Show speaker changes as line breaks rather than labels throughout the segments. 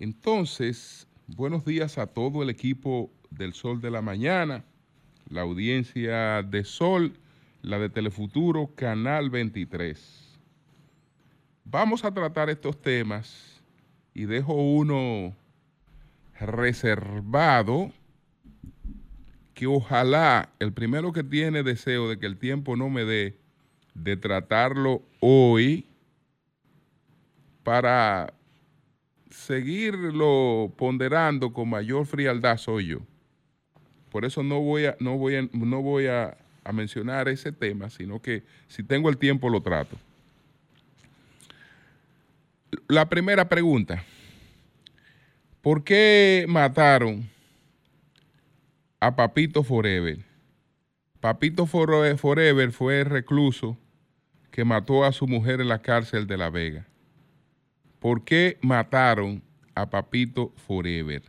Entonces, buenos días a todo el equipo del Sol de la Mañana, la audiencia de Sol, la de Telefuturo, Canal 23. Vamos a tratar estos temas y dejo uno reservado que ojalá el primero que tiene deseo de que el tiempo no me dé de tratarlo hoy para seguirlo ponderando con mayor frialdad soy yo. Por eso no voy a, no voy a, no voy a, mencionar ese tema, sino que si tengo el tiempo lo trato. La primera pregunta. ¿Por qué mataron a Papito Forever? Papito Forever fue el recluso que mató a su mujer en la cárcel de La Vega. ¿Por qué mataron a Papito Forever?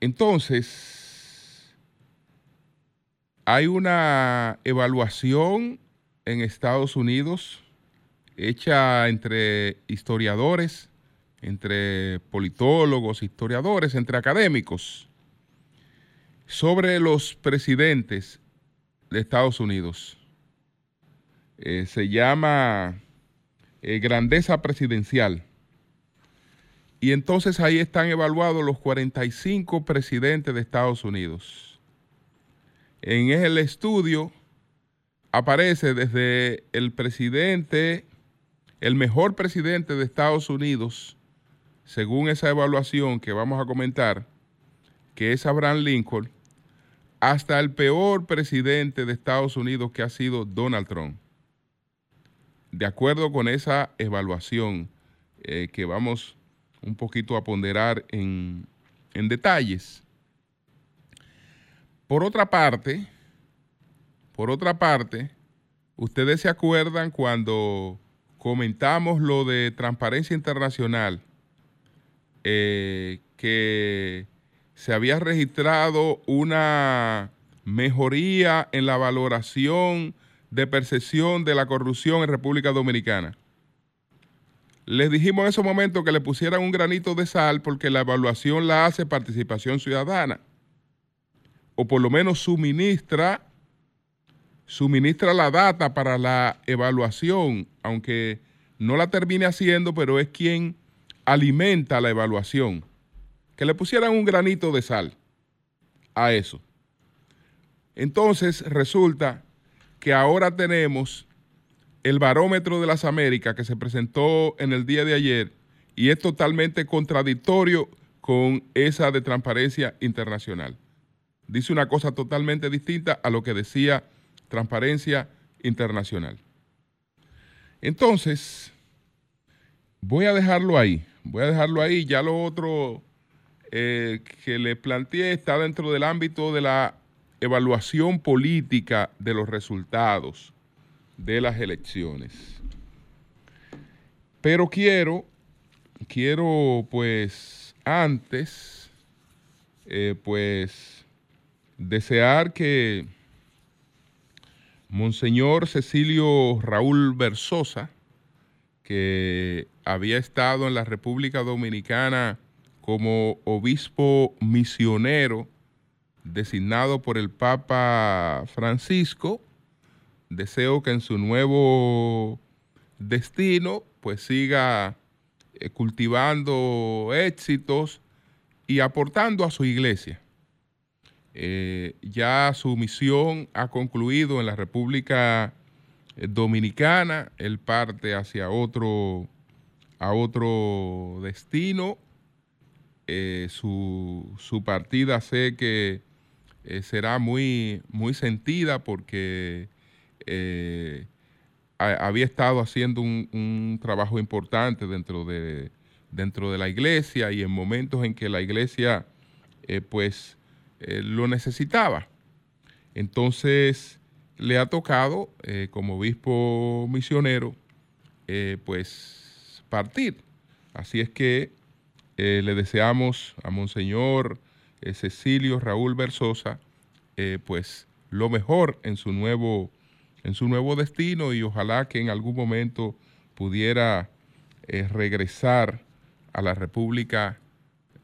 Entonces, hay una evaluación en Estados Unidos hecha entre historiadores, entre politólogos, historiadores, entre académicos, sobre los presidentes de Estados Unidos. Eh, se llama eh, Grandeza Presidencial. Y entonces ahí están evaluados los 45 presidentes de Estados Unidos. En el estudio aparece desde el presidente, el mejor presidente de Estados Unidos, según esa evaluación que vamos a comentar, que es Abraham Lincoln, hasta el peor presidente de Estados Unidos que ha sido Donald Trump. De acuerdo con esa evaluación eh, que vamos un poquito a ponderar en, en detalles. Por otra parte, por otra parte, ustedes se acuerdan cuando comentamos lo de Transparencia Internacional, eh, que se había registrado una mejoría en la valoración de percepción de la corrupción en República Dominicana. Les dijimos en ese momento que le pusieran un granito de sal porque la evaluación la hace participación ciudadana. O por lo menos suministra, suministra la data para la evaluación, aunque no la termine haciendo, pero es quien alimenta la evaluación. Que le pusieran un granito de sal a eso. Entonces resulta que ahora tenemos el barómetro de las Américas que se presentó en el día de ayer y es totalmente contradictorio con esa de Transparencia Internacional. Dice una cosa totalmente distinta a lo que decía Transparencia Internacional. Entonces, voy a dejarlo ahí, voy a dejarlo ahí, ya lo otro eh, que le planteé está dentro del ámbito de la evaluación política de los resultados de las elecciones. Pero quiero, quiero pues antes, eh, pues desear que Monseñor Cecilio Raúl Versosa, que había estado en la República Dominicana como obispo misionero designado por el Papa Francisco, deseo que en su nuevo destino pues siga eh, cultivando éxitos y aportando a su iglesia. Eh, ya su misión ha concluido en la República eh, Dominicana, él parte hacia otro, a otro destino. su, su, partida sé que será muy, muy sentida porque eh, había estado haciendo un, trabajo importante dentro de, dentro de la iglesia y en momentos en que la iglesia eh, pues eh, lo necesitaba. Entonces le ha tocado como obispo misionero pues partir. Así es que le deseamos a Monseñor Cecilio Raúl Versosa pues lo mejor en su nuevo en su nuevo destino y ojalá que en algún momento pudiera eh, regresar a la República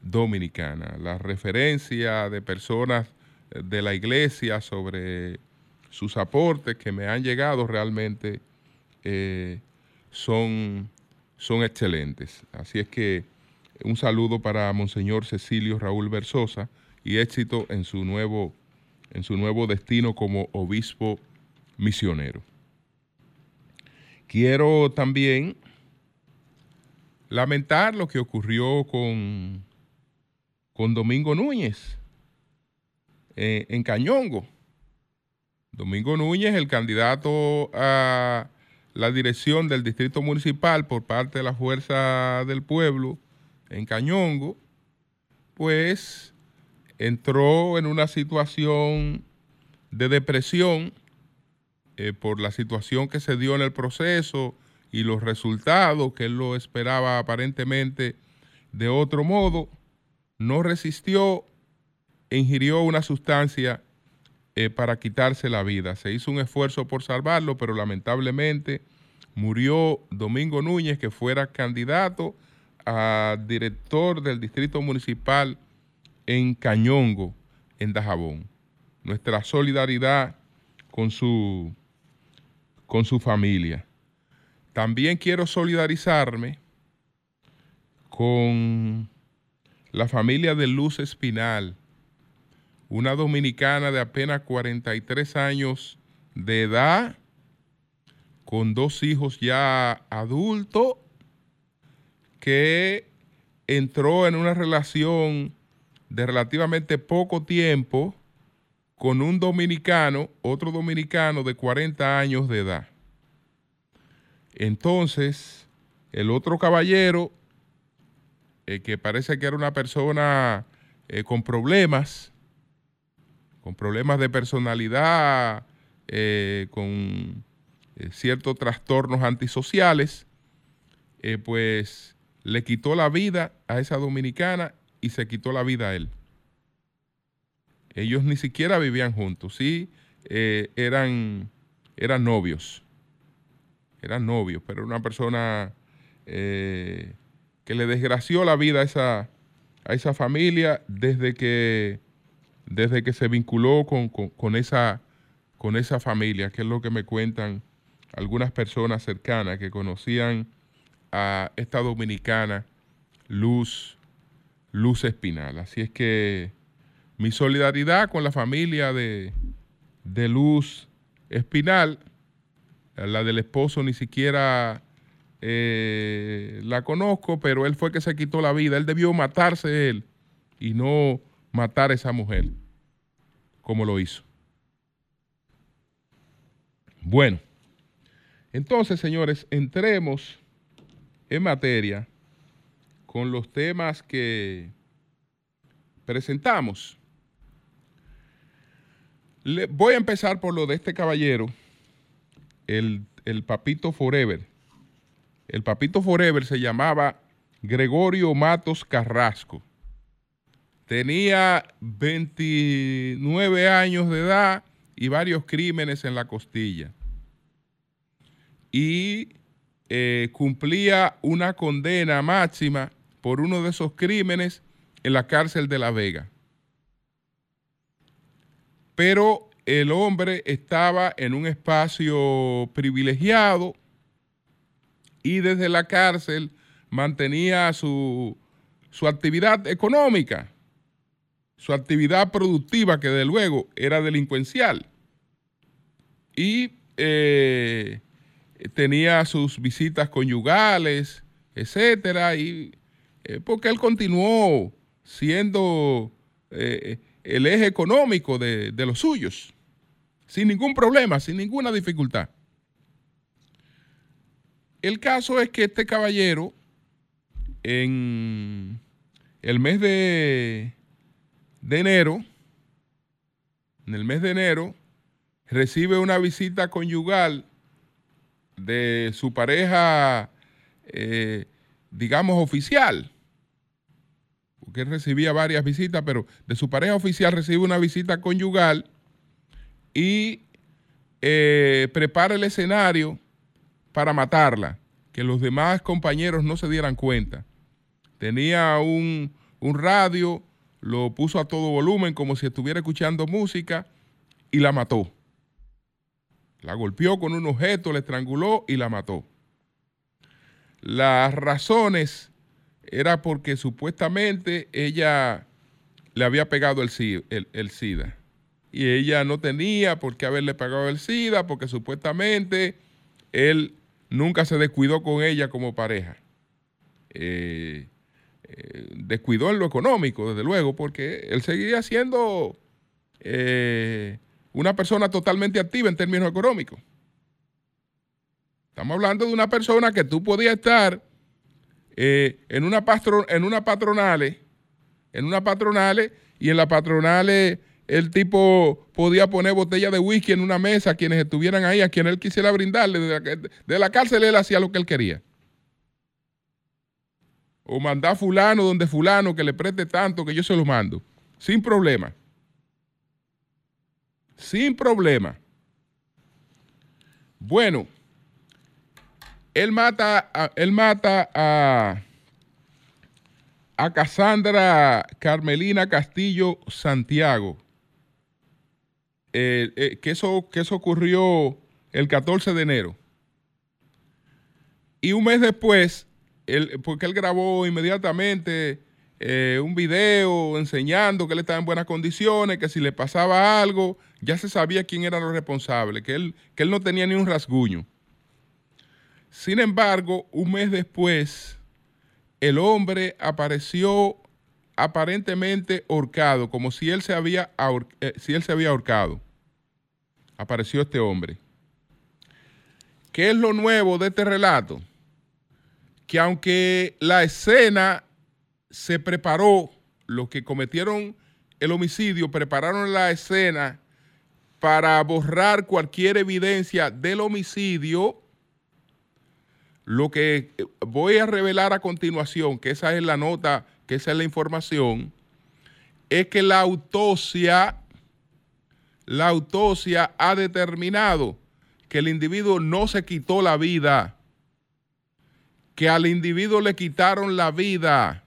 Dominicana. La referencia de personas eh, de la iglesia sobre sus aportes que me han llegado realmente eh, son, son excelentes. Así es que un saludo para Monseñor Cecilio Raúl Versosa y éxito en su nuevo, en su nuevo destino como obispo misionero. Quiero también lamentar lo que ocurrió con, con Domingo Núñez eh, en Cañongo. Domingo Núñez, el candidato a la dirección del distrito municipal por parte de la Fuerza del Pueblo en Cañongo, pues entró en una situación de depresión eh, por la situación que se dio en el proceso y los resultados que él lo esperaba aparentemente de otro modo, no resistió, ingirió una sustancia eh, para quitarse la vida. Se hizo un esfuerzo por salvarlo, pero lamentablemente murió Domingo Núñez, que fuera candidato a director del distrito municipal en Cañongo, en Dajabón. Nuestra solidaridad con su con su familia. También quiero solidarizarme con la familia de Luz Espinal, una dominicana de apenas 43 años de edad, con dos hijos ya adultos, que entró en una relación de relativamente poco tiempo con un dominicano, otro dominicano de 40 años de edad. Entonces, el otro caballero, eh, que parece que era una persona eh, con problemas, con problemas de personalidad, eh, con ciertos trastornos antisociales, pues le quitó la vida a esa dominicana y se quitó la vida a él. Ellos ni siquiera vivían juntos, sí, eh, eran, eran novios. Eran novios, pero una persona eh, que le desgració la vida a esa, a esa familia desde que, desde que se vinculó con, esa, con esa familia, que es lo que me cuentan algunas personas cercanas que conocían a esta dominicana Luz, Luz Espinal. Así es que mi solidaridad con la familia de, Luz Espinal, la del esposo ni siquiera eh, la conozco, pero él fue que se quitó la vida. Él debió matarse él y no matar a esa mujer, como lo hizo. Bueno, entonces, señores, entremos en materia con los temas que presentamos voy a empezar por lo de este caballero, el, Papito Forever. El Papito Forever se llamaba Gregorio Matos Carrasco. Tenía 29 años de edad y varios crímenes en la costilla. Y eh, cumplía una condena máxima por uno de esos crímenes en la cárcel de La Vega pero el hombre estaba en un espacio privilegiado y desde la cárcel mantenía su, actividad económica, su actividad productiva, que de luego era delincuencial. Y eh, tenía sus visitas conyugales, etcétera, y eh, porque él continuó siendo eh, el eje económico de, los suyos, sin ningún problema, sin ninguna dificultad. el caso es que este caballero, en el mes de, de enero, en el mes de enero, recibe una visita conyugal de su pareja, eh, digamos, oficial, porque él recibía varias visitas, pero de su pareja oficial recibe una visita conyugal y eh, prepara el escenario para matarla, que los demás compañeros no se dieran cuenta. Tenía un, un radio, lo puso a todo volumen como si estuviera escuchando música y la mató. La golpeó con un objeto, la estranguló y la mató. Las razones era porque supuestamente ella le había pegado el, SIDA. Y ella no tenía por qué haberle pegado el SIDA porque supuestamente él nunca se descuidó con ella como pareja. Eh, eh, descuidó en lo económico, desde luego, porque él seguía siendo eh, una persona totalmente activa en términos económicos. Estamos hablando de una persona que tú podías estar eh, en, una en una patronale, en una patronale, y en la patronale el tipo podía poner botella de whisky en una mesa a quienes estuvieran ahí, a quien él quisiera brindarle. De la, de la cárcel él hacía lo que él quería. O mandar fulano donde fulano que le preste tanto que yo se lo mando. Sin problema sin problema. Bueno, él mata, a, él mata a, a Cassandra Carmelina Castillo Santiago. Eh, que, eso, que eso ocurrió el 14 de enero. Y un mes después, porque él grabó inmediatamente eh, un video enseñando que él estaba en buenas condiciones, que si le pasaba algo, ya se sabía quién era los responsable, que él, que él no tenía ni un rasguño. Sin embargo, un mes después, el hombre apareció aparentemente ahorcado, como si él se había, eh, si él se había ahorcado. Apareció este hombre. ¿Qué es lo nuevo de este relato? Que aunque la escena se preparó, los que cometieron el homicidio prepararon la escena para borrar cualquier evidencia del homicidio. Lo que voy a revelar a continuación, que esa es la nota, que esa es la información, es que la autopsia, la autopsia ha determinado que el individuo no se quitó la vida, que al individuo le quitaron la vida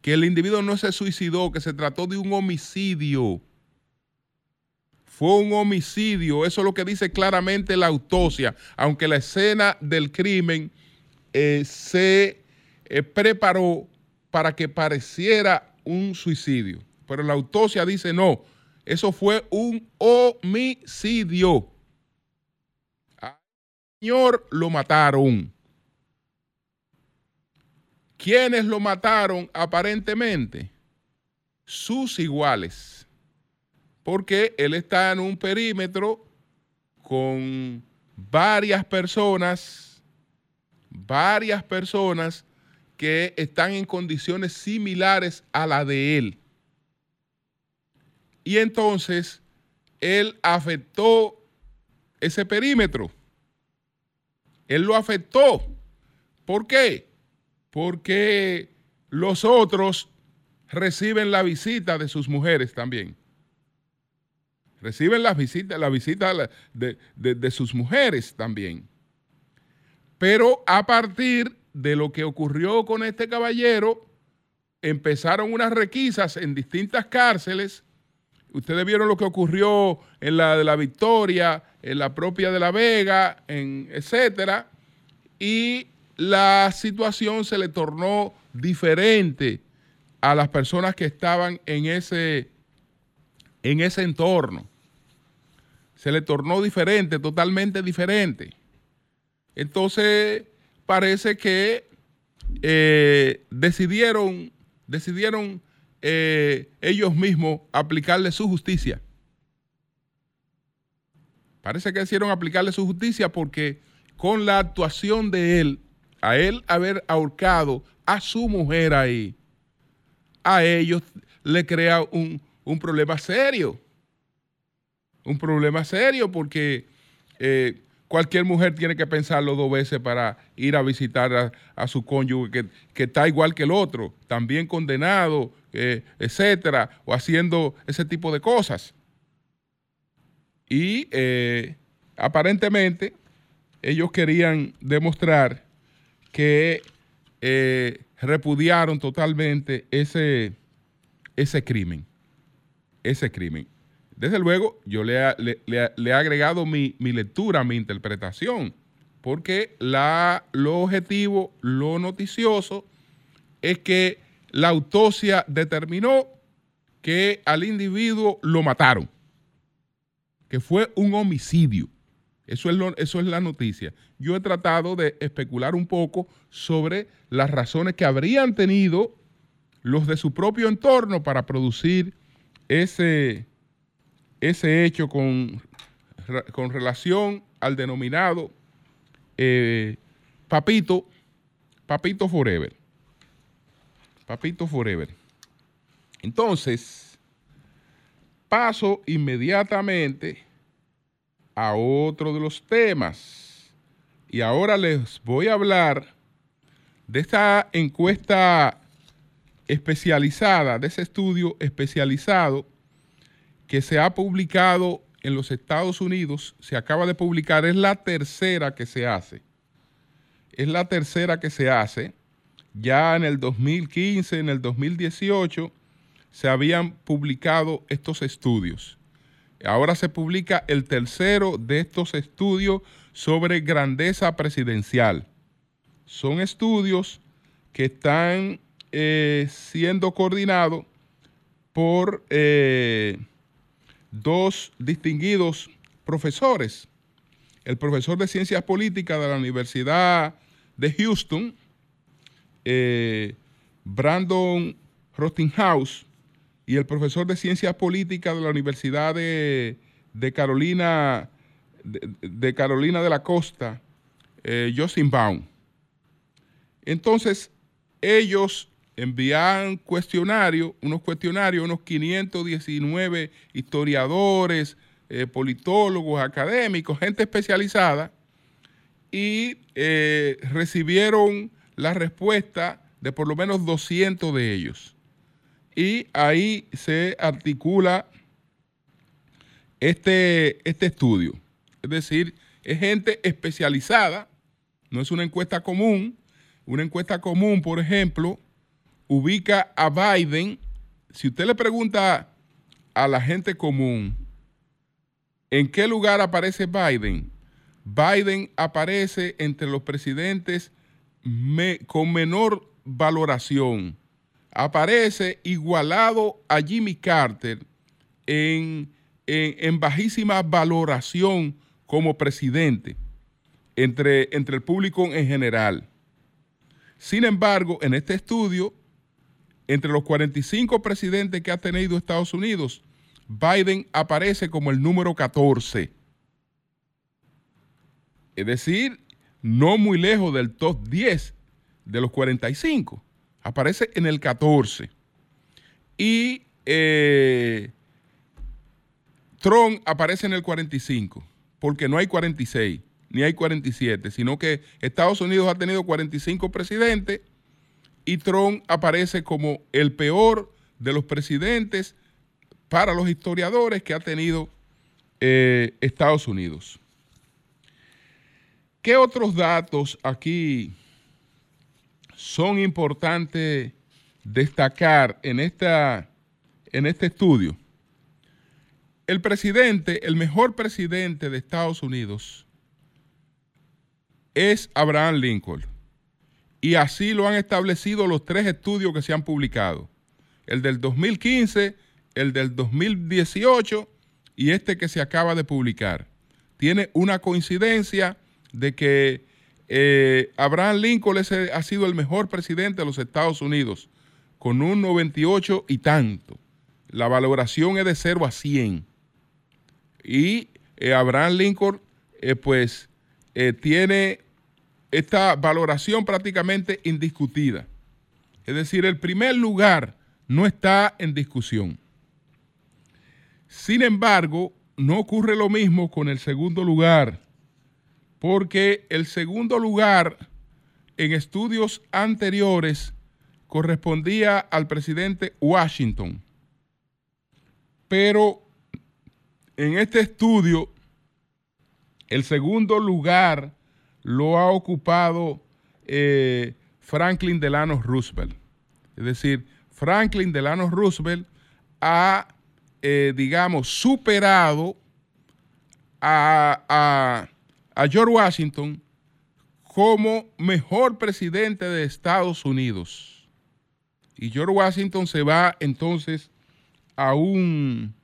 que el individuo no se suicidó, que se trató de un homicidio. Fue un homicidio, eso es lo que dice claramente la autopsia, aunque la escena del crimen eh, se eh, preparó para que pareciera un suicidio. Pero la autopsia dice no, eso fue un homicidio. Al señor lo mataron. ¿Quiénes lo mataron aparentemente? Sus iguales. Porque él está en un perímetro con varias personas, varias personas que están en condiciones similares a la de él. Y entonces él afectó ese perímetro. Él lo afectó. ¿Por qué? Porque los otros reciben la visita de sus mujeres también. Reciben la visita, visita de, de sus mujeres también. Pero a partir de lo que ocurrió con este caballero, empezaron unas requisas en distintas cárceles. Ustedes vieron lo que ocurrió en la de la Victoria, en la propia de La Vega, en etcétera. Y la situación se le tornó diferente a las personas que estaban en ese, en ese entorno. Se le tornó diferente, totalmente diferente. Entonces, parece que eh, decidieron, decidieron eh, ellos mismos aplicarle su justicia. Parece que decidieron aplicarle su justicia porque con la actuación de él, a él haber ahorcado a su mujer ahí, a ellos le crea un, problema serio. Un problema serio porque eh, cualquier mujer tiene que pensarlo dos veces para ir a visitar a, su cónyuge que, está igual que el otro, también condenado, eh, etcétera, o haciendo ese tipo de cosas. Y eh, aparentemente ellos querían demostrar que eh, repudiaron totalmente ese, ese crimen. Ese crimen. Desde luego, yo le, he agregado mi, lectura, mi interpretación, porque la, lo objetivo, lo noticioso, es que la autopsia determinó que al individuo lo mataron, que fue un homicidio. Eso es, eso es la noticia. Yo he tratado de especular un poco sobre las razones que habrían tenido los de su propio entorno para producir ese, ese hecho con, con relación al denominado eh, Papito, Papito Forever. Papito Forever. Entonces, paso inmediatamente a otro de los temas. Y ahora les voy a hablar de esta encuesta especializada, de ese estudio especializado que se ha publicado en los Estados Unidos, se acaba de publicar, es la tercera que se hace. Es la tercera que se hace. Ya en el 2015, en el 2018, se habían publicado estos estudios. Ahora se publica el tercero de estos estudios sobre grandeza presidencial. Son estudios que están eh, siendo coordinados por eh, dos distinguidos profesores. El profesor de Ciencias Políticas de la Universidad de Houston, eh, Brandon Rottinghaus, y el profesor de Ciencias Políticas de la Universidad de, Carolina, de, Carolina de la Costa, eh, Justin Baum. Entonces, ellos envían cuestionarios, unos cuestionarios, unos 519 historiadores, eh, politólogos, académicos, gente especializada, y eh, recibieron la respuesta de por lo menos 200 de ellos. Y ahí se articula este, este estudio. Es decir, es gente especializada, no es una encuesta común. Una encuesta común, por ejemplo, ubica a Biden, si usted le pregunta a la gente común, ¿en qué lugar aparece Biden? Biden aparece entre los presidentes con menor valoración. Aparece igualado a Jimmy Carter en, en, bajísima valoración como presidente entre, entre el público en general. Sin embargo, en este estudio, entre los 45 presidentes que ha tenido Estados Unidos, Biden aparece como el número 14. Es decir, no muy lejos del top 10 de los 45. Aparece en el 14. Y eh, Trump aparece en el 45, porque no hay 46, ni hay 47, sino que Estados Unidos ha tenido 45 presidentes y Trump aparece como el peor de los presidentes para los historiadores que ha tenido eh, Estados Unidos. ¿Qué otros datos aquí son importantes destacar en, esta, en este estudio? El presidente, el mejor presidente de Estados Unidos es Abraham Lincoln. Y así lo han establecido los tres estudios que se han publicado. El del 2015, el del 2018 y este que se acaba de publicar. Tiene una coincidencia de que eh, Abraham Lincoln ha sido el mejor presidente de los Estados Unidos, con un 98 y tanto. La valoración es de 0 a 100. Y eh, Abraham Lincoln, eh, pues, tiene esta valoración prácticamente indiscutida. Es decir, el primer lugar no está en discusión. Sin embargo, no ocurre lo mismo con el segundo lugar, porque el segundo lugar en estudios anteriores correspondía al presidente Washington. Pero en este estudio, el segundo lugar lo ha ocupado eh, Franklin Delano Roosevelt. Es decir, Franklin Delano Roosevelt ha, eh, digamos, superado a, a George Washington como mejor presidente de Estados Unidos. Y George Washington se va entonces a un,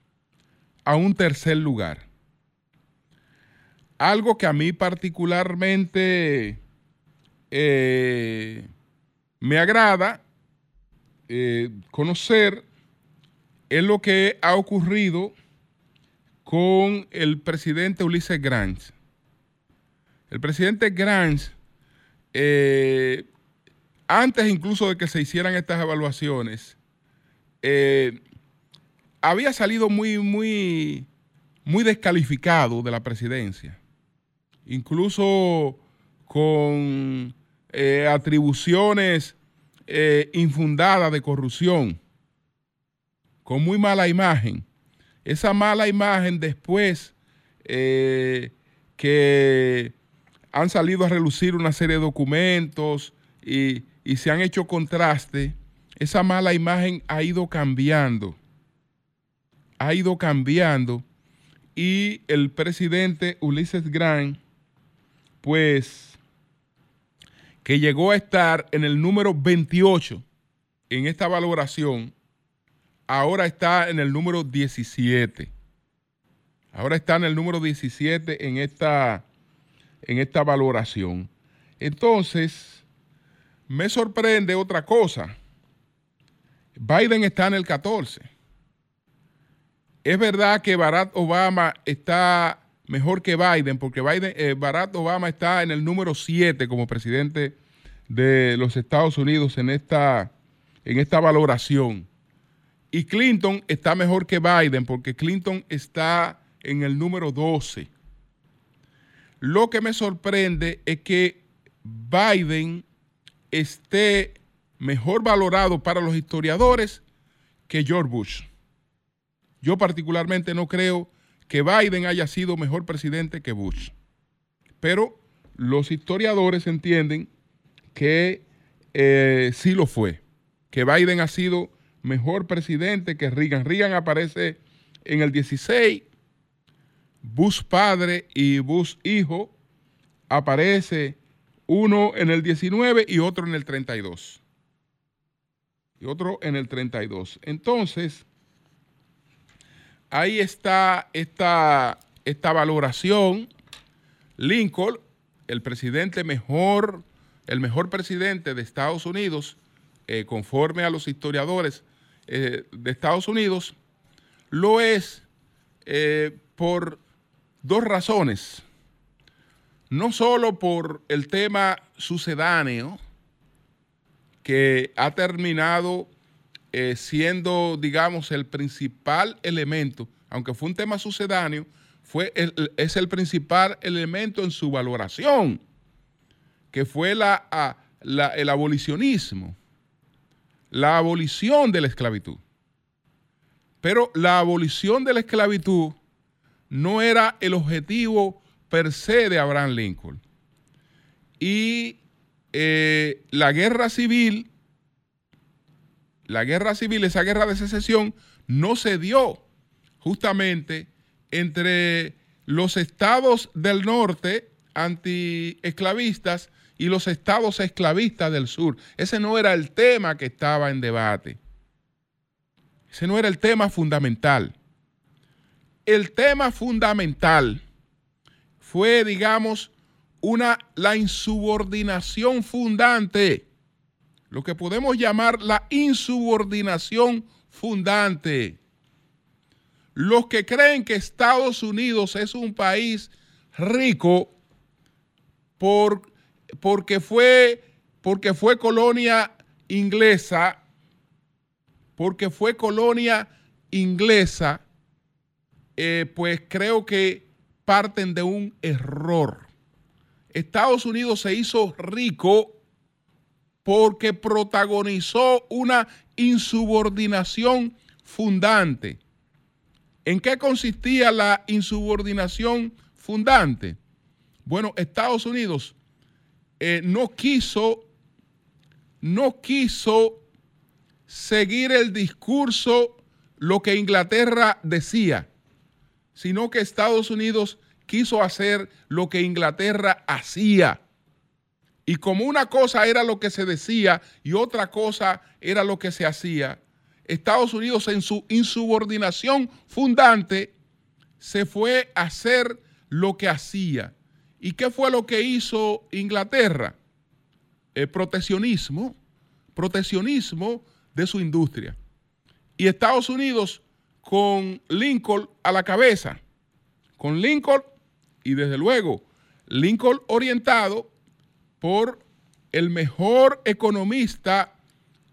a un tercer lugar. Algo que a mí particularmente eh, me agrada eh, conocer es lo que ha ocurrido con el presidente Ulises Grant. El presidente Grant, eh, antes incluso de que se hicieran estas evaluaciones, había salido muy, muy, muy descalificado de la presidencia incluso con eh, atribuciones eh, infundadas de corrupción, con muy mala imagen. Esa mala imagen después eh, que han salido a relucir una serie de documentos y, y se han hecho contraste, esa mala imagen ha ido cambiando, ha ido cambiando y el presidente Ulises Grant pues que llegó a estar en el número 28 en esta valoración, ahora está en el número 17. Ahora está en el número 17 en esta, en esta valoración. Entonces, me sorprende otra cosa. Biden está en el 14. Es verdad que Barack Obama está mejor que Biden, porque Biden, eh, Barack Obama está en el número 7 como presidente de los Estados Unidos en esta, en esta valoración. Y Clinton está mejor que Biden, porque Clinton está en el número 12. Lo que me sorprende es que Biden esté mejor valorado para los historiadores que George Bush. Yo particularmente no creo que Biden haya sido mejor presidente que Bush. Pero los historiadores entienden que eh, sí lo fue, que Biden ha sido mejor presidente que Reagan. Reagan aparece en el 16, Bush padre y Bush hijo aparece uno en el 19 y otro en el 32. Y otro en el 32. Entonces, ahí está esta, esta valoración. Lincoln, el presidente mejor, el mejor presidente de Estados Unidos, eh, conforme a los historiadores eh, de Estados Unidos, lo es eh, por dos razones. No solo por el tema sucedáneo, que ha terminado eh, siendo, digamos, el principal elemento, aunque fue un tema sucedáneo, fue es el principal elemento en su valoración, que fue la, el abolicionismo, la abolición de la esclavitud. Pero la abolición de la esclavitud no era el objetivo per se de Abraham Lincoln. Y eh, la guerra civil la guerra civil, esa guerra de secesión, no se dio justamente entre los estados del norte antiesclavistas y los estados esclavistas del sur. Ese no era el tema que estaba en debate. Ese no era el tema fundamental. El tema fundamental fue, digamos, una, la insubordinación fundante lo que podemos llamar la insubordinación fundante. Los que creen que Estados Unidos es un país rico por, porque, fue, porque fue colonia inglesa, porque fue colonia inglesa, eh, pues creo que parten de un error. Estados Unidos se hizo rico porque protagonizó una insubordinación fundante. ¿En qué consistía la insubordinación fundante? Bueno, Estados Unidos eh, no quiso, no quiso seguir el discurso, lo que Inglaterra decía, sino que Estados Unidos quiso hacer lo que Inglaterra hacía. Y como una cosa era lo que se decía y otra cosa era lo que se hacía, Estados Unidos en su insubordinación fundante se fue a hacer lo que hacía. ¿Y qué fue lo que hizo Inglaterra? El proteccionismo, proteccionismo de su industria. Y Estados Unidos con Lincoln a la cabeza, con Lincoln y desde luego Lincoln orientado por el mejor economista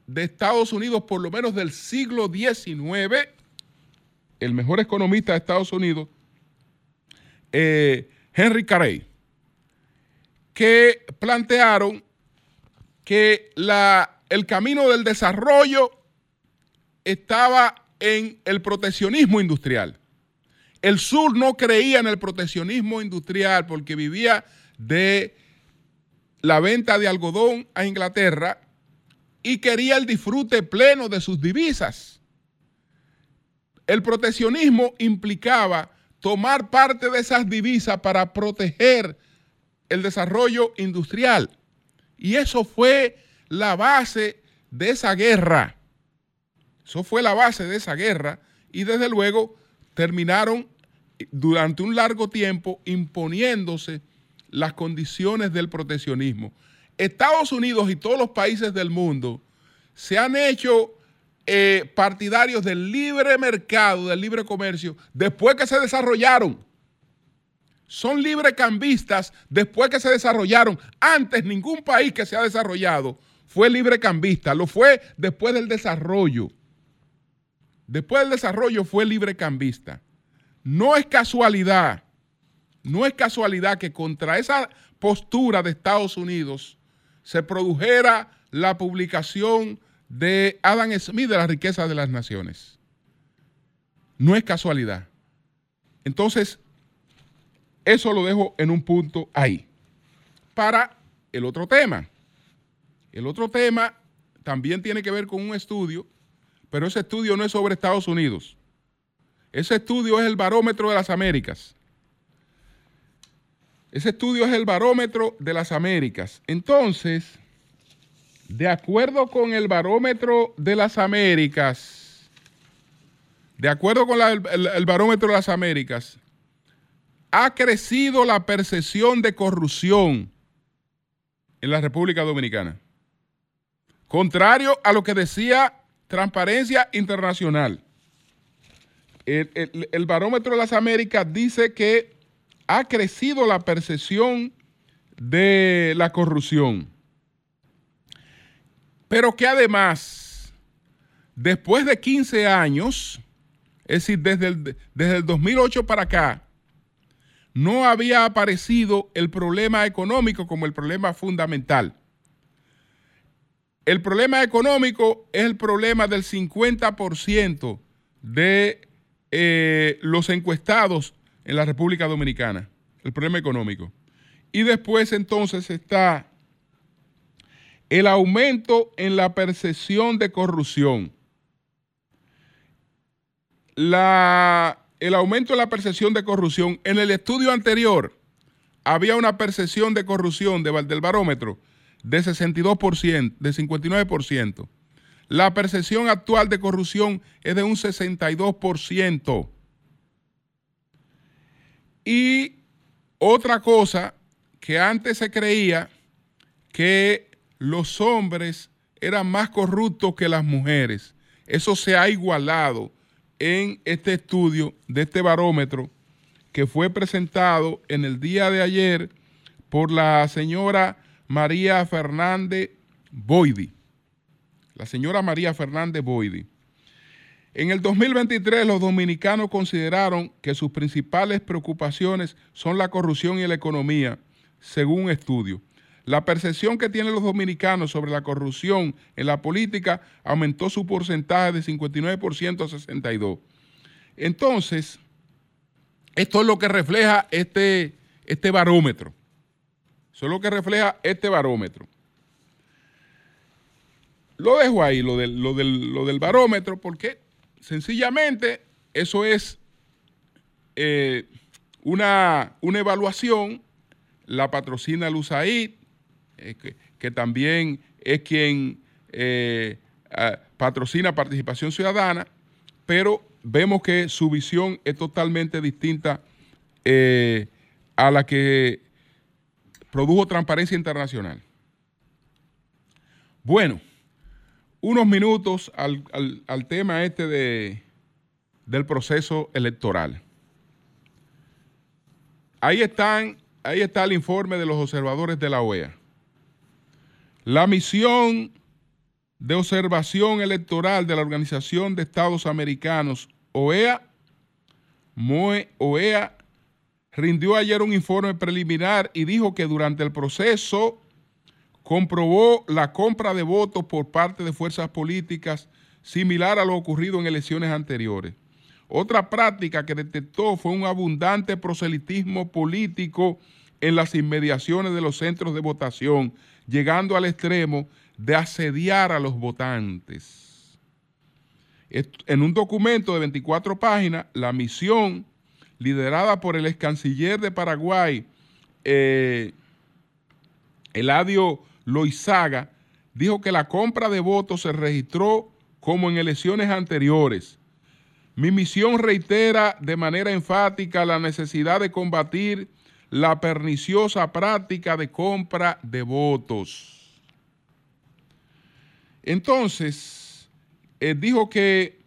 de Estados Unidos, por lo menos del siglo XIX, el mejor economista de Estados Unidos, eh, Henry Carey, que plantearon que la, el camino del desarrollo estaba en el proteccionismo industrial. El sur no creía en el proteccionismo industrial porque vivía de la venta de algodón a Inglaterra y quería el disfrute pleno de sus divisas. El proteccionismo implicaba tomar parte de esas divisas para proteger el desarrollo industrial. Y eso fue la base de esa guerra. Eso fue la base de esa guerra y desde luego terminaron durante un largo tiempo imponiéndose las condiciones del proteccionismo. Estados Unidos y todos los países del mundo se han hecho eh, partidarios del libre mercado, del libre comercio, después que se desarrollaron. Son librecambistas después que se desarrollaron. Antes ningún país que se ha desarrollado fue librecambista, lo fue después del desarrollo. Después del desarrollo fue librecambista. No es casualidad, no es casualidad que contra esa postura de Estados Unidos se produjera la publicación de Adam Smith de la riqueza de las naciones. No es casualidad. Entonces, eso lo dejo en un punto ahí. Para el otro tema. El otro tema también tiene que ver con un estudio, pero ese estudio no es sobre Estados Unidos. Ese estudio es el barómetro de las Américas. Ese estudio es el barómetro de las Américas. Entonces, de acuerdo con el barómetro de las Américas, de acuerdo con el, barómetro de las Américas, ha crecido la percepción de corrupción en la República Dominicana. Contrario a lo que decía Transparencia Internacional. el, barómetro de las Américas dice que ha crecido la percepción de la corrupción. Pero que además, después de 15 años, es decir, desde el, desde el 2008 para acá, no había aparecido el problema económico como el problema fundamental. El problema económico es el problema del 50% de eh, los encuestados en la República Dominicana, el problema económico. Y después entonces está el aumento en la percepción de corrupción. el aumento en la percepción de corrupción. En el estudio anterior había una percepción de corrupción del barómetro de 62%, de 59%. La percepción actual de corrupción es de un 62%. Y otra cosa que antes se creía que los hombres eran más corruptos que las mujeres. Eso se ha igualado en este estudio de este barómetro que fue presentado en el día de ayer por la señora María Fernández Boidi. La señora María Fernández Boidi. En el 2023 los dominicanos consideraron que sus principales preocupaciones son la corrupción y la economía, según estudio. La percepción que tienen los dominicanos sobre la corrupción en la política aumentó su porcentaje de 59% a 62%. Entonces, esto es lo que refleja este, este barómetro. Eso es lo que refleja este barómetro. Lo dejo ahí, lo del, lo lo del barómetro, porque sencillamente eso es eh, una, una, evaluación, la patrocina el USAID, eh, que, también es quien eh, patrocina Participación Ciudadana, pero vemos que su visión es totalmente distinta a la que produjo Transparencia Internacional. Bueno unos minutos al, tema este de, del proceso electoral. Ahí, están, ahí está el informe de los observadores de la OEA. La misión de observación electoral de la Organización de Estados Americanos, OEA, OEA, rindió ayer un informe preliminar y dijo que durante el proceso comprobó la compra de votos por parte de fuerzas políticas similar a lo ocurrido en elecciones anteriores. Otra práctica que detectó fue un abundante proselitismo político en las inmediaciones de los centros de votación, llegando al extremo de asediar a los votantes. En un documento de 24 páginas, la misión liderada por el ex canciller de Paraguay, eh, Eladio Loizaga, dijo que la compra de votos se registró como en elecciones anteriores. Mi misión reitera de manera enfática la necesidad de combatir la perniciosa práctica de compra de votos. Entonces, eh, dijo que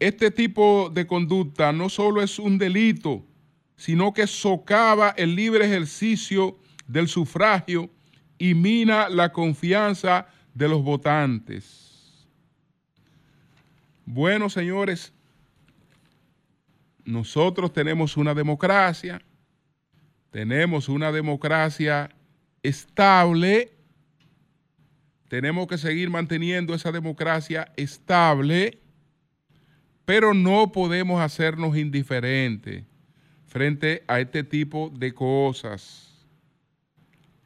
este tipo de conducta no solo es un delito, sino que socava el libre ejercicio del sufragio y mina la confianza de los votantes. Bueno, señores, nosotros tenemos una democracia, tenemos una democracia estable, tenemos que seguir manteniendo esa democracia estable, pero no podemos hacernos indiferentes frente a este tipo de cosas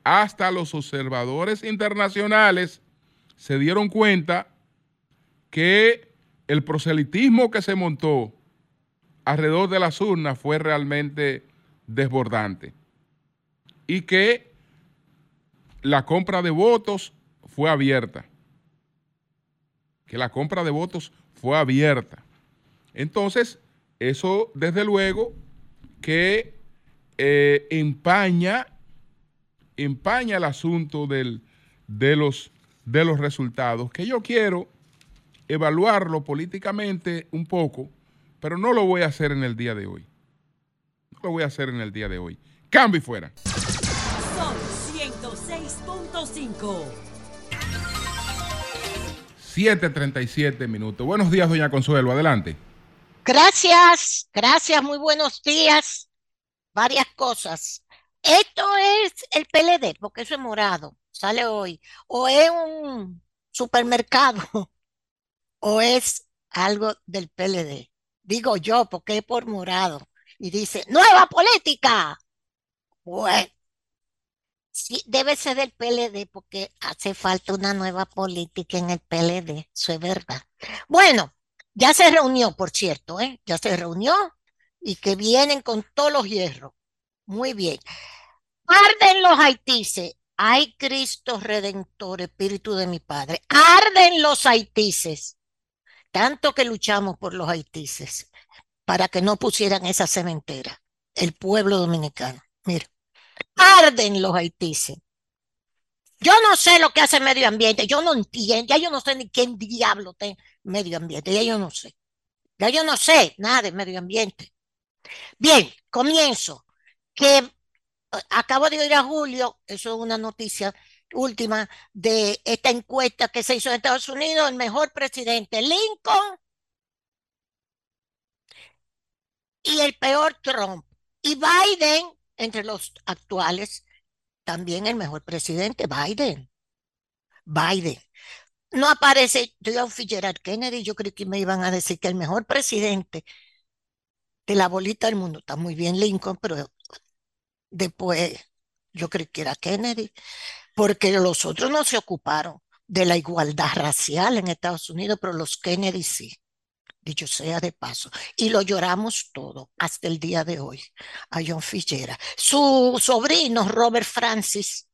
hasta los observadores internacionales se dieron cuenta que el proselitismo que se montó alrededor de las urnas fue realmente desbordante y que la compra de votos fue abierta, que la compra de votos fue abierta. Entonces, eso desde luego que eh, empaña empaña el asunto del, de, los, de los resultados, que yo quiero evaluarlo políticamente un poco, pero no lo voy a hacer en el día de hoy. No lo voy a hacer en el día de hoy. Cambio y fuera. Son 106.5. 7.37 minutos. Buenos días, doña Consuelo. Adelante.
Gracias, gracias, muy buenos días. Varias cosas. Esto es el PLD, porque eso es morado, sale hoy. O es un supermercado, o es algo del PLD. Digo yo, porque es por morado. Y dice, nueva política. Bueno, sí, debe ser del PLD, porque hace falta una nueva política en el PLD, eso es verdad. Bueno, ya se reunió, por cierto, ¿eh? ya se reunió y que vienen con todos los hierros. Muy bien. Arden los haitises. Ay, Cristo Redentor, Espíritu de mi Padre. Arden los haitises. Tanto que luchamos por los haitises para que no pusieran esa cementera. El pueblo dominicano. Mira, arden los haitises. Yo no sé lo que hace medio ambiente. Yo no entiendo. Ya yo no sé ni quién diablo tiene medio ambiente. Ya yo no sé. Ya yo no sé nada de medio ambiente. Bien, comienzo. Que acabo de oír a Julio, eso es una noticia última de esta encuesta que se hizo en Estados Unidos, el mejor presidente Lincoln y el peor Trump. Y Biden, entre los actuales, también el mejor presidente, Biden. Biden. No aparece John Fitzgerald Kennedy, yo creí que me iban a decir que el mejor presidente de la bolita del mundo, está muy bien Lincoln, pero después yo creí que era Kennedy, porque los otros no se ocuparon de la igualdad racial en Estados Unidos, pero los Kennedy sí dicho sea de paso, y lo lloramos todo hasta el día de hoy a John Fitzgerald. Su sobrino, Robert Francis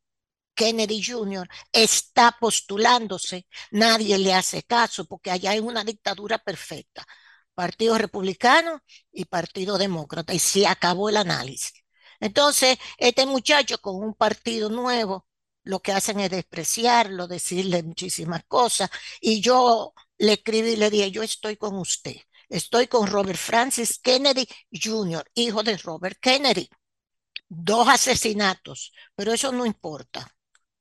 Kennedy Jr., está postulándose, nadie le hace caso porque allá hay una dictadura perfecta, Partido Republicano y Partido Demócrata, y se acabó el análisis. Entonces, este muchacho con un partido nuevo, lo que hacen es despreciarlo, decirle muchísimas cosas, y yo le escribí y le dije, yo estoy con usted. Estoy con Robert Francis Kennedy Jr., hijo de Robert Kennedy. Dos asesinatos, pero eso no importa.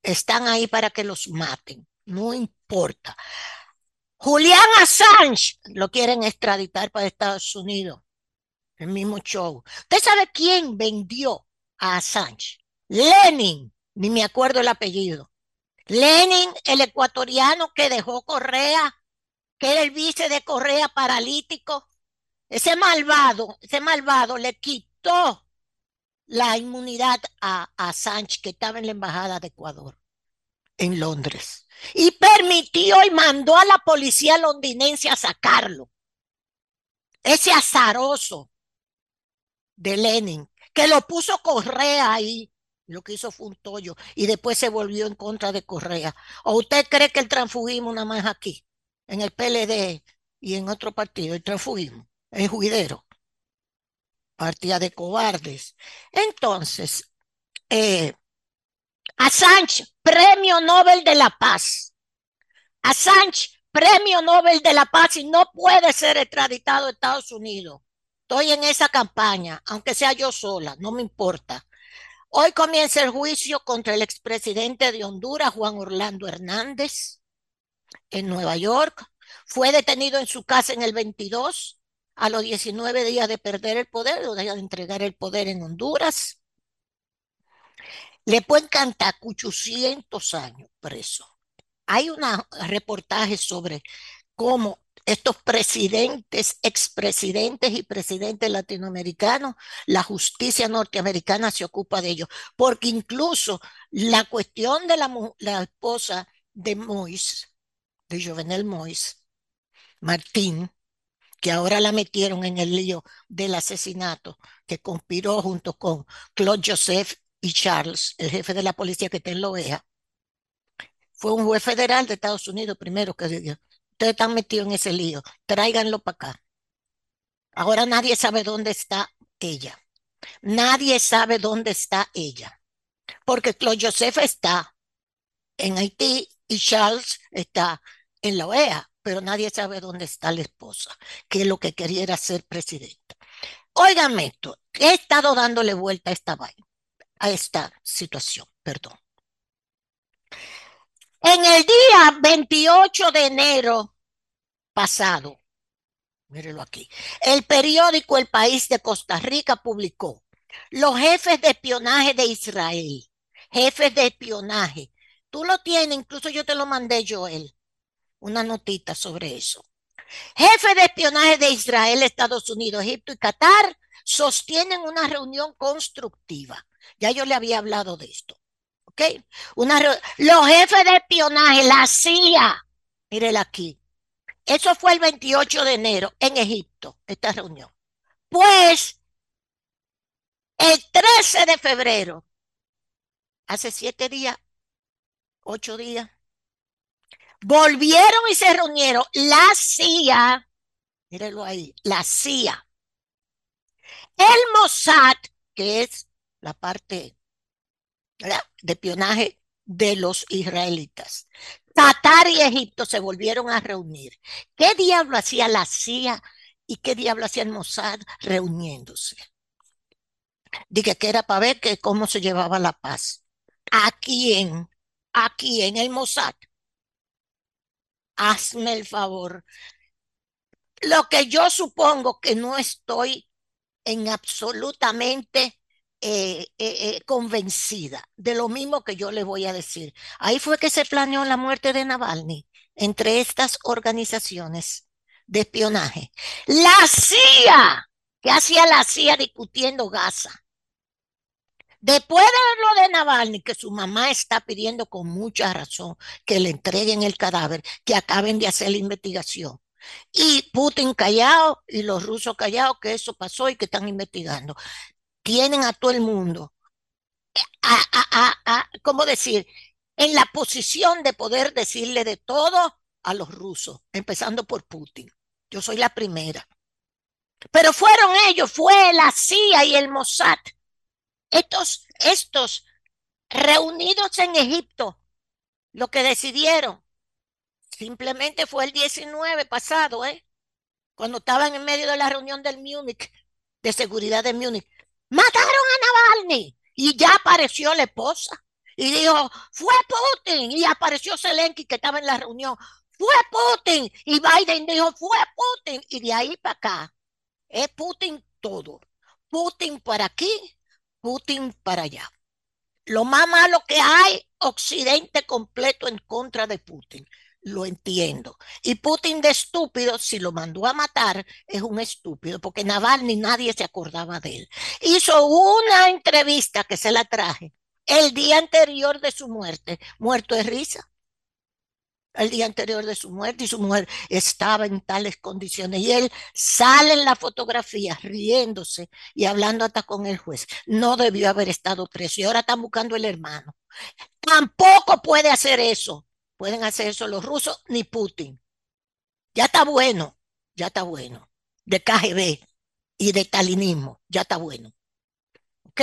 Están ahí para que los maten. No importa. Julián Assange lo quieren extraditar para Estados Unidos. El mismo show. ¿Usted sabe quién vendió a Assange? Lenin, ni me acuerdo el apellido. Lenin, el ecuatoriano que dejó Correa que era el vice de Correa paralítico, ese malvado, ese malvado le quitó la inmunidad a, a Sánchez, que estaba en la embajada de Ecuador, en Londres, y permitió y mandó a la policía londinense a sacarlo. Ese azaroso de Lenin, que lo puso Correa ahí, lo que hizo fue un tollo, y después se volvió en contra de Correa. ¿O usted cree que el transfugismo nada más aquí? En el PLD y en otro partido, el transfugismo, el juidero, partida de cobardes. Entonces, eh, Assange, premio Nobel de la Paz. Assange, premio Nobel de la Paz y no puede ser extraditado a Estados Unidos. Estoy en esa campaña, aunque sea yo sola, no me importa. Hoy comienza el juicio contra el expresidente de Honduras, Juan Orlando Hernández en Nueva York. Fue detenido en su casa en el 22, a los 19 días de perder el poder o de entregar el poder en Honduras. Le pueden cantar 800 años preso. Hay un reportaje sobre cómo estos presidentes, expresidentes y presidentes latinoamericanos, la justicia norteamericana se ocupa de ellos, porque incluso la cuestión de la, esposa de Mois, de Jovenel Mois, Martín, que ahora la metieron en el lío del asesinato, que conspiró junto con Claude Joseph y Charles, el jefe de la policía que está en la OEA. Fue un juez federal de Estados Unidos primero que dijo, ustedes están metidos en ese lío, tráiganlo para acá. Ahora nadie sabe dónde está ella. Nadie sabe dónde está ella. Porque Claude Joseph está en Haití y Charles está en la OEA, pero nadie sabe dónde está la esposa, que lo que quería era ser presidenta. Óigame esto, he estado dándole vuelta a esta vaina, a esta situación, perdón. En el día 28 de enero pasado, mírelo aquí, el periódico El País de Costa Rica publicó los jefes de espionaje de Israel, jefes de espionaje. Tú lo tienes, incluso yo te lo mandé, Joel una notita sobre eso. Jefe de espionaje de Israel, Estados Unidos, Egipto y Qatar sostienen una reunión constructiva. Ya yo le había hablado de esto. ¿Ok? Los jefes de espionaje, la CIA, mírela aquí. Eso fue el 28 de enero en Egipto, esta reunión. Pues, el 13 de febrero, hace siete días, ocho días, Volvieron y se reunieron la CIA, mírenlo ahí, la CIA, el Mossad, que es la parte de espionaje de los israelitas. Qatar y Egipto se volvieron a reunir. ¿Qué diablo hacía la CIA y qué diablo hacía el Mossad reuniéndose? Dije que era para ver que cómo se llevaba la paz. ¿A quién? Aquí en el Mossad. Hazme el favor. Lo que yo supongo que no estoy en absolutamente eh, eh, eh, convencida de lo mismo que yo le voy a decir. Ahí fue que se planeó la muerte de Navalny entre estas organizaciones de espionaje. La CIA, ¿qué hacía la CIA discutiendo Gaza? Después de lo de Navalny, que su mamá está pidiendo con mucha razón que le entreguen el cadáver, que acaben de hacer la investigación. Y Putin callado y los rusos callados que eso pasó y que están investigando. Tienen a todo el mundo, a, a, ¿cómo decir? En la posición de poder decirle de todo a los rusos, empezando por Putin. Yo soy la primera. Pero fueron ellos, fue la CIA y el Mossad estos, estos reunidos en Egipto, lo que decidieron simplemente fue el 19 pasado, ¿eh? cuando estaban en medio de la reunión del Múnich, de seguridad de Múnich. Mataron a Navalny y ya apareció la esposa y dijo, fue Putin y apareció Zelensky que estaba en la reunión. Fue Putin y Biden dijo, fue Putin y de ahí para acá es Putin todo. Putin para aquí, Putin para allá. Lo más malo que hay, Occidente completo en contra de Putin. Lo entiendo. Y Putin de estúpido, si lo mandó a matar, es un estúpido, porque Navalny nadie se acordaba de él. Hizo una entrevista que se la traje el día anterior de su muerte, muerto de risa el día anterior de su muerte y su mujer estaba en tales condiciones y él sale en la fotografía riéndose y hablando hasta con el juez. No debió haber estado preso y ahora están buscando el hermano. Tampoco puede hacer eso. Pueden hacer eso los rusos ni Putin. Ya está bueno, ya está bueno. De KGB y de talinismo, ya está bueno. Ok,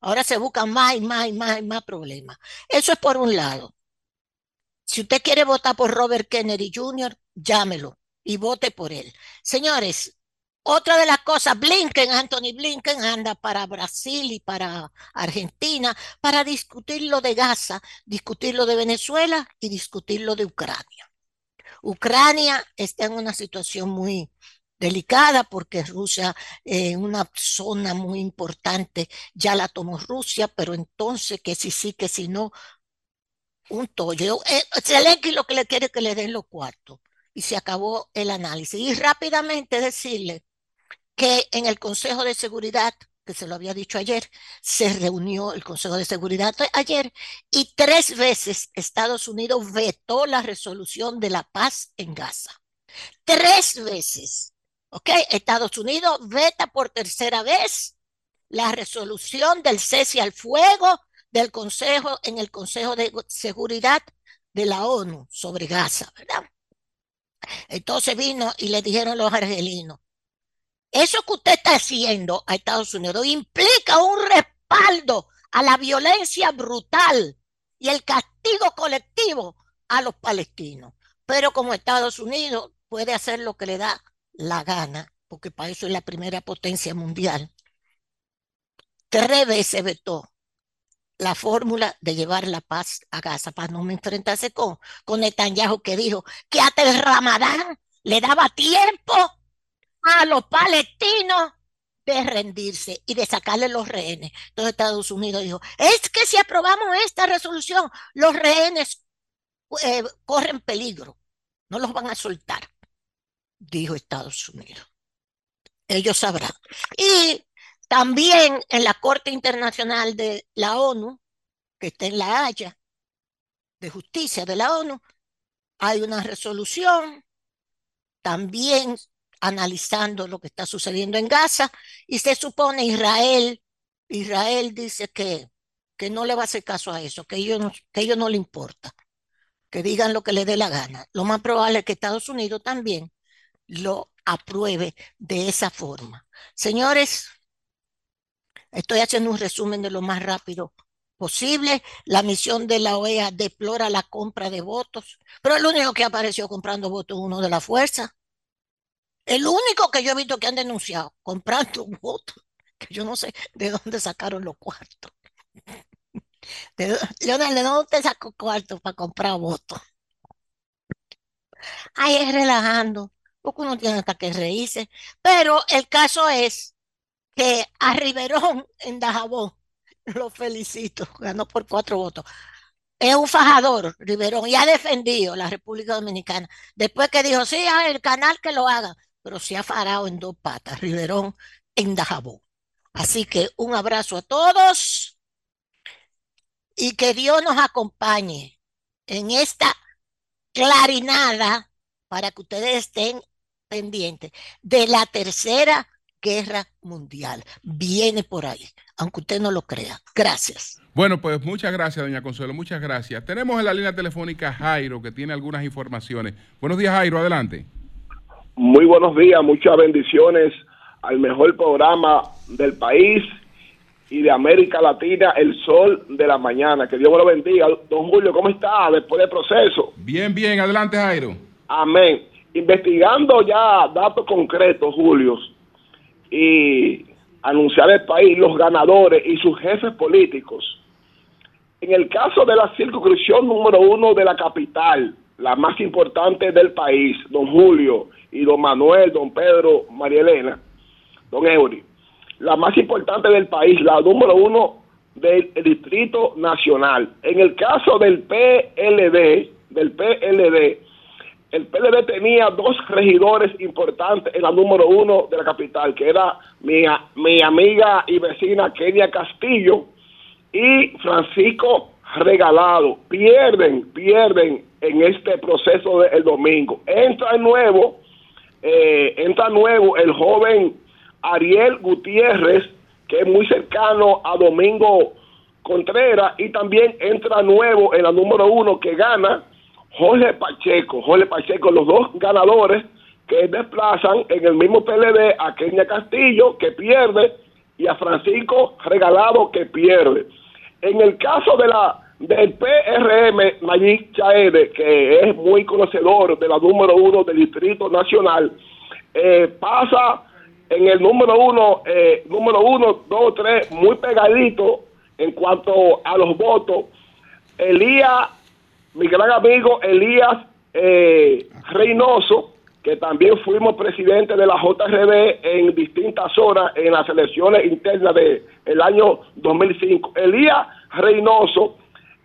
ahora se buscan más y más y más y más problemas. Eso es por un lado. Si usted quiere votar por Robert Kennedy Jr., llámelo y vote por él. Señores, otra de las cosas, Blinken, Anthony Blinken anda para Brasil y para Argentina para discutir lo de Gaza, discutir lo de Venezuela y discutir lo de Ucrania. Ucrania está en una situación muy delicada porque Rusia en una zona muy importante ya la tomó Rusia, pero entonces que si sí, que si no, un tollo. Eh, lo que le quiere que le den los cuartos. Y se acabó el análisis. Y rápidamente decirle que en el Consejo de Seguridad, que se lo había dicho ayer, se reunió el Consejo de Seguridad ayer y tres veces Estados Unidos vetó la resolución de la paz en Gaza. Tres veces. ¿Ok? Estados Unidos veta por tercera vez la resolución del cese al fuego del Consejo, en el Consejo de Seguridad de la ONU sobre Gaza, ¿verdad? Entonces vino y le dijeron los argelinos, eso que usted está haciendo a Estados Unidos implica un respaldo a la violencia brutal y el castigo colectivo a los palestinos. Pero como Estados Unidos puede hacer lo que le da la gana, porque para eso es la primera potencia mundial, tres veces vetó la fórmula de llevar la paz a Gaza para no enfrentarse con, con Netanyahu que dijo que hasta el Ramadán le daba tiempo a los palestinos de rendirse y de sacarle los rehenes. Entonces Estados Unidos dijo, es que si aprobamos esta resolución, los rehenes eh, corren peligro, no los van a soltar, dijo Estados Unidos. Ellos sabrán. Y también en la Corte Internacional de la ONU, que está en La Haya, de Justicia de la ONU, hay una resolución también analizando lo que está sucediendo en Gaza y se supone Israel, Israel dice que, que no le va a hacer caso a eso, que ellos que ellos no le importa, que digan lo que le dé la gana. Lo más probable es que Estados Unidos también lo apruebe de esa forma. Señores, Estoy haciendo un resumen de lo más rápido posible. La misión de la OEA deplora la compra de votos, pero el único que apareció comprando votos es uno de la fuerza. El único que yo he visto que han denunciado comprando votos que yo no sé de dónde sacaron los cuartos. ¿De, Leonel, ¿de dónde sacó cuartos para comprar votos? Ahí es relajando, porque uno tiene hasta que reírse. Pero el caso es a Riverón en Dajabón, lo felicito, ganó por cuatro votos. Es un fajador, Riverón, y ha defendido la República Dominicana. Después que dijo, sí, el canal que lo haga, pero se ha farado en dos patas, Riverón en Dajabón. Así que un abrazo a todos y que Dios nos acompañe en esta clarinada para que ustedes estén pendientes de la tercera guerra mundial. Viene por ahí, aunque usted no lo crea. Gracias.
Bueno, pues muchas gracias, doña Consuelo, muchas gracias. Tenemos en la línea telefónica Jairo, que tiene algunas informaciones. Buenos días, Jairo, adelante.
Muy buenos días, muchas bendiciones al mejor programa del país y de América Latina, El Sol de la Mañana. Que Dios me lo bendiga. Don Julio, ¿cómo está después del proceso?
Bien, bien, adelante Jairo.
Amén. Investigando ya datos concretos, Julio, y anunciar al país los ganadores y sus jefes políticos. En el caso de la circunscripción número uno de la capital, la más importante del país, don Julio y don Manuel, don Pedro, María Elena, don Eury, la más importante del país, la número uno del Distrito Nacional. En el caso del PLD, del PLD, el PLD tenía dos regidores importantes en la número uno de la capital, que era mi, mi amiga y vecina Kenia Castillo y Francisco Regalado. Pierden, pierden en este proceso del domingo. Entra nuevo, eh, entra nuevo el joven Ariel Gutiérrez, que es muy cercano a Domingo Contreras, y también entra nuevo en la número uno que gana Jorge Pacheco. Jorge Pacheco, los dos ganadores que desplazan en el mismo PLD a Kenia Castillo, que pierde, y a Francisco Regalado, que pierde. En el caso de la del PRM, Mayik Chaede, que es muy conocedor de la número uno del Distrito Nacional, eh, pasa en el número uno, eh, número uno, dos, tres, muy pegadito en cuanto a los votos. Elías, mi gran amigo Elías eh, Reynoso, que también fuimos presidente de la JRD en distintas zonas en las elecciones internas del el año 2005. Elías Reynoso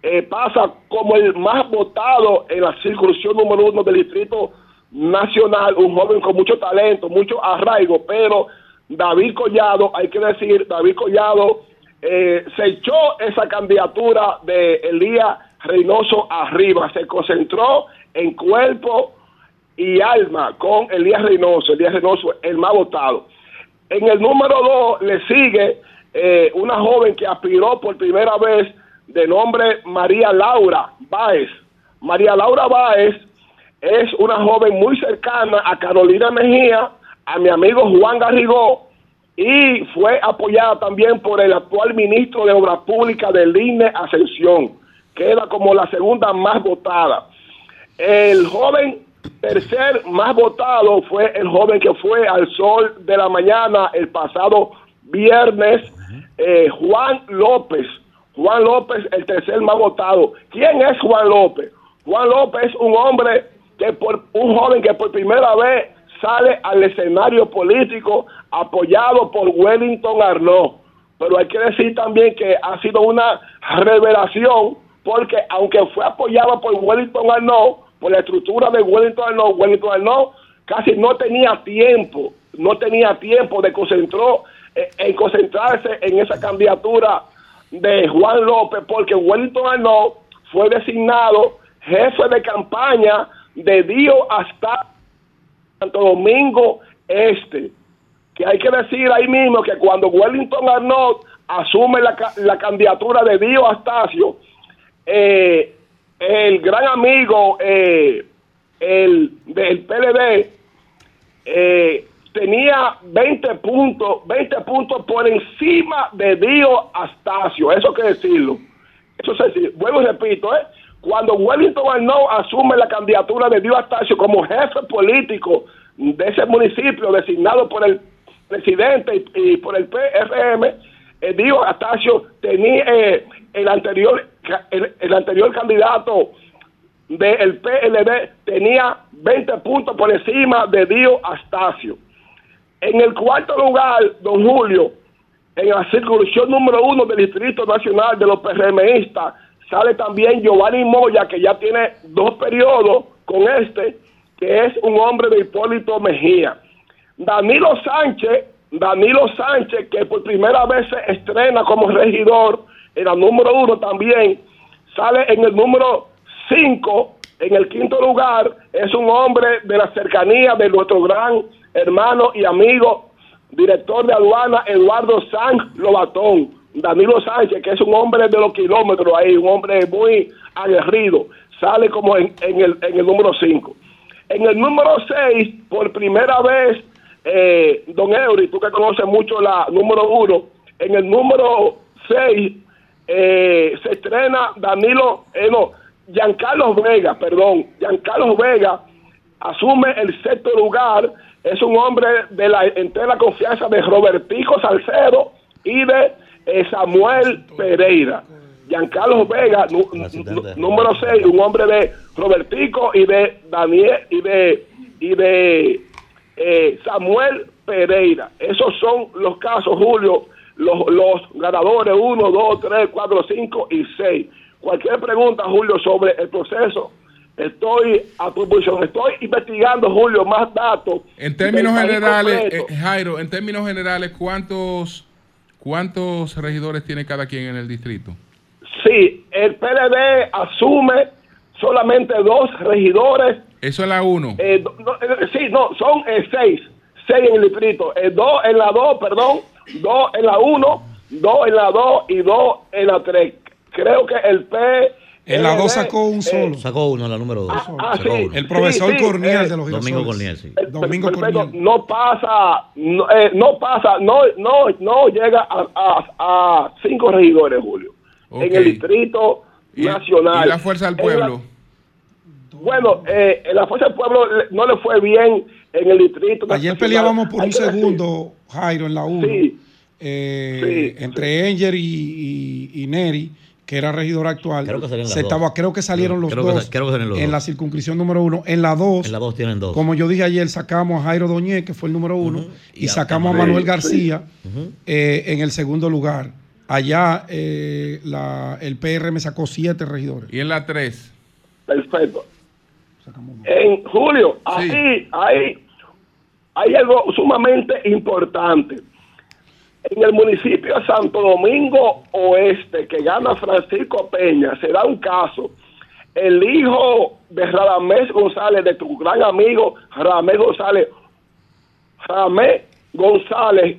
eh, pasa como el más votado en la circunscripción número uno del distrito nacional, un joven con mucho talento, mucho arraigo, pero David Collado, hay que decir, David Collado eh, se echó esa candidatura de Elías Reynoso arriba, se concentró en cuerpo y alma con Elías Reynoso, Elías Reynoso el más votado. En el número dos le sigue eh, una joven que aspiró por primera vez de nombre María Laura Báez. María Laura Báez es una joven muy cercana a Carolina Mejía, a mi amigo Juan Garrigó, y fue apoyada también por el actual ministro de Obras Públicas del INE Ascensión, que era como la segunda más votada. El joven tercer más votado fue el joven que fue al sol de la mañana el pasado viernes, eh, Juan López. Juan López, el tercer más votado. ¿Quién es Juan López? Juan López es un hombre que por un joven que por primera vez sale al escenario político apoyado por Wellington Arnaud. Pero hay que decir también que ha sido una revelación porque aunque fue apoyado por Wellington Arnaud, por la estructura de Wellington Arnaud, Wellington Arnaud casi no tenía tiempo, no tenía tiempo de concentró, eh, en concentrarse en esa candidatura de Juan López porque Wellington Arnaud fue designado jefe de campaña de Dios hasta Santo Domingo Este. Que hay que decir ahí mismo que cuando Wellington Arnold asume la, candidatura de Dios Astacio, eh, el gran amigo eh, el, del PLD eh, tenía 20 puntos, 20 puntos por encima de Dios Astacio. Eso que decirlo. Eso es decir, vuelvo y repito, ¿eh? Cuando Wellington Arnaud asume la candidatura de Dio Astacio como jefe político de ese municipio designado por el presidente y, por el PRM, eh, Dio Astacio tenía eh, el anterior el, anterior candidato del PLD tenía 20 puntos por encima de Dio Astacio. En el cuarto lugar, don Julio, en la circunscripción número uno del Distrito Nacional de los PRMistas, sale también Giovanni Moya, que ya tiene dos periodos con este, que es un hombre de Hipólito Mejía. Danilo Sánchez, Danilo Sánchez, que por primera vez se estrena como regidor, en la número uno también, sale en el número cinco, en el quinto lugar, es un hombre de la cercanía de nuestro gran hermano y amigo, director de aduana Eduardo Sánchez Lobatón. Danilo Sánchez, que es un hombre de los kilómetros ahí, un hombre muy aguerrido, sale como en, el, en el número 5. En el número 6, por primera vez, eh, don Eury, tú que conoces mucho la número 1, en el número 6 eh, se estrena Danilo, eh, no, Giancarlo Vega, perdón, Giancarlo Vega asume el sexto lugar, es un hombre de la entera confianza de Robertico Salcedo y de eh, Samuel Pereira. Giancarlo Vega, número 6, un hombre de Robertico y de Daniel y de y de eh, Samuel Pereira. Esos son los casos, Julio, los, los ganadores 1, 2, 3, 4, 5 y 6. Cualquier pregunta, Julio, sobre el proceso, estoy a tu posición. Estoy investigando, Julio, más datos.
En términos generales, eh, Jairo, en términos generales, ¿cuántos ¿Cuántos regidores tiene cada quien en el distrito?
Sí, el PLD asume solamente dos regidores.
Eso es la uno.
Eh, eh, sí, no, son eh, seis. Seis en el distrito. dos en la dos, perdón. Dos en la uno, dos en la dos y dos en la tres. Creo que el P
en la 2 sacó un solo.
sacó uno, la número 2.
Ah, ah
el profesor Corniel de los
Domingo Corniel, sí.
Domingo Corniel. No pasa, no, eh, no, pasa, no, no, no llega a, a, cinco regidores, Julio. En el Distrito Nacional.
¿Y la Fuerza del Pueblo?
Bueno, eh, la Fuerza del Pueblo no le fue bien en el Distrito
Ayer peleábamos por un segundo, Jairo, en la 1. Sí. Eh, entre Enger y, y, y Neri que era regidor actual, creo que, se estaba, creo que salieron los dos en la circunscripción número uno. En la dos,
en la dos tienen dos.
Como yo dije ayer, sacamos a Jairo Doñé, que fue el número uno, y, sacamos a Manuel García eh, en el segundo lugar. Allá eh, la, el PR me sacó siete regidores.
¿Y en la tres?
Perfecto. En julio, ahí hay, hay algo sumamente importante. En el municipio de Santo Domingo Oeste, que gana Francisco Peña, se da un caso. El hijo de Radamés González, de tu gran amigo Radamés González, Radamés González,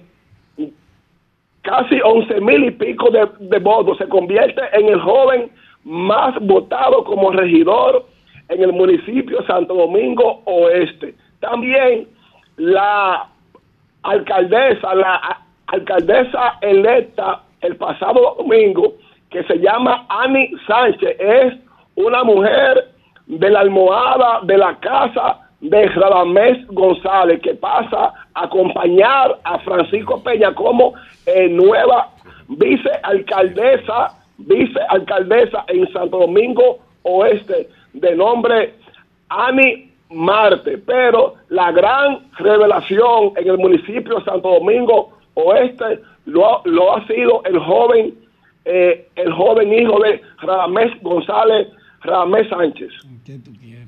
casi once mil y pico de, de votos, se convierte en el joven más votado como regidor en el municipio Santo Domingo Oeste. También la alcaldesa, la alcaldesa electa el pasado domingo, que se llama Ani Sánchez, es una mujer de la almohada de la casa de Radamés González, que pasa a acompañar a Francisco Peña como eh, nueva vicealcaldesa, vicealcaldesa en Santo Domingo Oeste, de nombre Ani Marte. Pero la gran revelación en el municipio de Santo Domingo oeste lo, lo ha sido el joven eh, el joven hijo de Ramés González Ramés Sánchez.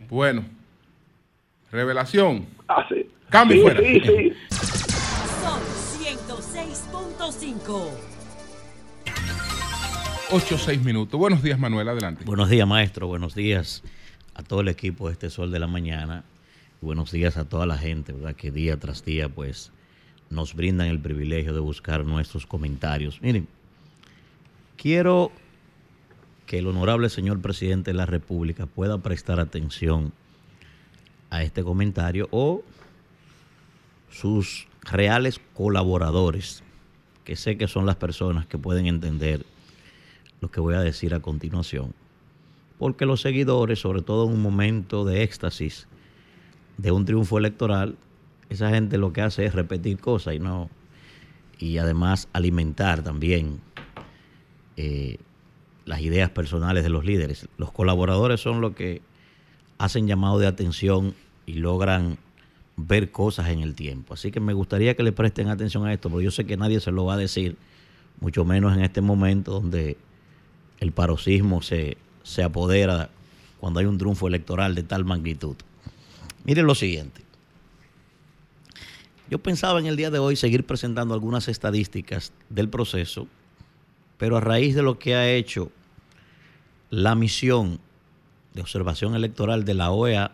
Bueno, revelación.
Ah, sí.
Cambio fuera. Sí, sí.
Son 106.5.
8 6 minutos. Buenos días, Manuel, adelante.
Buenos días, maestro. Buenos días a todo el equipo de este Sol de la Mañana. buenos días a toda la gente, ¿verdad? Que día tras día, pues, nos brindan el privilegio de buscar nuestros comentarios. Miren, quiero que el honorable señor presidente de la República pueda prestar atención a este comentario o sus reales colaboradores, que sé que son las personas que pueden entender lo que voy a decir a continuación, porque los seguidores, sobre todo en un momento de éxtasis de un triunfo electoral, esa gente lo que hace es repetir cosas y no y además alimentar también eh, las ideas personales de los líderes. Los colaboradores son los que hacen llamado de atención y logran ver cosas en el tiempo. Así que me gustaría que le presten atención a esto, porque yo sé que nadie se lo va a decir, mucho menos en este momento donde el paroxismo se, se apodera cuando hay un triunfo electoral de tal magnitud. Miren lo siguiente. Yo pensaba en el día de hoy seguir presentando algunas estadísticas del proceso, pero a raíz de lo que ha hecho la misión de observación electoral de la OEA,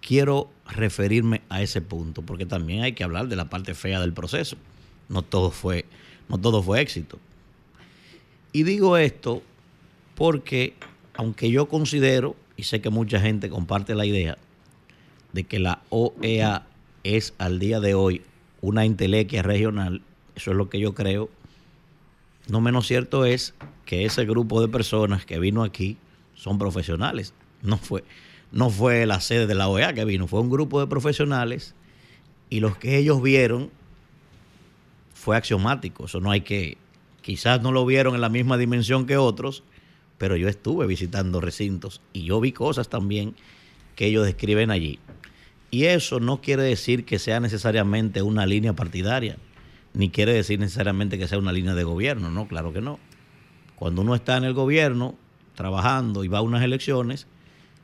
quiero referirme a ese punto, porque también hay que hablar de la parte fea del proceso. No todo fue, no todo fue éxito. Y digo esto porque, aunque yo considero, y sé que mucha gente comparte la idea, de que la OEA es al día de hoy una intelequia regional, eso es lo que yo creo, no menos cierto es que ese grupo de personas que vino aquí son profesionales. No fue, no fue la sede de la OEA que vino, fue un grupo de profesionales y los que ellos vieron fue axiomático. Eso no hay que, quizás no lo vieron en la misma dimensión que otros, pero yo estuve visitando recintos y yo vi cosas también que ellos describen allí. Y eso no quiere decir que sea necesariamente una línea partidaria, ni quiere decir necesariamente que sea una línea de gobierno, no, claro que no. Cuando uno está en el gobierno, trabajando y va a unas elecciones,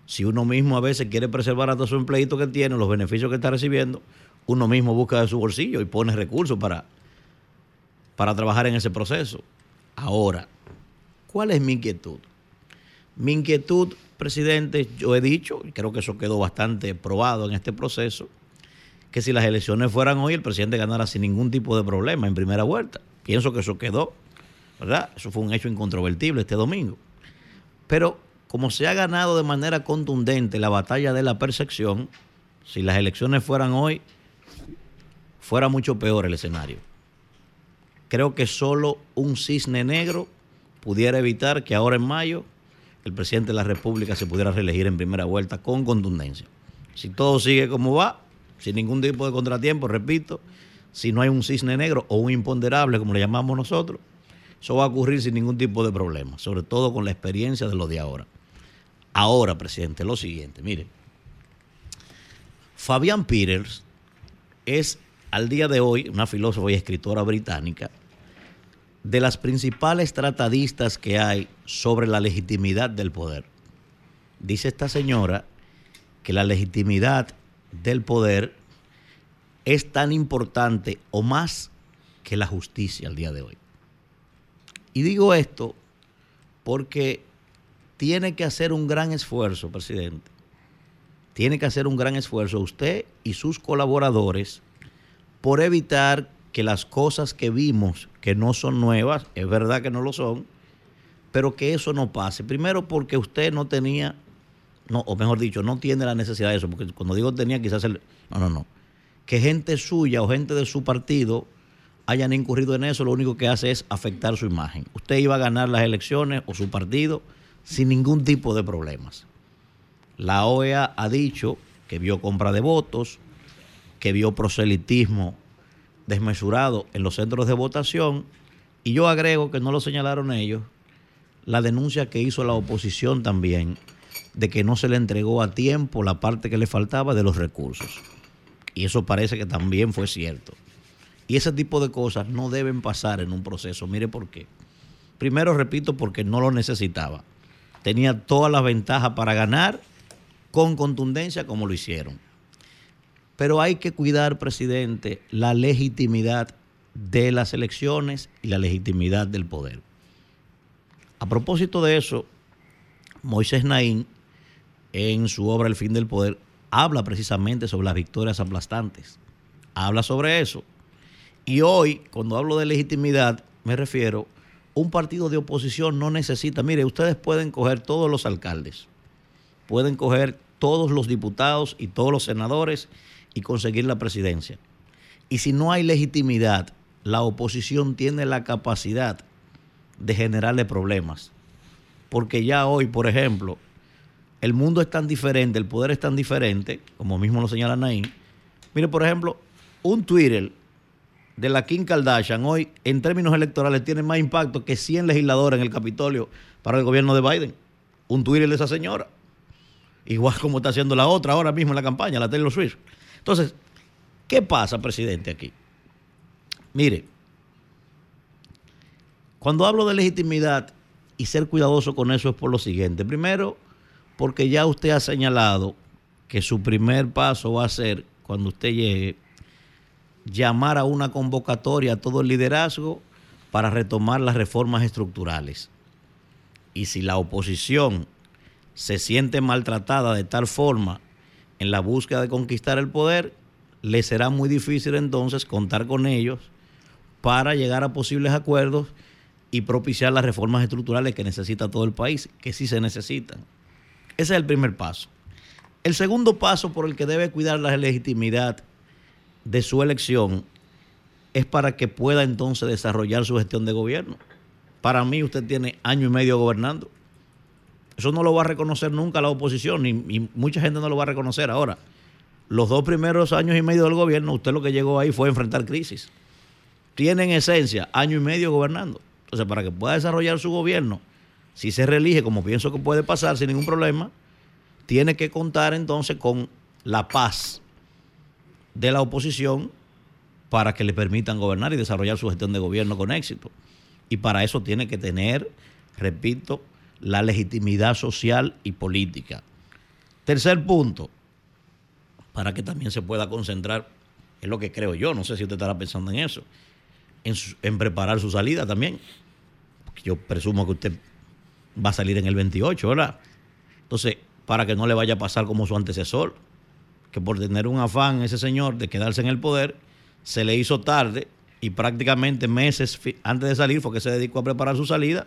si uno mismo a veces quiere preservar a todo su empleito que tiene, los beneficios que está recibiendo, uno mismo busca de su bolsillo y pone recursos para, para trabajar en ese proceso. Ahora, ¿cuál es mi inquietud? Mi inquietud, presidente, yo he dicho, y creo que eso quedó bastante probado en este proceso, que si las elecciones fueran hoy, el presidente ganara sin ningún tipo de problema en primera vuelta. Pienso que eso quedó, ¿verdad? Eso fue un hecho incontrovertible este domingo. Pero como se ha ganado de manera contundente la batalla de la percepción, si las elecciones fueran hoy, fuera mucho peor el escenario. Creo que solo un cisne negro pudiera evitar que ahora en mayo el presidente de la República se pudiera reelegir en primera vuelta con contundencia. Si todo sigue como va, sin ningún tipo de contratiempo, repito, si no hay un cisne negro o un imponderable, como le llamamos nosotros, eso va a ocurrir sin ningún tipo de problema, sobre todo con la experiencia de lo de ahora. Ahora, presidente, lo siguiente, mire. Fabián Peters es al día de hoy una filósofa y escritora británica de las principales tratadistas que hay sobre la legitimidad del poder. Dice esta señora que la legitimidad del poder es tan importante o más que la justicia al día de hoy. Y digo esto porque tiene que hacer un gran esfuerzo, presidente. Tiene que hacer un gran esfuerzo usted y sus colaboradores por evitar que las cosas que vimos, que no son nuevas, es verdad que no lo son, pero que eso no pase. Primero porque usted no tenía, no, o mejor dicho, no tiene la necesidad de eso, porque cuando digo tenía, quizás el, no, no, no. Que gente suya o gente de su partido hayan incurrido en eso, lo único que hace es afectar su imagen. Usted iba a ganar las elecciones o su partido sin ningún tipo de problemas. La OEA ha dicho que vio compra de votos, que vio proselitismo desmesurado en los centros de votación y yo agrego que no lo señalaron ellos, la denuncia que hizo la oposición también de que no se le entregó a tiempo la parte que le faltaba de los recursos. Y eso parece que también fue cierto. Y ese tipo de cosas no deben pasar en un proceso. Mire por qué. Primero, repito, porque no lo necesitaba tenía todas las ventajas para ganar con contundencia como lo hicieron. Pero hay que cuidar, presidente, la legitimidad de las elecciones y la legitimidad del poder. A propósito de eso, Moisés Naín, en su obra El fin del poder, habla precisamente sobre las victorias aplastantes. Habla sobre eso. Y hoy, cuando hablo de legitimidad, me refiero un partido de oposición no necesita, mire, ustedes pueden coger todos los alcaldes, pueden coger todos los diputados y todos los senadores y conseguir la presidencia. Y si no hay legitimidad, la oposición tiene la capacidad de generarle problemas. Porque ya hoy, por ejemplo, el mundo es tan diferente, el poder es tan diferente, como mismo lo señala Naín, Mire, por ejemplo, un Twitter de la Kim Kardashian hoy, en términos electorales, tiene más impacto que 100 legisladores en el Capitolio para el gobierno de Biden. Un Twitter de esa señora. Igual como está haciendo la otra ahora mismo en la campaña, la Taylor Swift. Entonces, ¿qué pasa, presidente, aquí? Mire, cuando hablo de legitimidad y ser cuidadoso con eso es por lo siguiente. Primero, porque ya usted ha señalado que su primer paso va a ser, cuando usted llegue, llamar a una convocatoria a todo el liderazgo para retomar las reformas estructurales. Y si la oposición se siente maltratada de tal forma en la búsqueda de conquistar el poder, le será muy difícil entonces contar con ellos para llegar a posibles acuerdos y propiciar las reformas estructurales que necesita todo el país, que sí se necesitan. Ese es el primer paso. El segundo paso por el que debe cuidar la legitimidad de su elección es para que pueda entonces desarrollar su gestión de gobierno. Para mí usted tiene año y medio gobernando. Eso no lo va a reconocer nunca la oposición, y mucha gente no lo va a reconocer ahora. Los dos primeros años y medio del gobierno, usted lo que llegó ahí fue enfrentar crisis. Tiene en esencia año y medio gobernando. Entonces, para que pueda desarrollar su gobierno, si se reelige, como pienso que puede pasar sin ningún problema, tiene que contar entonces con la paz de la oposición para que le permitan gobernar y desarrollar su gestión de gobierno con éxito. Y para eso tiene que tener, repito, la legitimidad social y política. Tercer punto, para que también se pueda concentrar, es lo que creo yo, no sé si usted estará pensando en eso, en, preparar su salida también. Porque yo presumo que usted va a salir en el 28, ¿verdad? Entonces, para que no le vaya a pasar como su antecesor, que por tener un afán ese señor de quedarse en el poder, se le hizo tarde y prácticamente meses antes de salir fue que se dedicó a preparar su salida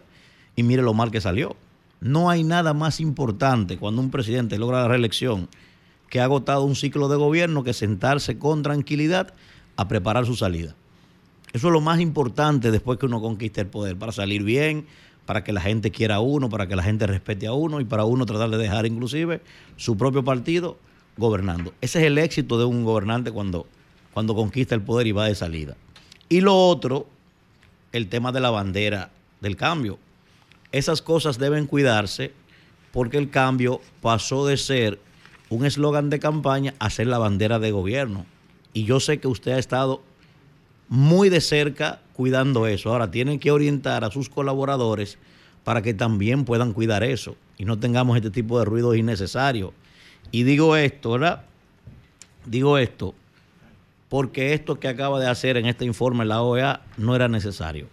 y mire lo mal que salió. No hay nada más importante cuando un presidente logra la reelección que ha agotado un ciclo de gobierno que sentarse con tranquilidad a preparar su salida. Eso es lo más importante después que uno conquiste el poder, para salir bien, para que la gente quiera a uno, para que la gente respete a uno y para uno tratar de dejar inclusive su propio partido gobernando. Ese es el éxito de un gobernante cuando, cuando conquista el poder y va de salida. Y lo otro, el tema de la bandera del cambio. Esas cosas deben cuidarse porque el cambio pasó de ser un eslogan de campaña a ser la bandera de gobierno. Y yo sé que usted ha estado muy de cerca cuidando eso. Ahora tienen que orientar a sus colaboradores para que también puedan cuidar eso y no tengamos este tipo de ruidos innecesarios. Y digo esto, ¿verdad? Digo esto porque esto que acaba de hacer en este informe la OEA no era necesario.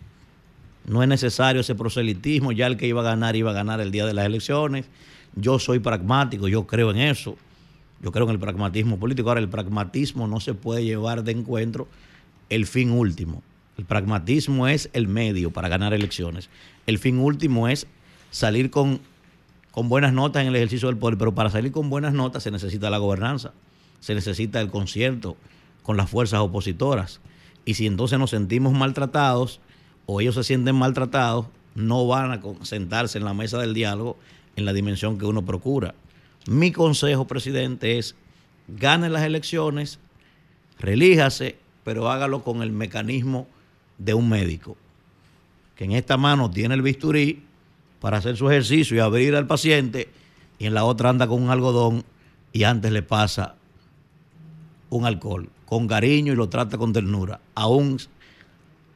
No es necesario ese proselitismo, ya el que iba a ganar iba a ganar el día de las elecciones. Yo soy pragmático, yo creo en eso. Yo creo en el pragmatismo político. Ahora, el pragmatismo no se puede llevar de encuentro el fin último. El pragmatismo es el medio para ganar elecciones. El fin último es salir con, con buenas notas en el ejercicio del poder, pero para salir con buenas notas se necesita la gobernanza, se necesita el concierto con las fuerzas opositoras. Y si entonces nos sentimos maltratados o ellos se sienten maltratados, no van a sentarse en la mesa del diálogo en la dimensión que uno procura. Mi consejo, presidente, es gane las elecciones, relíjase pero hágalo con el mecanismo de un médico, que en esta mano tiene el bisturí para hacer su ejercicio y abrir al paciente, y en la otra anda con un algodón y antes le pasa un alcohol, con cariño y lo trata con ternura, aún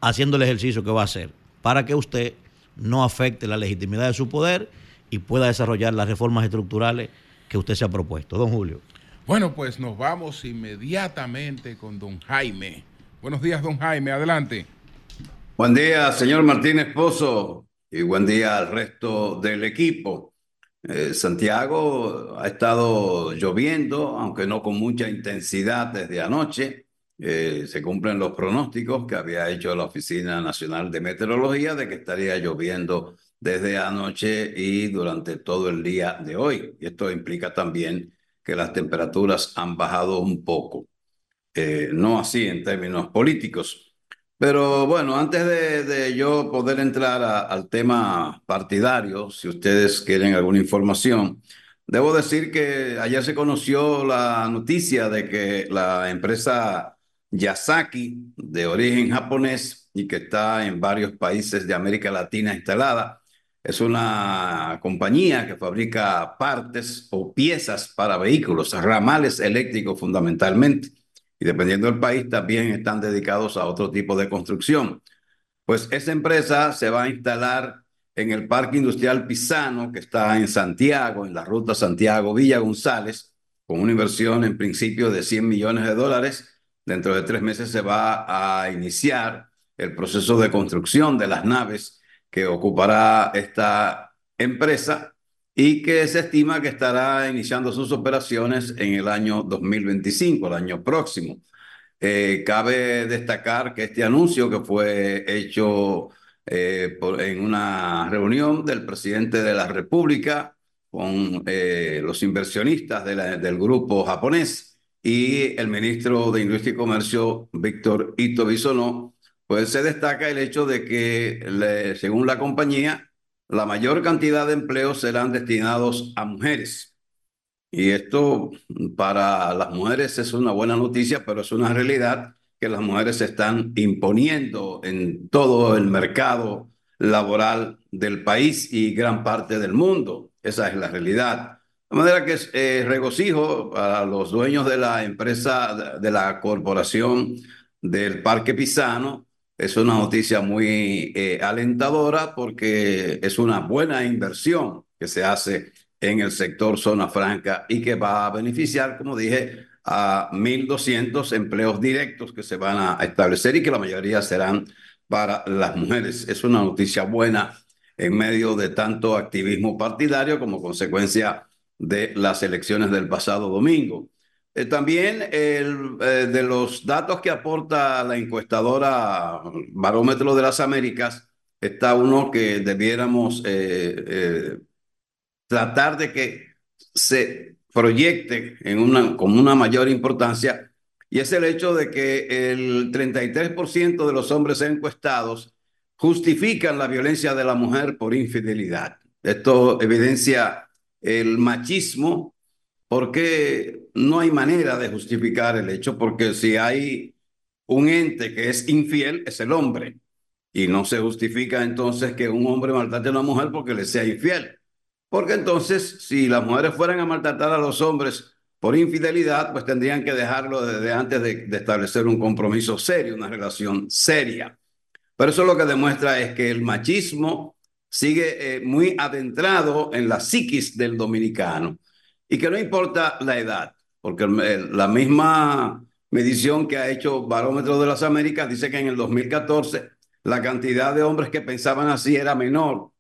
haciendo el ejercicio que va a hacer, para que usted no afecte la legitimidad de su poder y pueda desarrollar las reformas estructurales que usted se ha propuesto. Don Julio.
Bueno, pues nos vamos inmediatamente con don Jaime. Buenos días, don Jaime, adelante.
Buen día, señor Martínez Pozo, y buen día al resto del equipo. Eh, Santiago ha estado lloviendo, aunque no con mucha intensidad desde anoche. Eh, se cumplen los pronósticos que había hecho la Oficina Nacional de Meteorología de que estaría lloviendo desde anoche y durante todo el día de hoy. Y esto implica también que las temperaturas han bajado un poco. Eh, no así en términos políticos. Pero bueno, antes de, yo poder entrar al tema partidario, si ustedes quieren alguna información, Debo decir que ayer se conoció la noticia de que la empresa Yasaki, de origen japonés y que está en varios países de América Latina instalada, es una compañía que fabrica partes o piezas para vehículos, ramales eléctricos fundamentalmente. Y dependiendo del país, también están dedicados a otro tipo de construcción. Pues esa empresa se va a instalar en el Parque Industrial Pisano, que está en Santiago, en la ruta Santiago-Villa González, con una inversión en principio de 100 millones de dólares. Dentro de tres meses se va a iniciar el proceso de construcción de las naves que ocupará esta empresa y que se estima que estará iniciando sus operaciones en el año 2025, el año próximo. Eh, cabe destacar que este anuncio que fue hecho eh, en una reunión del presidente de la República con eh, los inversionistas del grupo japonés y el ministro de Industria y Comercio, Víctor Ito Bisonó, pues se destaca el hecho de que, según la compañía, la mayor cantidad de empleos serán destinados a mujeres. Y esto para las mujeres es una buena noticia, pero es una realidad que las mujeres se están imponiendo en todo el mercado laboral del país y gran parte del mundo. Esa es la realidad. De manera que es eh, regocijo para los dueños de la empresa, de la corporación del Parque Pisano, es una noticia muy eh, alentadora porque es una buena inversión que se hace en el sector zona franca y que va a beneficiar, como dije, a 1.200 empleos directos que se van a establecer y que la mayoría serán para las mujeres. Es una noticia buena en medio de tanto activismo partidario como consecuencia de las elecciones del pasado domingo. Eh, también el, eh, de los datos que aporta la encuestadora Barómetro de las Américas, está uno que debiéramos eh, tratar de que se proyecte en una, con una mayor importancia, y es el hecho de que el 33% de los hombres encuestados justifican la violencia de la mujer por infidelidad. Esto evidencia el machismo porque no hay manera de justificar el hecho, porque si hay un ente que es infiel, es el hombre. Y no se justifica entonces que un hombre maltrate a una mujer porque le sea infiel. Porque entonces, si las mujeres fueran a maltratar a los hombres por infidelidad, pues tendrían que dejarlo desde antes de, establecer un compromiso serio, una relación seria. Pero eso lo que demuestra es que el machismo sigue eh, muy adentrado en la psiquis del dominicano y que no importa la edad, porque la misma medición que ha hecho Barómetro de las Américas dice que en el 2014 la cantidad de hombres que pensaban así era menor. O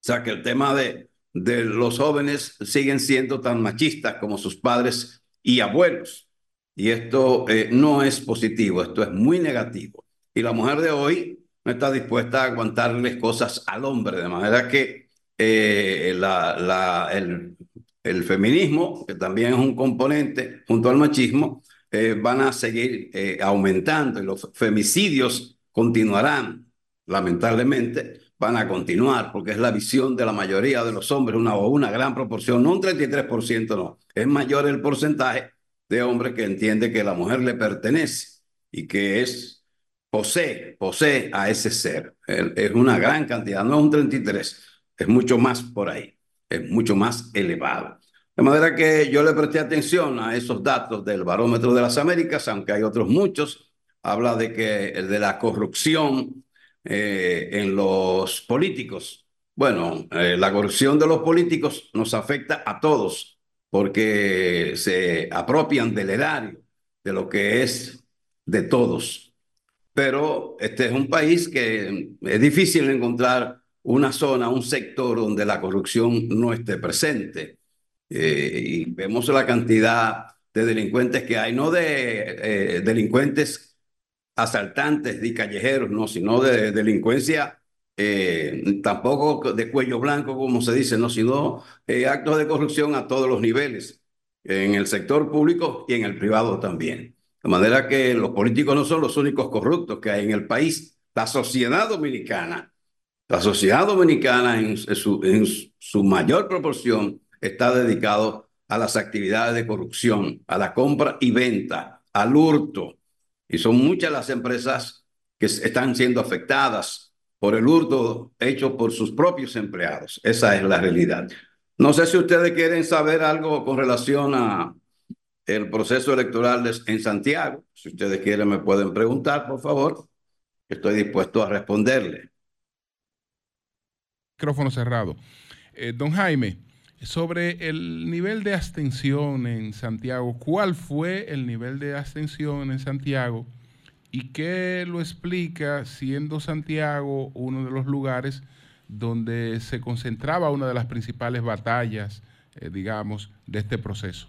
sea que el tema de, de los jóvenes siguen siendo tan machistas como sus padres y abuelos. Y esto eh, no es positivo, esto es muy negativo. Y la mujer de hoy no está dispuesta a aguantarles cosas al hombre, de manera que eh, el, el feminismo, que también es un componente junto al machismo, eh, van a seguir eh, aumentando y los femicidios continuarán, lamentablemente, van a continuar, porque es la visión de la mayoría de los hombres, una, una gran proporción, no un 33%, no, es mayor el porcentaje de hombres que entiende que la mujer le pertenece y que es, posee, posee a ese ser. Es una gran cantidad, no es un 33, es mucho más por ahí es mucho más elevado. De manera que yo le presté atención a esos datos del barómetro de las Américas, aunque hay otros muchos. Habla de que el de la corrupción eh, en los políticos. Bueno, eh, la corrupción de los políticos nos afecta a todos porque se apropian del erario, de lo que es de todos. Pero este es un país que es difícil encontrar una zona, un sector donde la corrupción no esté presente. Eh, y vemos la cantidad de delincuentes que hay, no de eh, delincuentes asaltantes y callejeros, no, sino de delincuencia, eh, tampoco de cuello blanco, como se dice, no, sino actos de corrupción a todos los niveles, en el sector público y en el privado también. De manera que los políticos no son los únicos corruptos que hay en el país. La sociedad dominicana la sociedad dominicana en su, mayor proporción está dedicado a las actividades de corrupción, a la compra y venta, al hurto. Y son muchas las empresas que están siendo afectadas por el hurto hecho por sus propios empleados. Esa es la realidad. No sé si ustedes quieren saber algo con relación a el proceso electoral en Santiago. Si ustedes quieren me pueden preguntar, por favor. Estoy dispuesto a responderle.
Micrófono cerrado. Eh, don Jaime, sobre el nivel de abstención en Santiago, ¿cuál fue el nivel de abstención en Santiago y qué lo explica siendo Santiago uno de los lugares donde se concentraba una de las principales batallas, eh, digamos, de este proceso?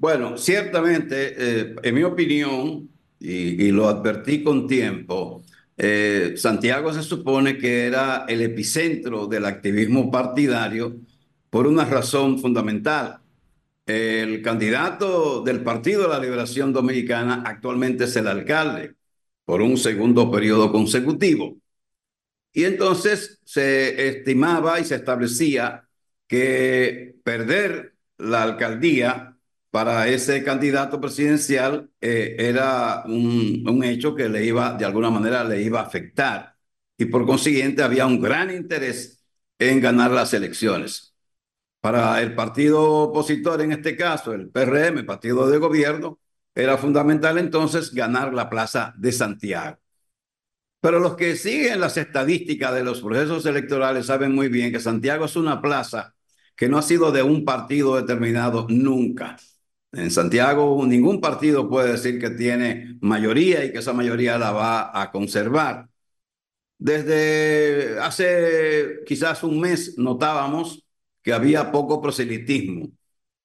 Bueno, ciertamente, eh, en mi opinión, y, lo advertí con tiempo, eh, Santiago se supone que era el epicentro del activismo partidario por una razón fundamental. El candidato del Partido de la Liberación Dominicana actualmente es el alcalde por un segundo periodo consecutivo. Y entonces se estimaba y se establecía que perder la alcaldía para ese candidato presidencial eh, era un, un, hecho que le iba, de alguna manera, le iba a afectar. Y por consiguiente había un gran interés en ganar las elecciones. Para el partido opositor, en este caso, el PRM, partido de gobierno, era fundamental entonces ganar la plaza de Santiago. Pero los que siguen las estadísticas de los procesos electorales saben muy bien que Santiago es una plaza que no ha sido de un partido determinado nunca. En Santiago ningún partido puede decir que tiene mayoría y que esa mayoría la va a conservar. Desde hace quizás un mes notábamos que había poco proselitismo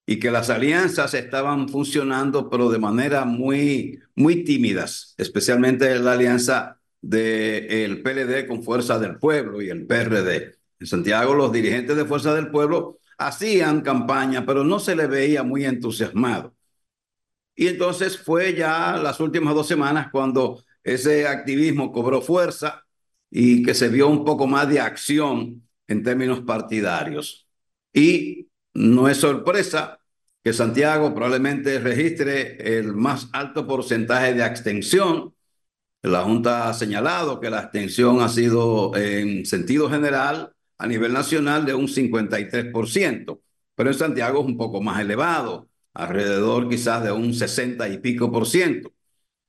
y que las alianzas estaban funcionando, pero de manera muy, muy tímidas, especialmente la alianza del PLD con Fuerza del Pueblo y el PRD. En Santiago los dirigentes de Fuerza del Pueblo hacían campaña, pero no se le veía muy entusiasmado. Y entonces fue ya las últimas dos semanas cuando ese activismo cobró fuerza y que se vio un poco más de acción en términos partidarios. Y no es sorpresa que Santiago probablemente registre el más alto porcentaje de abstención. La Junta ha señalado que la abstención ha sido en sentido general a nivel nacional de un 53%, pero en Santiago es un poco más elevado, alrededor quizás de un 60 y pico por ciento.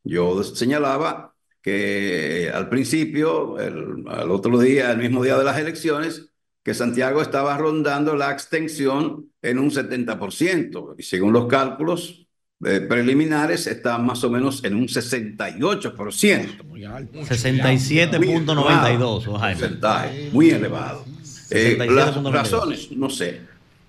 Yo señalaba que al principio, el, al otro día, el mismo día de las elecciones, que Santiago estaba rondando la extensión en un 70%. Y según los cálculos eh, preliminares, está más o menos en un 68%.
67.92,
Porcentaje muy elevado. Eh, las razones, no sé.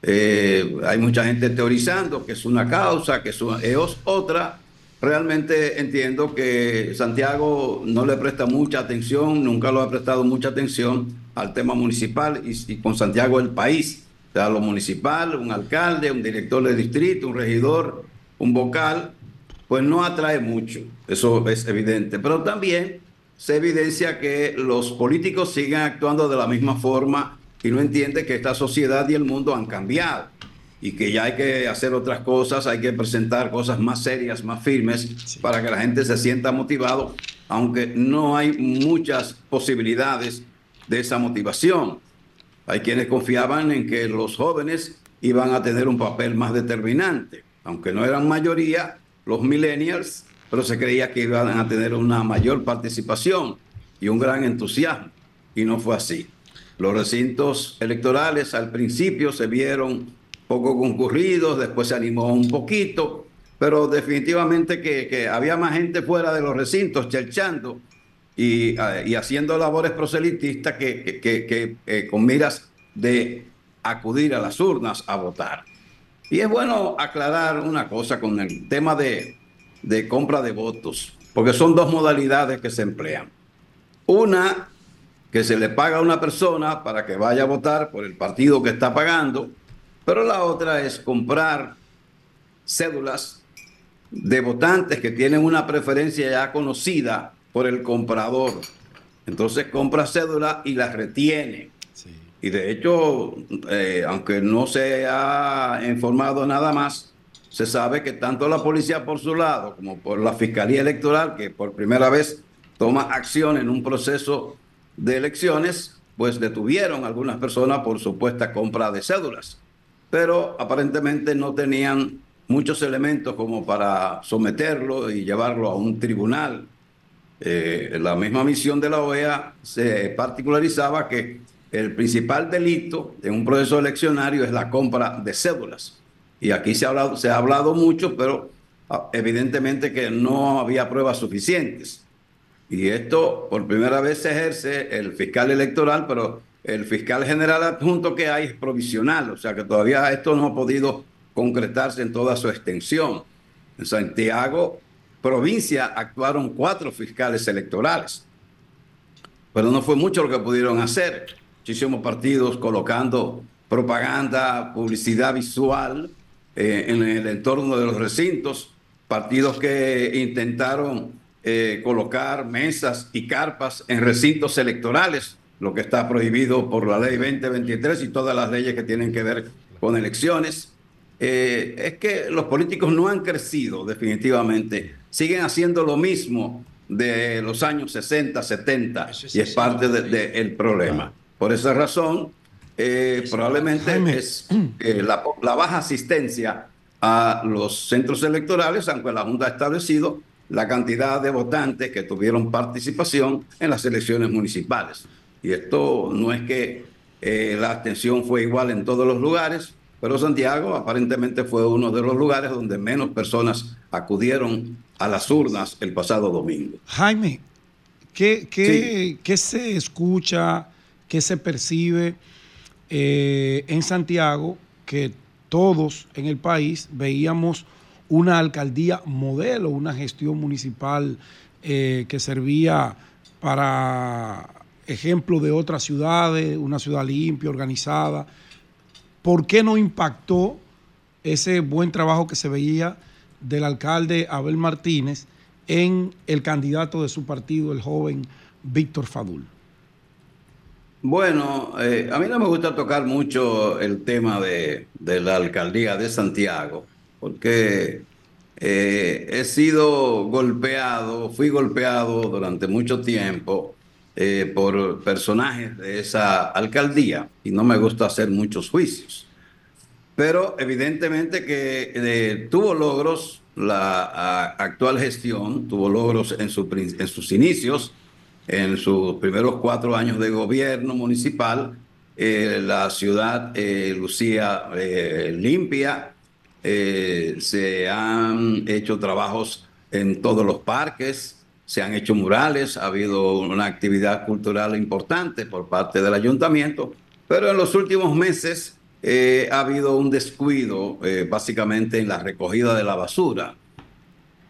Eh, hay mucha gente teorizando que es una causa, que es, es otra. Realmente entiendo que Santiago no le presta mucha atención, nunca lo ha prestado mucha atención al tema municipal y, con Santiago el país. O sea, lo municipal, un alcalde, un director de distrito, un regidor, un vocal, pues no atrae mucho, eso es evidente. Pero también se evidencia que los políticos siguen actuando de la misma forma y no entiende que esta sociedad y el mundo han cambiado y que ya hay que hacer otras cosas, hay que presentar cosas más serias, más firmes, para que la gente se sienta motivado, aunque no hay muchas posibilidades de esa motivación. Hay quienes confiaban en que los jóvenes iban a tener un papel más determinante, aunque no eran mayoría los millennials, pero se creía que iban a tener una mayor participación y un gran entusiasmo, y no fue así. Los recintos electorales al principio se vieron poco concurridos, después se animó un poquito, pero definitivamente que, había más gente fuera de los recintos cherchando y, haciendo labores proselitistas que, que, eh, con miras de acudir a las urnas a votar. Y es bueno aclarar una cosa con el tema de, de compra de votos, porque son dos modalidades que se emplean. Una, que se le paga a una persona para que vaya a votar por el partido que está pagando, pero la otra es comprar cédulas de votantes que tienen una preferencia ya conocida por el comprador. Entonces compra cédula y la retiene. Y de hecho, eh, aunque no se ha informado nada más, se sabe que tanto la policía por su lado como por la Fiscalía Electoral, que por primera vez toma acción en un proceso de elecciones, pues detuvieron a algunas personas por supuesta compra de cédulas. Pero aparentemente no tenían muchos elementos como para someterlo y llevarlo a un tribunal. Eh, la misma misión de la OEA se particularizaba que el principal delito en un proceso eleccionario es la compra de cédulas. Y aquí se ha hablado, se ha hablado mucho, pero ah, evidentemente que no había pruebas suficientes. Y esto por primera vez se ejerce el fiscal electoral, pero el fiscal general adjunto que hay es provisional, o sea que todavía esto no ha podido concretarse en toda su extensión. En Santiago, provincia, actuaron cuatro fiscales electorales, pero no fue mucho lo que pudieron hacer. Muchísimos partidos colocando propaganda, publicidad visual eh, en el entorno de los recintos, partidos que intentaron eh, colocar mesas y carpas en recintos electorales, lo que está prohibido por la ley 2023 y todas las leyes que tienen que ver con elecciones. Eh, es que los políticos no han crecido definitivamente, siguen haciendo lo mismo de los años 60, 70 y es parte del problema. Por esa razón, eh, probablemente es la, la, baja asistencia a los centros electorales, aunque la Junta ha establecido la cantidad de votantes que tuvieron participación en las elecciones municipales. Y esto no es que eh, la abstención fue igual en todos los lugares, pero Santiago aparentemente fue uno de los lugares donde menos personas acudieron a las urnas el pasado domingo.
Jaime, ¿qué, qué, se escucha, qué se percibe eh, en Santiago que todos en el país veíamos una alcaldía modelo, una gestión municipal eh, que servía para ejemplo de otras ciudades, una ciudad limpia, organizada. ¿Por qué no impactó ese buen trabajo que se veía del alcalde Abel Martínez en el candidato de su partido, el joven Víctor Fadul?
Bueno, eh, a mí no me gusta tocar mucho el tema de, de la alcaldía de Santiago porque eh, he sido golpeado, fui golpeado durante mucho tiempo eh, por personajes de esa alcaldía y no me gusta hacer muchos juicios. Pero evidentemente que tuvo logros la actual gestión, tuvo logros en sus inicios, en sus primeros cuatro años de gobierno municipal, la ciudad lucía limpia, eh, se han hecho trabajos en todos los parques, se han hecho murales, ha habido una actividad cultural importante por parte del ayuntamiento, pero en los últimos meses eh, ha habido un descuido eh, básicamente en la recogida de la basura.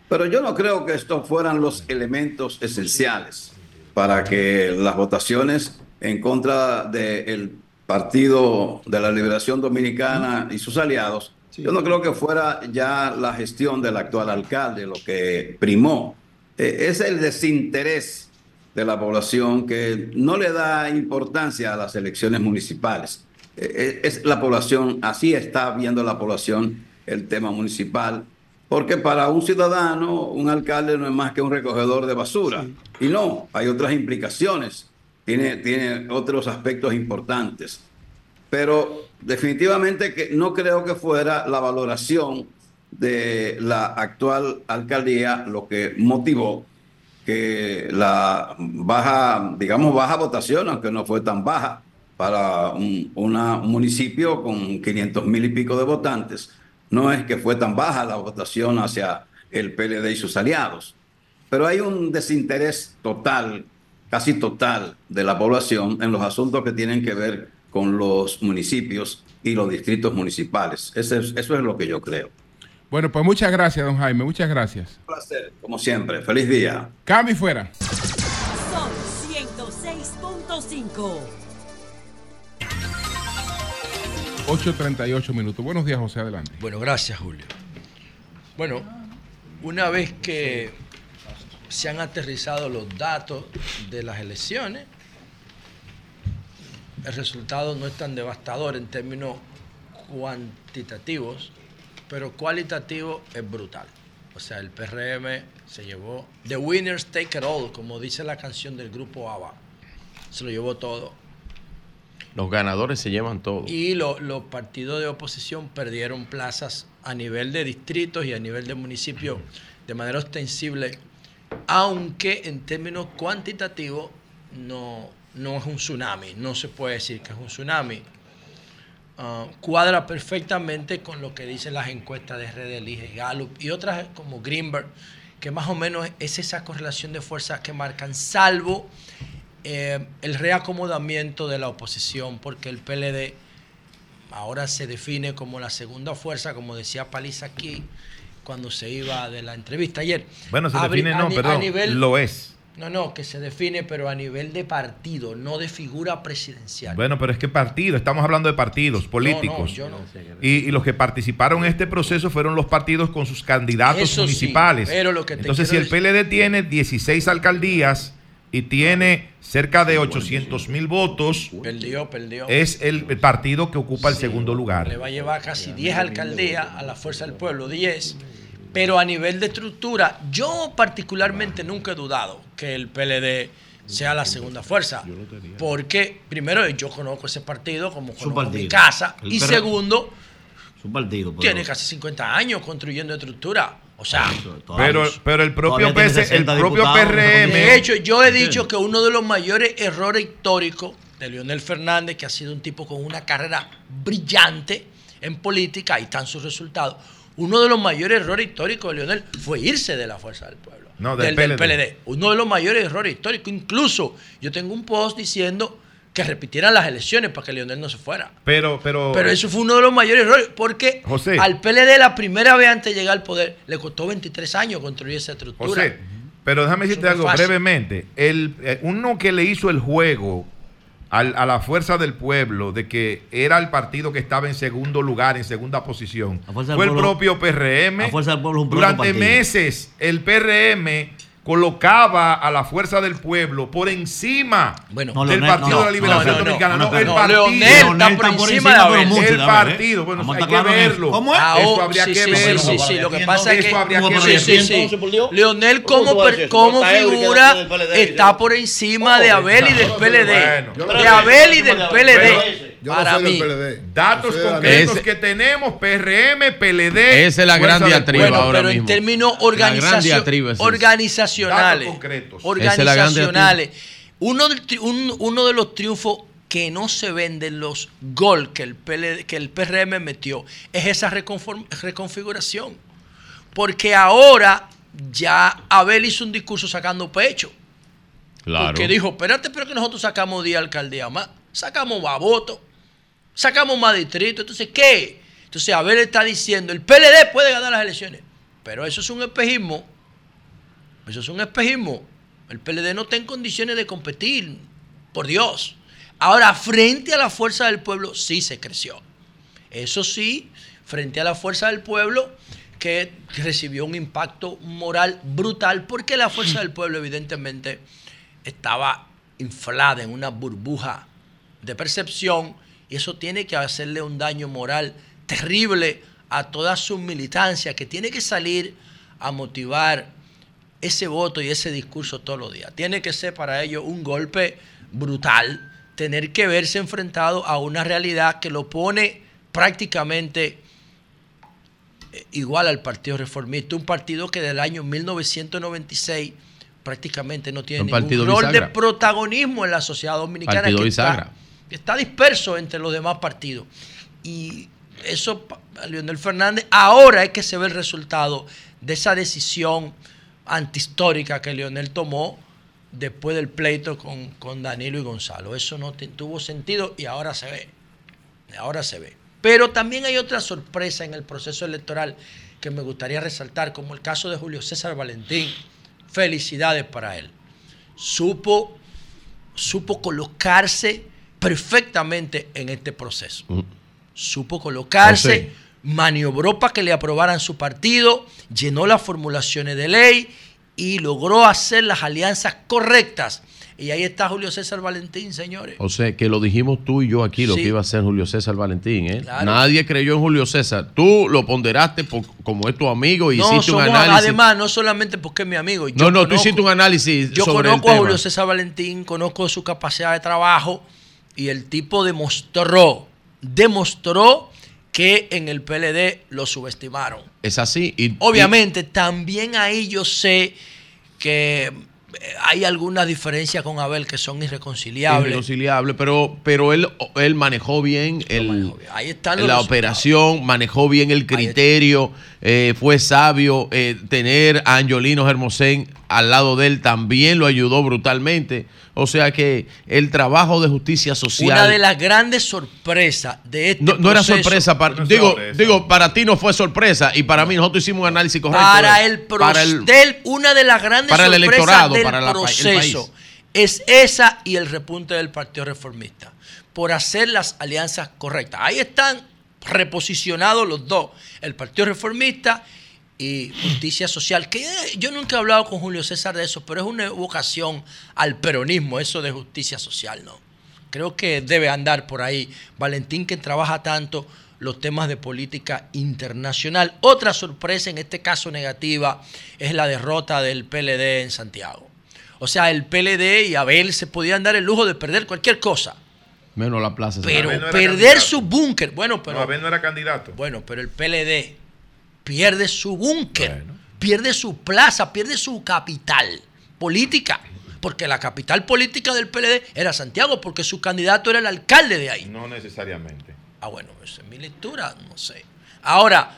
Pero yo no creo que estos fueran los elementos esenciales para que las votaciones en contra del Partido de la Liberación Dominicana y sus aliados yo no creo que fuera ya la gestión del actual alcalde lo que primó. Eh, es el desinterés de la población que no le da importancia a las elecciones municipales. Eh, eh, es la población, así está viendo la población el tema municipal, porque para un ciudadano un alcalde no es más que un recogedor de basura. Y no, hay otras implicaciones, tiene, tiene otros aspectos importantes. Pero definitivamente que no creo que fuera la valoración de la actual alcaldía lo que motivó que la baja, digamos, baja votación, aunque no fue tan baja para un municipio con 500 mil y pico de votantes, no es que fue tan baja la votación hacia el PLD y sus aliados. Pero hay un desinterés total, casi total, de la población en los asuntos que tienen que ver con los municipios y los distritos municipales. Eso es, eso es lo que yo creo.
Bueno, pues muchas gracias, don Jaime, muchas gracias.
Un placer, como siempre. Feliz día.
Cami fuera.
Son 106.5.
8.38 minutos. Buenos días, José, adelante.
Bueno, gracias, Julio. Bueno, una vez que se han aterrizado los datos de las elecciones, el resultado no es tan devastador en términos cuantitativos, pero cualitativo es brutal. O sea, el PRM se llevó The Winners Take It All, como dice la canción del grupo ABBA. Se lo llevó todo.
Los ganadores se llevan todo.
Y los partidos de oposición perdieron plazas a nivel de distritos y a nivel de municipios de manera ostensible, aunque en términos cuantitativos no, no es un tsunami, no se puede decir que es un tsunami. Ah, cuadra perfectamente con lo que dicen las encuestas de Red Elige, Gallup y otras como Greenberg, que más o menos es esa correlación de fuerzas que marcan, salvo eh, el reacomodamiento de la oposición, porque el PLD ahora se define como la segunda fuerza, como decía Paliza aquí cuando se iba de la entrevista ayer.
Bueno, se define no, pero lo es.
No, no, que se define, pero a nivel de partido, no de figura presidencial.
Bueno, pero es que partido, estamos hablando de partidos políticos. No, no, y, los que participaron en este proceso fueron los partidos con sus candidatos municipales. pero lo que Entonces, si el PLD tiene 16 alcaldías y tiene cerca de 800 mil votos,
perdió, perdió.
es el, partido que ocupa el segundo lugar.
Le va a llevar casi 10 alcaldías a la Fuerza del Pueblo, 10 pero a nivel de estructura, yo particularmente nunca he dudado que el PLD sea la segunda fuerza. Porque, primero, yo conozco ese partido como conozco mi casa. y segundo,
su partido,
tiene casi 50 años construyendo estructura. O sea,
pero, pero el propio, el propio PRM.
De hecho, yo he dicho que uno de los mayores errores históricos de Leonel Fernández, que ha sido un tipo con una carrera brillante en política, ahí están sus resultados uno de los mayores errores históricos de Leonel fue irse de la Fuerza del Pueblo.
No, del, PLD.
Uno de los mayores errores históricos. Incluso yo tengo un post diciendo que repitieran las elecciones para que Leonel no se fuera.
Pero, pero,
pero eso fue uno de los mayores errores, porque al PLD la primera vez antes de llegar al poder le costó 23 años construir esa estructura. José,
pero déjame decirte algo brevemente. El, eh, uno que le hizo el juego a la fuerza del pueblo de que era el partido que estaba en segundo lugar, en segunda posición. Fue el propio PRM. Durante meses el PRM colocaba a la fuerza del pueblo por encima del Partido de la Liberación Dominicana. No, el partido.
está por encima de Abel.
El partido. Bueno, hay que verlo.
¿Cómo es? Eso habría que verlo. Sí, sí, lo que pasa es que. Leonel, como, como figura, está por encima de Abel y del PLD. De Abel y del PLD. Para mí.
Datos concretos que tenemos, PRM, PLD.
Esa es la gran diatriba ahora
pero
mismo.
en términos organizacionales, organizacionales, uno, de, uno de los triunfos que no se venden los gol que el, que el PRM metió es esa reconfiguración. Porque ahora ya Abel hizo un discurso sacando pecho. Claro. Porque dijo, espérate, pero que nosotros sacamos 10 alcaldías más, sacamos más votos, sacamos más distritos. Entonces, ¿qué? Entonces, Abel está diciendo, el PLD puede ganar las elecciones. Pero eso es un espejismo. Eso es un espejismo. El PLD no está en condiciones de competir. Por Dios. Ahora, frente a la fuerza del pueblo, sí se creció. Eso sí, frente a la fuerza del pueblo, que recibió un impacto moral brutal, porque la fuerza del pueblo, evidentemente, estaba inflada en una burbuja de percepción y eso tiene que hacerle un daño moral terrible a toda su militancia que tiene que salir a motivar ese voto y ese discurso todos los días. Tiene que ser para ellos un golpe brutal, tener que verse enfrentado a una realidad que lo pone prácticamente eh, igual al Partido Reformista, un partido que del año 1996 prácticamente no tiene ningún rol de protagonismo en la sociedad dominicana. que está, está disperso entre los demás partidos. Y eso, Leonel Fernández, ahora es que se ve el resultado de esa decisión antihistórica que Leonel tomó después del pleito con, Danilo y Gonzalo. Eso no tuvo sentido y ahora se ve. Ahora se ve. Pero también hay otra sorpresa en el proceso electoral que me gustaría resaltar, como el caso de Julio César Valentín. Felicidades para él. Supo, supo colocarse perfectamente en este proceso. Supo colocarse, maniobró para que le aprobaran su partido, llenó las formulaciones de ley y logró hacer las alianzas correctas Y ahí está Julio César Valentín, señores.
O sea, que lo dijimos tú y yo aquí, lo que iba a ser Julio César Valentín. ¿eh? Nadie creyó en Julio César. Tú lo ponderaste como es tu amigo y hiciste un análisis.
Además, no solamente porque es mi amigo.
no, no, tú hiciste un análisis.
Yo conozco a Julio César Valentín, conozco su capacidad de trabajo y el tipo demostró, demostró que en el PLD lo subestimaron.
Es así. Y,
Obviamente, también ahí yo sé que hay algunas diferencias con Abel que son irreconciliables.
Irreconciliables, pero, pero él, él manejó bien, el, la operación, manejó bien el criterio, eh, fue sabio. Eh, tener a Angiolino Hermosén al lado de él también lo ayudó brutalmente. O sea que el trabajo de justicia social.
Una de las grandes sorpresas de este
No, no era sorpresa para. digo, digo, para ti no fue sorpresa y para mí nosotros hicimos un análisis correcto.
Para el, para una de las grandes
para
sorpresas
el electorado,
del
para
proceso es esa y el repunte del Partido Reformista. Por hacer las alianzas correctas. Ahí están reposicionados los dos. El Partido Reformista y justicia social, que yo nunca he hablado con Julio César de eso, pero es una evocación al peronismo, eso de justicia social, ¿no? Creo que debe andar por ahí. Valentín que trabaja tanto los temas de política internacional. Otra sorpresa, en este caso negativa, es la derrota del PLD en Santiago. O sea, el PLD y Abel se podían dar el lujo de perder cualquier cosa.
Menos la plaza.
Pero perder su búnker. Bueno, pero.
Abel no era candidato.
Bueno, pero el PLD pierde su búnker, pierde su plaza, pierde su capital política. Porque la capital política del PLD era Santiago, porque su candidato era el alcalde de ahí.
No necesariamente.
Ah, bueno, esa es mi lectura, no sé. Ahora,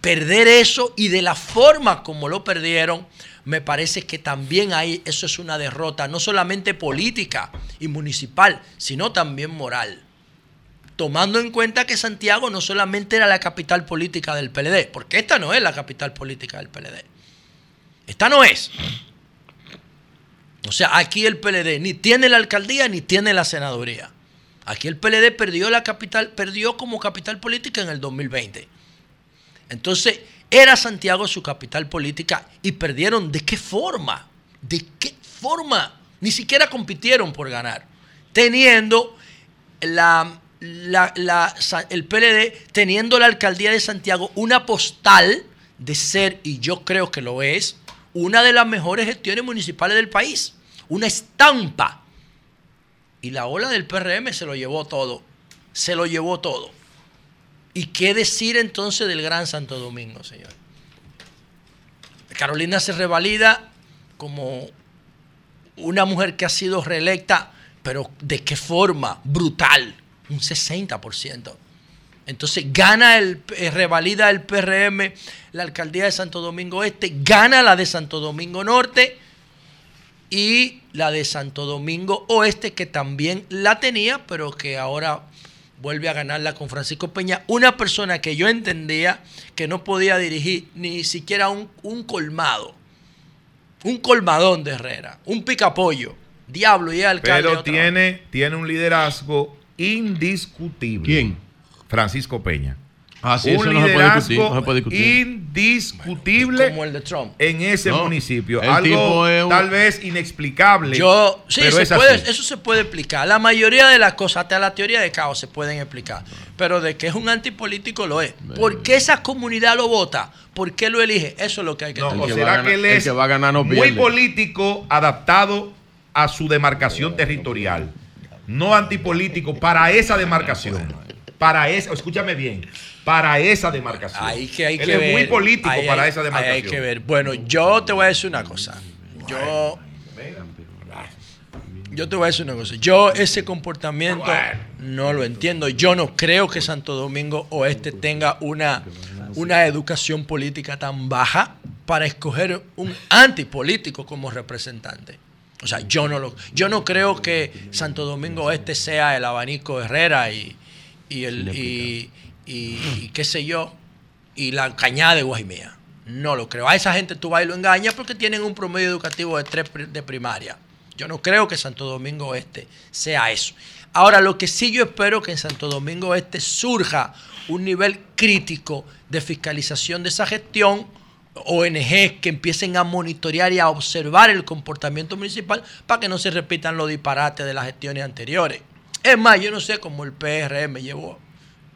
perder eso y de la forma como lo perdieron, me parece que también ahí eso es una derrota, no solamente política y municipal, sino también moral tomando en cuenta que Santiago no solamente era la capital política del PLD, porque esta no es la capital política del PLD. Esta no es. O sea, aquí el PLD ni tiene la alcaldía ni tiene la senaduría. Aquí el PLD perdió la capital, perdió como capital política en el 2020. Entonces, era Santiago su capital política y perdieron de qué forma? ¿De qué forma? Ni siquiera compitieron por ganar, teniendo la el PLD, teniendo la alcaldía de Santiago, una postal de ser, y yo creo que lo es, una de las mejores gestiones municipales del país. Una estampa. Y la ola del PRM se lo llevó todo. Se lo llevó todo. ¿Y qué decir entonces del Gran Santo Domingo, señor? Carolina se revalida como una mujer que ha sido reelecta, pero ¿de qué forma? Brutal un 60%. Entonces gana el, eh, revalida el PRM la alcaldía de Santo Domingo Este, gana la de Santo Domingo Norte y la de Santo Domingo Oeste, que también la tenía, pero que ahora vuelve a ganarla con Francisco Peña, una persona que yo entendía que no podía dirigir ni siquiera un, un colmado, un colmadón de Herrera, un picapollo, diablo y alcalde.
Pero tiene, tiene un liderazgo indiscutible.
¿Quién?
Francisco Peña.
Ah, sí, un liderazgo
indiscutible
como el de Trump.
en ese municipio. Algo tal vez inexplicable.
Yo, sí, eso se puede explicar. La mayoría de las cosas, hasta la teoría de caos, se pueden explicar. Pero de que es un antipolítico lo es. ¿Por qué esa comunidad lo vota? ¿Por qué lo elige? Eso es lo que hay que
no, O será que él es muy político, adaptado a su demarcación territorial no antipolítico para esa demarcación. Para esa, escúchame bien, para esa demarcación.
Hay que, hay Él que es
muy político para esa demarcación.
Hay que ver. Bueno, yo te voy a decir una cosa. Yo, yo te voy a decir una cosa. Yo ese comportamiento no lo entiendo. Yo no creo que Santo Domingo Oeste tenga una, una educación política tan baja para escoger un antipolítico como representante. O sea, yo no, lo, yo no creo que Santo Domingo Este sea el abanico Herrera y, el, y, qué sé yo, y la cañada de Guajimea. No lo creo. A esa gente tú vas y lo engañas porque tienen un promedio educativo de tres de primaria. Yo no creo que Santo Domingo Este sea eso. Ahora, lo que sí yo espero que en Santo Domingo Este surja un nivel crítico de fiscalización de esa gestión ONGs que empiecen a monitorear y a observar el comportamiento municipal para que no se repitan los disparates de las gestiones anteriores. Es más, yo no sé cómo el PRM llevó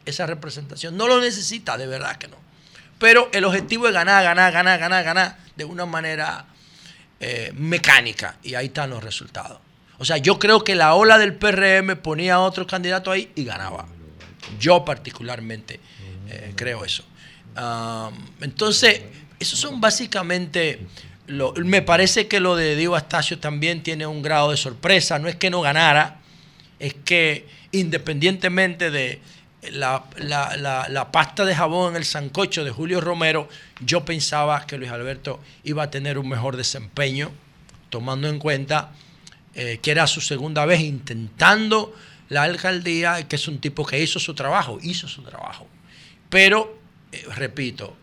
esa representación. No lo necesita, de verdad que no. Pero el objetivo es ganar, ganar, ganar, ganar, ganar de una manera eh, mecánica. Y ahí están los resultados. O sea, yo creo que la ola del PRM ponía a otro candidato ahí y ganaba. Yo particularmente eh, creo eso. entonces, esos son básicamente... me parece que lo de Diego Astacio también tiene un grado de sorpresa. No es que no ganara, es que independientemente de la, la, pasta de jabón en el sancocho de Julio Romero, yo pensaba que Luis Alberto iba a tener un mejor desempeño, tomando en cuenta eh, que era su segunda vez intentando la alcaldía, que es un tipo que hizo su trabajo, hizo su trabajo. Pero, eh, repito,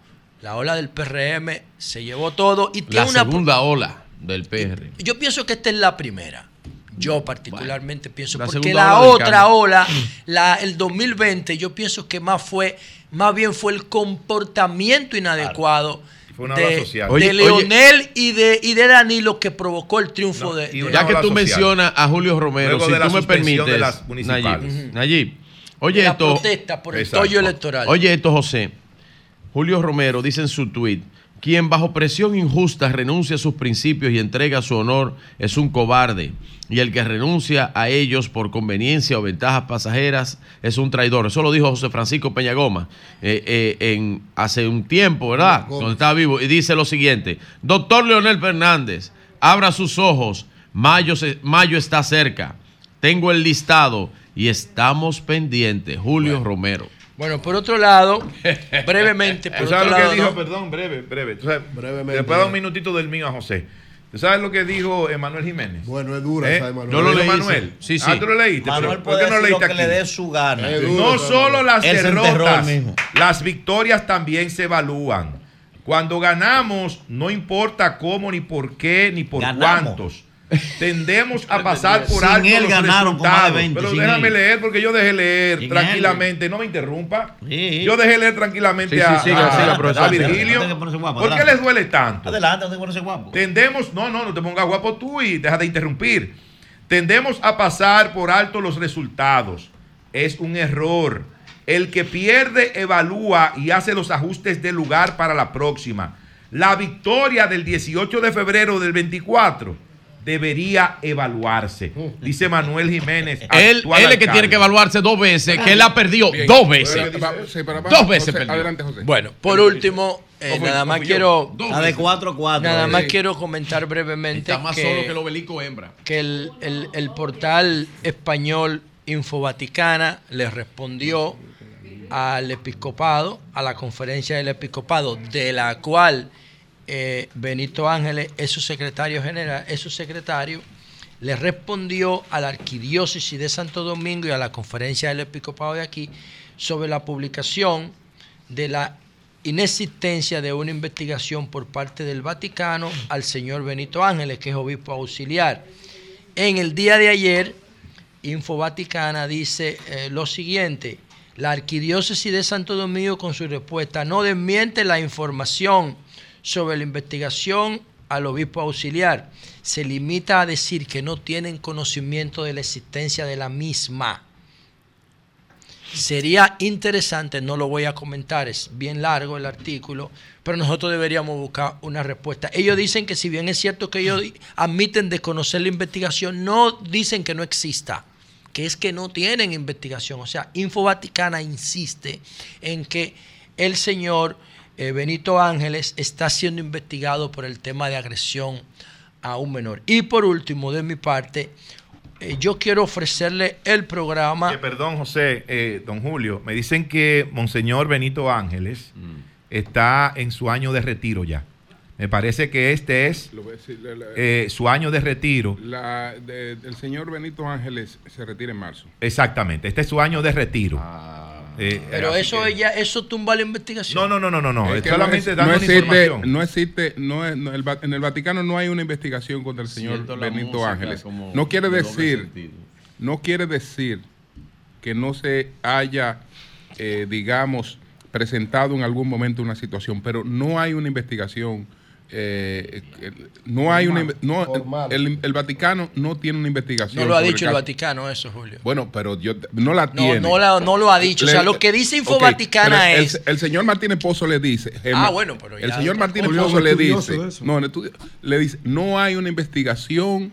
la ola del PRM se llevó todo y
tiene la segunda ola del PRM.
Yo pienso que esta es la primera. Yo particularmente pienso, porque la otra ola, la, el 2020, yo pienso que más fue, más bien fue el comportamiento inadecuado. de, Leonel y de y de Danilo que provocó el triunfo de,
Ya que tú mencionas a Julio Romero, si tú me permites, Nayib, oye esto,
protesta por el tollo electoral.
Oye esto, José. Julio Romero dice en su tweet, quien bajo presión injusta renuncia a sus principios y entrega su honor es un cobarde y el que renuncia a ellos por conveniencia o ventajas pasajeras es un traidor. Eso lo dijo José Francisco Peñagoma eh, eh, en, hace un tiempo, ¿verdad? Cuando estaba vivo. Y dice lo siguiente, doctor Leonel Fernández, abra sus ojos, mayo, mayo está cerca, tengo el listado y estamos pendientes. Julio Romero.
Bueno, por otro lado, brevemente. Por
¿Sabes lo que dijo? Perdón, breve, breve. Brevemente. Después de un minutito del mío a José. ¿Sabes lo que dijo Emanuel Jiménez?
Bueno, es dura ¿Eh?
Emanuel. Yo lo leí, Manuel.
Sí, sí. Ah,
tú lo leíste.
Manuel ¿Por qué no leíste lo que le dé su gana.
no solo las derrotas, las victorias también se evalúan. Cuando ganamos, no importa cómo, ni por qué, ni por cuántos tendemos a pasar por alto
los resultados.
pero déjame leer porque yo dejé leer tranquilamente. No me interrumpa. Yo dejé leer tranquilamente a, Virgilio. ¿Por qué les duele tanto?
Adelante, no te guapo.
Tendemos, no, no, no te pongas guapo tú y deja de interrumpir. Tendemos a pasar por alto los resultados. Es un error. El que pierde evalúa y hace los ajustes de lugar para la próxima. La victoria del 18 de febrero del 24 debería evaluarse. Dice Manuel Jiménez.
Él, es el que tiene que evaluarse dos veces, que él ha perdido dos veces. dos veces
Adelante, José. Bueno, por último, eh, nada más quiero.
de 4 a 4.
Nada más quiero comentar brevemente.
Está más que, solo que el obelisco hembra.
Que el, el portal español Infovaticana le respondió al episcopado, a la conferencia del episcopado, de la cual eh, Benito Ángeles, es su secretario general, es su secretario, le respondió a la arquidiócesis de Santo Domingo y a la conferencia del episcopado de aquí sobre la publicación de la inexistencia de una investigación por parte del Vaticano al señor Benito Ángeles, que es obispo auxiliar. En el día de ayer, Info Vaticana dice eh, lo siguiente, la arquidiócesis de Santo Domingo con su respuesta no desmiente la información sobre la investigación al obispo auxiliar. Se limita a decir que no tienen conocimiento de la existencia de la misma. Sería interesante, no lo voy a comentar, es bien largo el artículo, pero nosotros deberíamos buscar una respuesta. Ellos dicen que si bien es cierto que ellos admiten desconocer la investigación, no dicen que no exista, que es que no tienen investigación. O sea, Info Vaticana insiste en que el señor eh, Benito Ángeles está siendo investigado por el tema de agresión a un menor. Y por último, de mi parte, eh, yo quiero ofrecerle el programa.
perdón, José, eh, don Julio, me dicen que Monseñor Benito Ángeles mm. está en su año de retiro ya. Me parece que este es su año de retiro.
el señor Benito Ángeles se retira en marzo.
Exactamente, este es su año de retiro.
Ah. Eh, Pero eso ella, eso tumba la investigación.
No, no, no, no, no, no. Es solamente
dando existe, información. No existe, no, en el Vaticano no hay una investigación contra el señor Benito Ángeles. No quiere decir, no quiere decir que no se haya, eh, digamos, presentado en algún momento una situación, pero no hay una investigación eh, no hay una no, el, Vaticano no tiene una investigación.
No lo ha dicho el, Vaticano eso, Julio.
Bueno, pero yo no la tiene.
No, no, lo ha dicho. o sea, lo que dice Infovaticana es.
El, señor Martínez Pozo le dice.
ah, bueno, pero
El señor Martínez Pozo le dice. No, le dice, no hay una investigación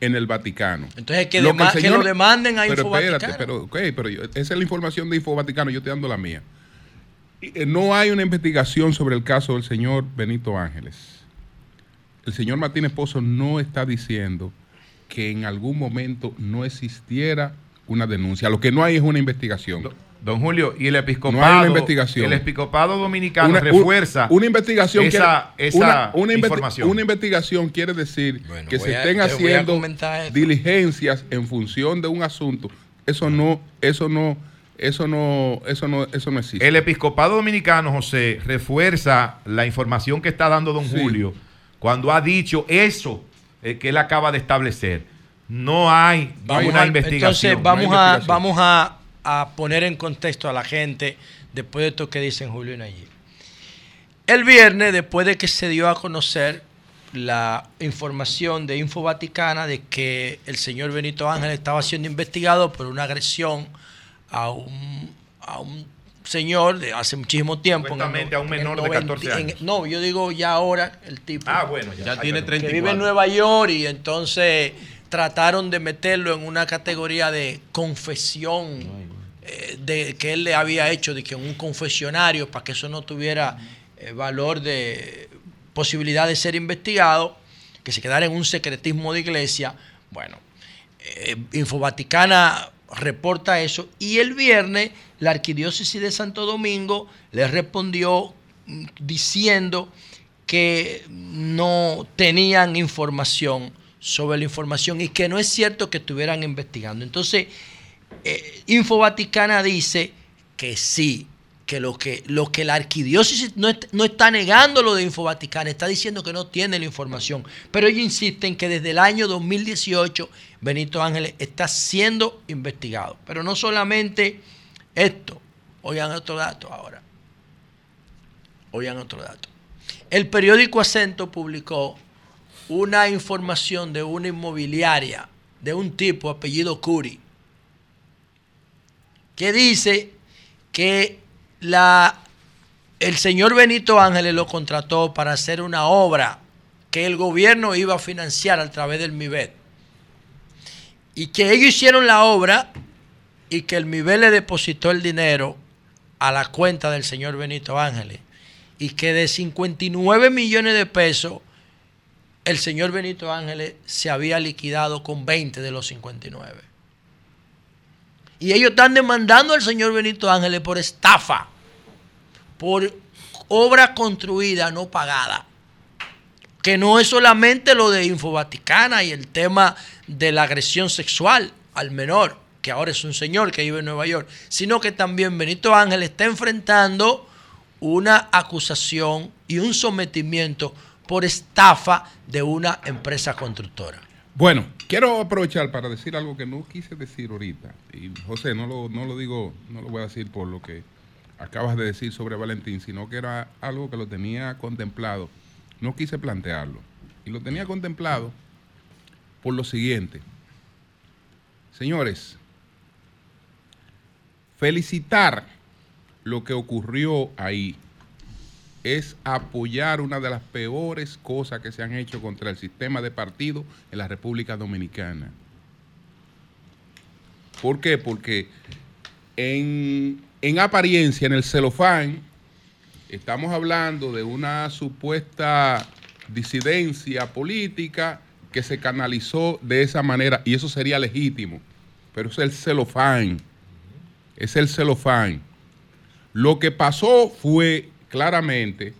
en el Vaticano.
Entonces, que, lo, que, lo demanden a Infovaticano. Espérate,
pero, okay, pero esa es la información de Infovaticano, yo estoy dando la mía. Eh, no hay una investigación sobre el caso del señor Benito Ángeles el señor Martínez Pozo no está diciendo que en algún momento no existiera una denuncia. Lo que no hay es una investigación.
Don Julio, y el episcopado,
una investigación.
El episcopado dominicano refuerza
una investigación
esa, esa una, información.
Una investigación quiere decir que se estén haciendo diligencias en función de un asunto. Eso no, eso no, eso no, eso no, eso no existe.
El episcopado dominicano, José, refuerza la información que está dando don Julio cuando ha dicho eso eh, que él acaba de establecer. No hay una investigación.
Entonces vamos, a, vamos a, poner en contexto a la gente después de esto que dicen Julio y Nayib. El viernes, después de que se dio a conocer la información de Info Vaticana de que el señor Benito Ángel estaba siendo investigado por una agresión a un, a un señor de hace muchísimo tiempo.
a un menor de 14 años.
no, yo digo ya ahora el tipo.
Ah, bueno, ya,
tiene 34. Que vive en Nueva York y entonces trataron de meterlo en una categoría de confesión eh, de que él le había hecho de que en un confesionario para que eso no tuviera eh, valor de posibilidad de ser investigado, que se quedara en un secretismo de iglesia. Bueno, eh, Infovaticana reporta eso y el viernes la arquidiócesis de Santo Domingo le respondió mm, diciendo que no tenían información sobre la información y que no es cierto que estuvieran investigando. Entonces, eh, Info Vaticana dice que sí, que lo que, lo que la arquidiócesis no, no, está negando lo de Infovaticana, está diciendo que no tiene la información. Pero ellos insisten que desde el año 2018 Benito Ángeles está siendo investigado. Pero no solamente esto, oigan otro dato ahora. Oigan otro dato. El periódico Acento publicó una información de una inmobiliaria de un tipo apellido Curi que dice que la, el señor Benito Ángeles lo contrató para hacer una obra que el gobierno iba a financiar a través del MIBET. Y que ellos hicieron la obra y que el MIBET le depositó el dinero a la cuenta del señor Benito Ángeles. Y que de 59 millones de pesos, el señor Benito Ángeles se había liquidado con 20 de los 59. Y ellos están demandando al señor Benito Ángeles por estafa por obra construida no pagada. Que no es solamente lo de Infovaticana y el tema de la agresión sexual al menor, que ahora es un señor que vive en Nueva York, sino que también Benito Ángel está enfrentando una acusación y un sometimiento por estafa de una empresa constructora.
Bueno, quiero aprovechar para decir algo que no quise decir ahorita. Y José, no lo, no lo digo, no lo voy a decir por lo que acabas de decir sobre Valentín, sino que era algo que lo tenía contemplado. No quise plantearlo. Y lo tenía contemplado por lo siguiente. Señores, felicitar lo que ocurrió ahí es apoyar una de las peores cosas que se han hecho contra el sistema de partido en la República Dominicana. ¿Por qué? Porque en en apariencia, en el celofán, estamos hablando de una supuesta disidencia política que se canalizó de esa manera y eso sería legítimo, pero es el celofán, es el celofán. Lo que pasó fue claramente,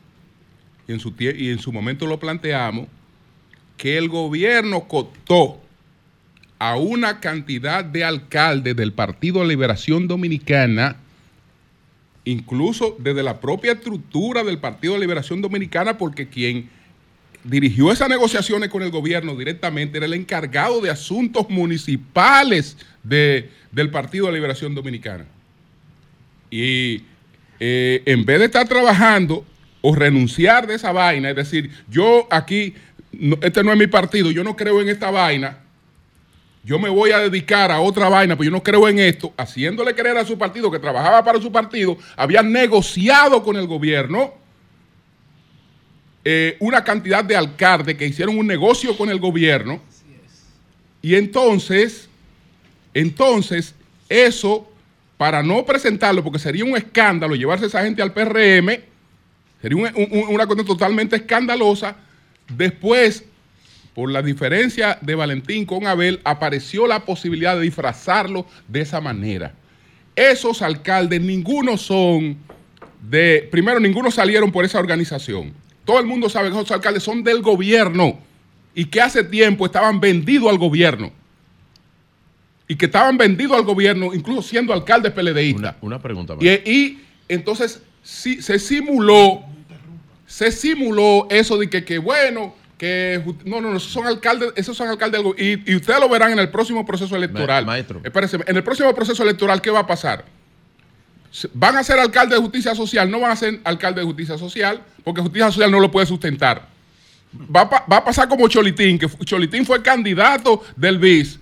y en su, y en su momento lo planteamos, que el gobierno costó a una cantidad de alcaldes del Partido Liberación Dominicana incluso desde la propia estructura del Partido de Liberación Dominicana, porque quien dirigió esas negociaciones con el gobierno directamente era el encargado de asuntos municipales del Partido de Liberación Dominicana. Y eh, en vez de estar trabajando o renunciar de esa vaina, es decir, yo aquí, este no es mi partido, yo no creo en esta vaina, yo me voy a dedicar a otra vaina, pero yo no creo en esto, haciéndole creer a su partido que trabajaba para su partido, había negociado con el gobierno eh, una cantidad de alcaldes que hicieron un negocio con el gobierno. Y entonces, entonces, eso, para no presentarlo, porque sería un escándalo llevarse esa gente al PRM, sería una cosa totalmente escandalosa, después por la diferencia de Valentín con Abel, apareció la posibilidad de disfrazarlo de esa manera. Esos alcaldes, ninguno son de, primero, ninguno salieron por esa organización. Todo el mundo sabe que esos alcaldes son del gobierno y que hace tiempo estaban vendidos al gobierno. Y que estaban vendidos al gobierno, incluso siendo alcaldes PLDistas.
Una, pregunta.
Y, y, entonces se simuló, se simuló eso de que, que bueno, que no, no, no, esos son alcaldes, esos son alcaldes y, y ustedes lo verán en el próximo proceso electoral.
Maestro.
Espérese, en el próximo proceso electoral, ¿qué va a pasar? Van a ser alcalde de justicia social, no van a ser alcalde de justicia social, porque justicia social no lo puede sustentar. Va a, va a pasar como Cholitín, que Cholitín fue candidato del BIS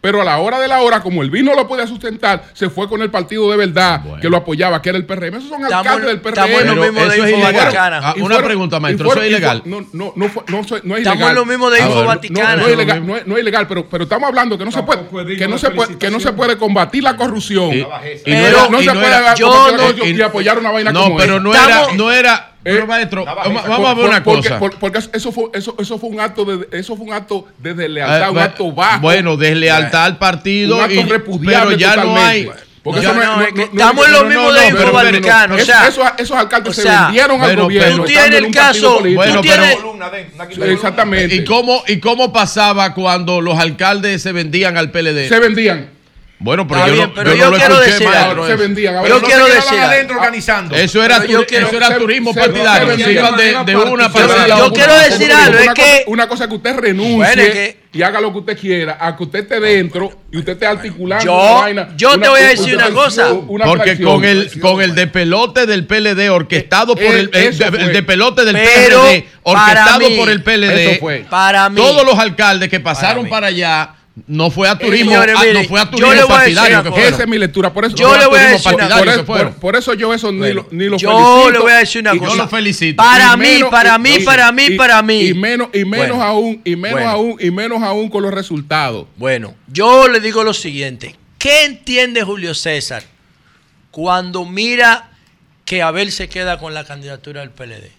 pero a la hora de la hora, como el vino lo podía sustentar, se fue con el partido de verdad que lo apoyaba, que era el PRM. Esos son alcaldes del PRM.
Estamos en lo mismo de Info Vaticana.
Ah, una pregunta, maestro, ¿eso es ilegal?
No, no, no, no, es ilegal.
Estamos en lo mismo de Info Vaticana.
No, es ilegal, no, es ilegal pero, pero estamos hablando que no se puede, que no se puede, que no se puede combatir la corrupción. Y, no, se puede y apoyar una vaina como
No, pero no era, no era pero eh, maestro, vamos, a ver una cosa.
Porque, eso fue eso, eso fue un acto de eso fue un acto de deslealtad, ah, un acto bajo.
Bueno, deslealtad al partido
un acto y repudiable
pero ya no hay
porque no, no, estamos en lo mismo de Info Vaticano. O sea,
esos, esos alcaldes se vendieron al gobierno.
Tú tienes el caso. Bueno,
pero, exactamente.
¿Y cómo, ¿Y cómo pasaba cuando los alcaldes se vendían al PLD?
Se vendían.
Bueno, pero,
yo,
no,
pero yo, no quiero decir
algo. Se vendían.
Yo quiero decir
adentro organizando.
Eso era, tu, quiero, eso era turismo partidario. Se, iban de, de una para
Yo quiero decir algo. Es que
una cosa que usted renuncie y haga lo que usted quiera, a que usted esté dentro y usted esté articulando
yo,
una vaina.
Yo te voy a decir una cosa.
Porque con el con el de pelote del PLD orquestado por el el de pelote del PLD orquestado por el PLD.
Para mí.
Todos los alcaldes que pasaron para allá no fue a eh, turismo, no fue a turismo
yo
partidario.
Que esa es mi lectura. Por eso,
yo le voy a decir
por, eso yo eso ni, lo, ni lo
yo
felicito.
Yo le voy a decir una cosa.
Yo lo felicito.
Para mí, para mí, para mí, para mí.
Y menos, y menos aún, y menos aún, y menos aún con los resultados.
Bueno, yo le digo lo siguiente. ¿Qué entiende Julio César cuando mira que Abel se queda con la candidatura del PLD?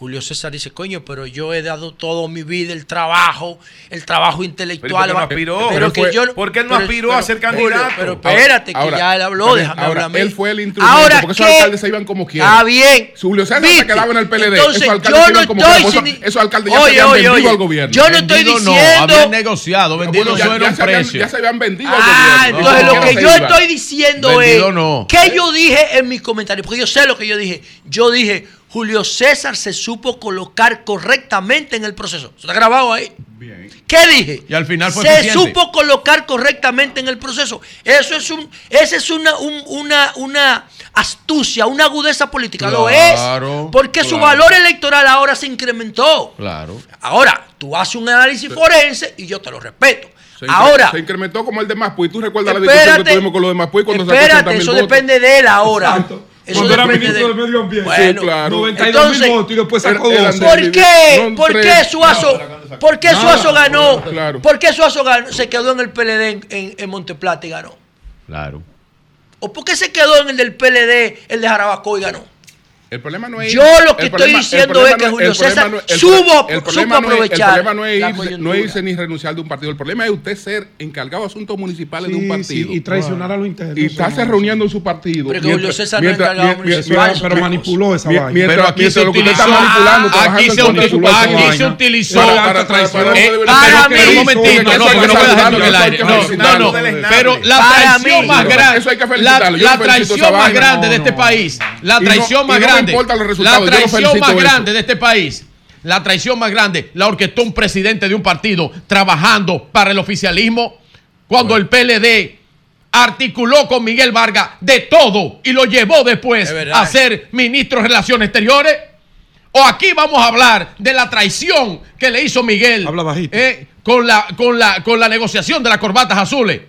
Julio César dice, coño, pero yo he dado toda mi vida el trabajo, el trabajo intelectual.
Pero, no aspiró. Pero que yo, ¿Por qué no aspiró a ser candidato?
pero espérate, que ya él habló, déjame
ahora,
hablar.
Él fue el instrumento,
ahora,
porque esos alcaldes se iban como quieran.
Ah, bien.
Julio César se quedaba en el PLD.
Entonces,
esos alcaldes
yo no
como
estoy
sin... Esos alcaldes ya
oye,
se habían
oye,
vendido
oye,
al gobierno.
Yo no estoy diciendo...
No, habían negociado, vendido
bueno,
ya,
ya,
un
se habían,
precio.
ya se habían vendido
ah,
al gobierno.
entonces lo que yo estoy diciendo es... ¿Qué yo dije en mis comentarios? Porque yo sé lo que yo dije. Yo dije... Julio César se supo colocar correctamente en el proceso. ¿Está grabado ahí? Bien. ¿Qué dije?
Y al final fue
Se supo colocar correctamente en el proceso. Eso es un, esa es una, una, una astucia, una agudeza política.
Claro,
Lo es. Porque
claro.
su valor electoral ahora se incrementó.
Claro.
Ahora, tú haces un análisis forense y yo te lo respeto.
Se
ahora.
Se incrementó como el de Maspuy. ¿Tú recuerdas la discusión que tuvimos con los de Maspuy cuando
espérate, eso
votos?
depende de él ahora. Exacto.
Eso Cuando era ministro del Medio Ambiente.
Bueno,
sí, claro.
92 mil votos y después sacó dos.
¿Por qué? ¿Por qué Suazo? ¿Por qué Suazo ganó?
claro.
¿Por qué Suazo ganó- se quedó en el PLD en, en, en Monteplata y ganó?
Claro.
¿O por qué se quedó en el del PLD, el de Jarabacoa y ganó?
El problema no es
Yo lo que estoy
problema-
diciendo es que
no-
Julio César
no- el es-
aprovechar
El problema no es, irse, no es irse ni renunciar de un partido. El problema es usted ser encargado de asuntos municipales de un
Sí,
partido.
sí, y traicionar a lo interno.
y estarse reuniendo en su partido.
Pero que Julio César no es encargado municipal.
Pero manipuló esa vaina.
Mientras,
Pero aquí
mientras
se
lo que usted
utilizó, aquí se utilizó,
vaina.
aquí se utilizó,
Para-
eh,
mí-
un momentito, no, porque no voy a dejarlo en el aire. No, no, pero la traición más grande,
Eso hay que
la, traición más grande de este país, la traición más
me
grande,
importan los
la
resultados,
traición más
eso.
grande de este país, la traición más grande, la orquestó un presidente de un partido trabajando para el oficialismo cuando el PLD articuló con Miguel Vargas de todo y lo llevó después a ser ministro de Relaciones Exteriores. O aquí vamos a hablar de la traición que le hizo Miguel eh, con, la, con, la, con la negociación de las corbatas azules.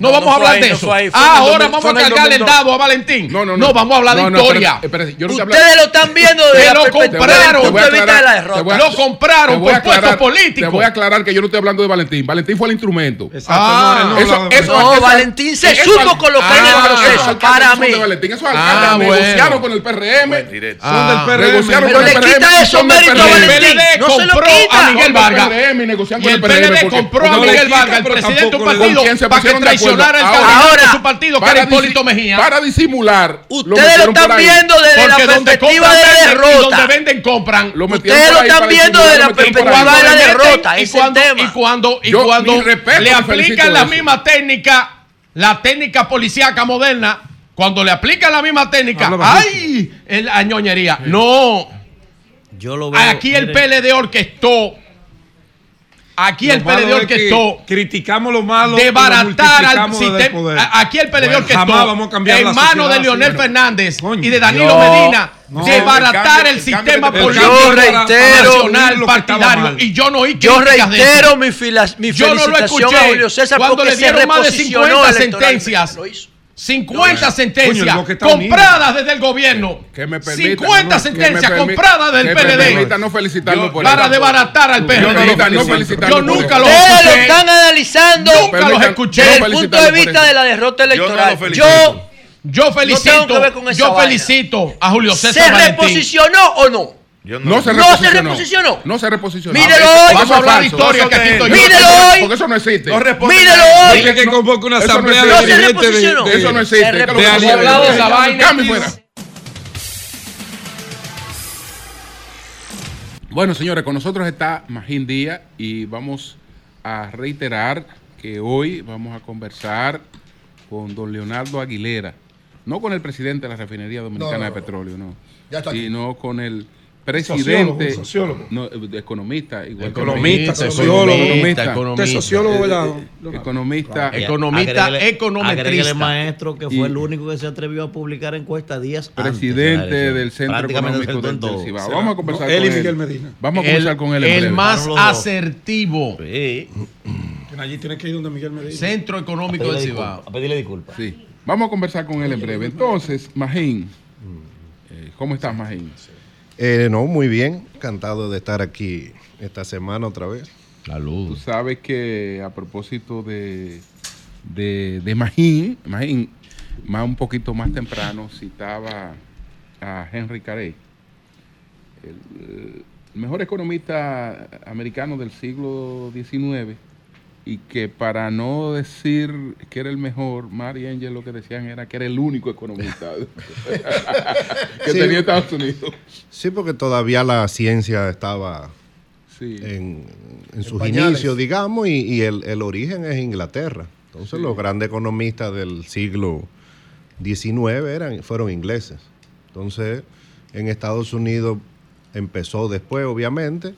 No, vamos a hablar de eso. ah, ahora vamos a cargarle el dado a Valentín. No, no, no. vamos a hablar de historia.
Ustedes lo están viendo de
lo compraron. Lo compraron por puestos políticos. Te
voy a aclarar que yo no estoy hablando de Valentín. Valentín fue el instrumento.
Ah, eso, Valentín se supo colocar en el ah, proceso. Para mí.
Valentín, esos alcaldes negociaron con el PRM.
Son del PRM. Negociaron con el PRM. quita eso mérito a Valentín. No se lo quita.
a Miguel Vargas. Y el PLD compró a Miguel Vargas, el presidente de un partido, para que traicionara el candidato de su partido, que era Hipólito Mejía.
Para disimular.
Ustedes lo están viendo desde la perspectiva de la derrota.
Donde venden, compran.
Ustedes lo están viendo desde la perspectiva de la derrota.
Y cuando, y cuando, y cuando le aplican la misma técnica, la técnica policíaca moderna, cuando le aplican la misma técnica, ¡ay! La ñoñería. No. Yo lo veo, Aquí el PLD orquestó Aquí el perdedor que esto
criticamos lo malo
de baratar al sistema. Aquí el perdedor que esto en manos de Leonel Fernández y de Danilo Medina de baratar el, sistema político
yo reitero,
nacional partidario y yo no oí
yo reitero mi, filas, mi yo no lo escuché a Julio César
cuando le dieron más de 50 sentencias 50 sentencias compradas desde el gobierno. Que me 50 sentencias compradas del PLD.
no felicitarlo
por Para desbaratar al PLD. Yo nunca
los escuché. Ustedes lo están analizando.
Nunca los escuché.
Desde el punto de vista de la derrota electoral. Yo,
yo felicito, yo felicito a Julio César
¿Se reposicionó o no?
No, se,
no se reposicionó.
No se reposicionó.
Mírelo hoy.
Vamos a hablar de historia que aquí estoy
Mírelo hoy.
Porque eso no existe.
No Mírelo hoy.
que convoca una asamblea
no de dirigentes de,
de, Eso no existe. De,
de, hablado de esa vaina.
Bueno, señores, con nosotros está Magín Díaz y vamos a reiterar que hoy vamos a conversar con don Leonardo Aguilera, no con el presidente de la Refinería Dominicana de Petróleo, no, sino con el presidente,
sociólogo,
No, economista,
igual economista, sociólogo, economista, economista,
sociólogo, ¿verdad?
Economista,
economista, econometrista.
maestro que fue el único que se atrevió a publicar encuestas días
presidente del Centro Económico del, Cibao. Vamos a conversar con él.
Miguel Medina.
Vamos a conversar con él.
El más asertivo.
Sí. Allí tiene que ir donde Miguel Medina.
Centro Económico del Cibao.
A pedirle disculpas.
Sí. Vamos a conversar con él en breve. Entonces, Magín, eh, ¿cómo estás, Magín?
Eh, no, muy bien. Encantado de estar aquí esta semana otra vez.
Salud. Tú sabes que a propósito de, de, de Magín, Magín, más un poquito más temprano citaba a Henry Carey, el mejor economista americano del siglo XIX y que para no decir que era el mejor, Mary Angel lo que decían era que era el único economista que tenía Estados Unidos.
Sí, porque todavía la ciencia estaba en, sus inicios, digamos, y, el, origen es Inglaterra. Entonces los grandes economistas del siglo XIX eran, fueron ingleses. Entonces en Estados Unidos empezó después, obviamente,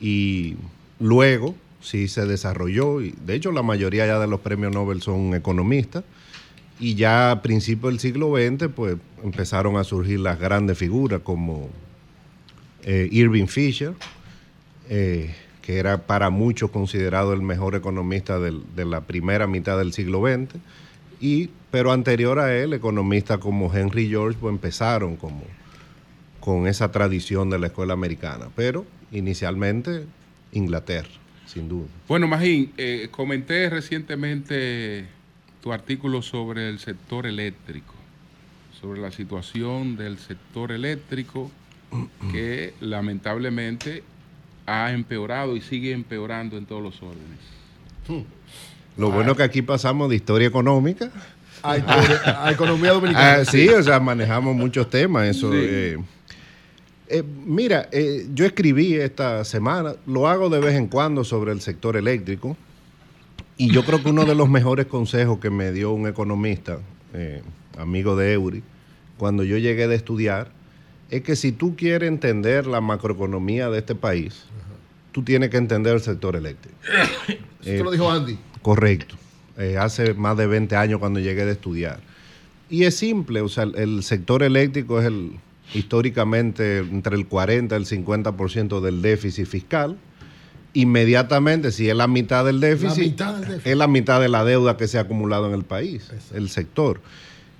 y luego sí se desarrolló. Y de hecho, la mayoría ya de los premios Nobel son economistas. Y ya a principios del siglo XX, pues empezaron a surgir las grandes figuras como eh, Irving Fisher, eh, que era para muchos considerado el mejor economista de la primera mitad del siglo XX. Y, pero anterior a él, economistas como Henry George, pues empezaron como con esa tradición de la escuela americana. Pero inicialmente Inglaterra sin duda.
Bueno, Magín, eh, comenté recientemente tu artículo sobre el sector eléctrico, sobre la situación del sector eléctrico que lamentablemente ha empeorado y sigue empeorando en todos los órdenes.
Lo bueno es que aquí pasamos de historia económica
a, economía dominicana.
Ah, sí, o sea, manejamos muchos temas. Eso. Eh, eh, mira, eh, yo escribí esta semana, lo hago de vez en cuando sobre el sector eléctrico, y yo creo que uno de los mejores consejos que me dio un economista, eh, amigo de Eury, cuando yo llegué de estudiar, es que si tú quieres entender la macroeconomía de este país, tú tienes que entender el sector eléctrico.
Eso lo dijo Andy.
Correcto. hace más de 20 años cuando llegué de estudiar. Y es simple, o sea, el sector eléctrico es el, históricamente entre el 40 y el 50% del déficit fiscal. Inmediatamente, si es la mitad del déficit, es la mitad de la deuda que se ha acumulado en el país, el sector.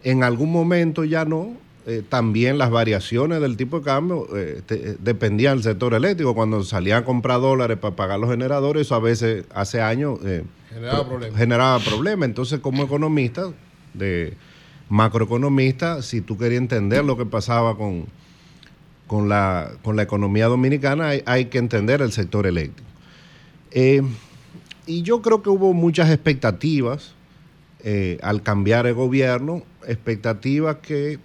En algún momento ya no, eh, también las variaciones del tipo de cambio eh, eh, dependían del sector eléctrico. Cuando salían a comprar dólares para pagar los generadores, eso a veces hace años generaba problemas. Generaba problemas. Entonces, como economista, de macroeconomista, si tú querías entender lo que pasaba con, con, la, con la economía dominicana, hay, que entender el sector eléctrico. y yo creo que hubo muchas expectativas al cambiar el gobierno, expectativas que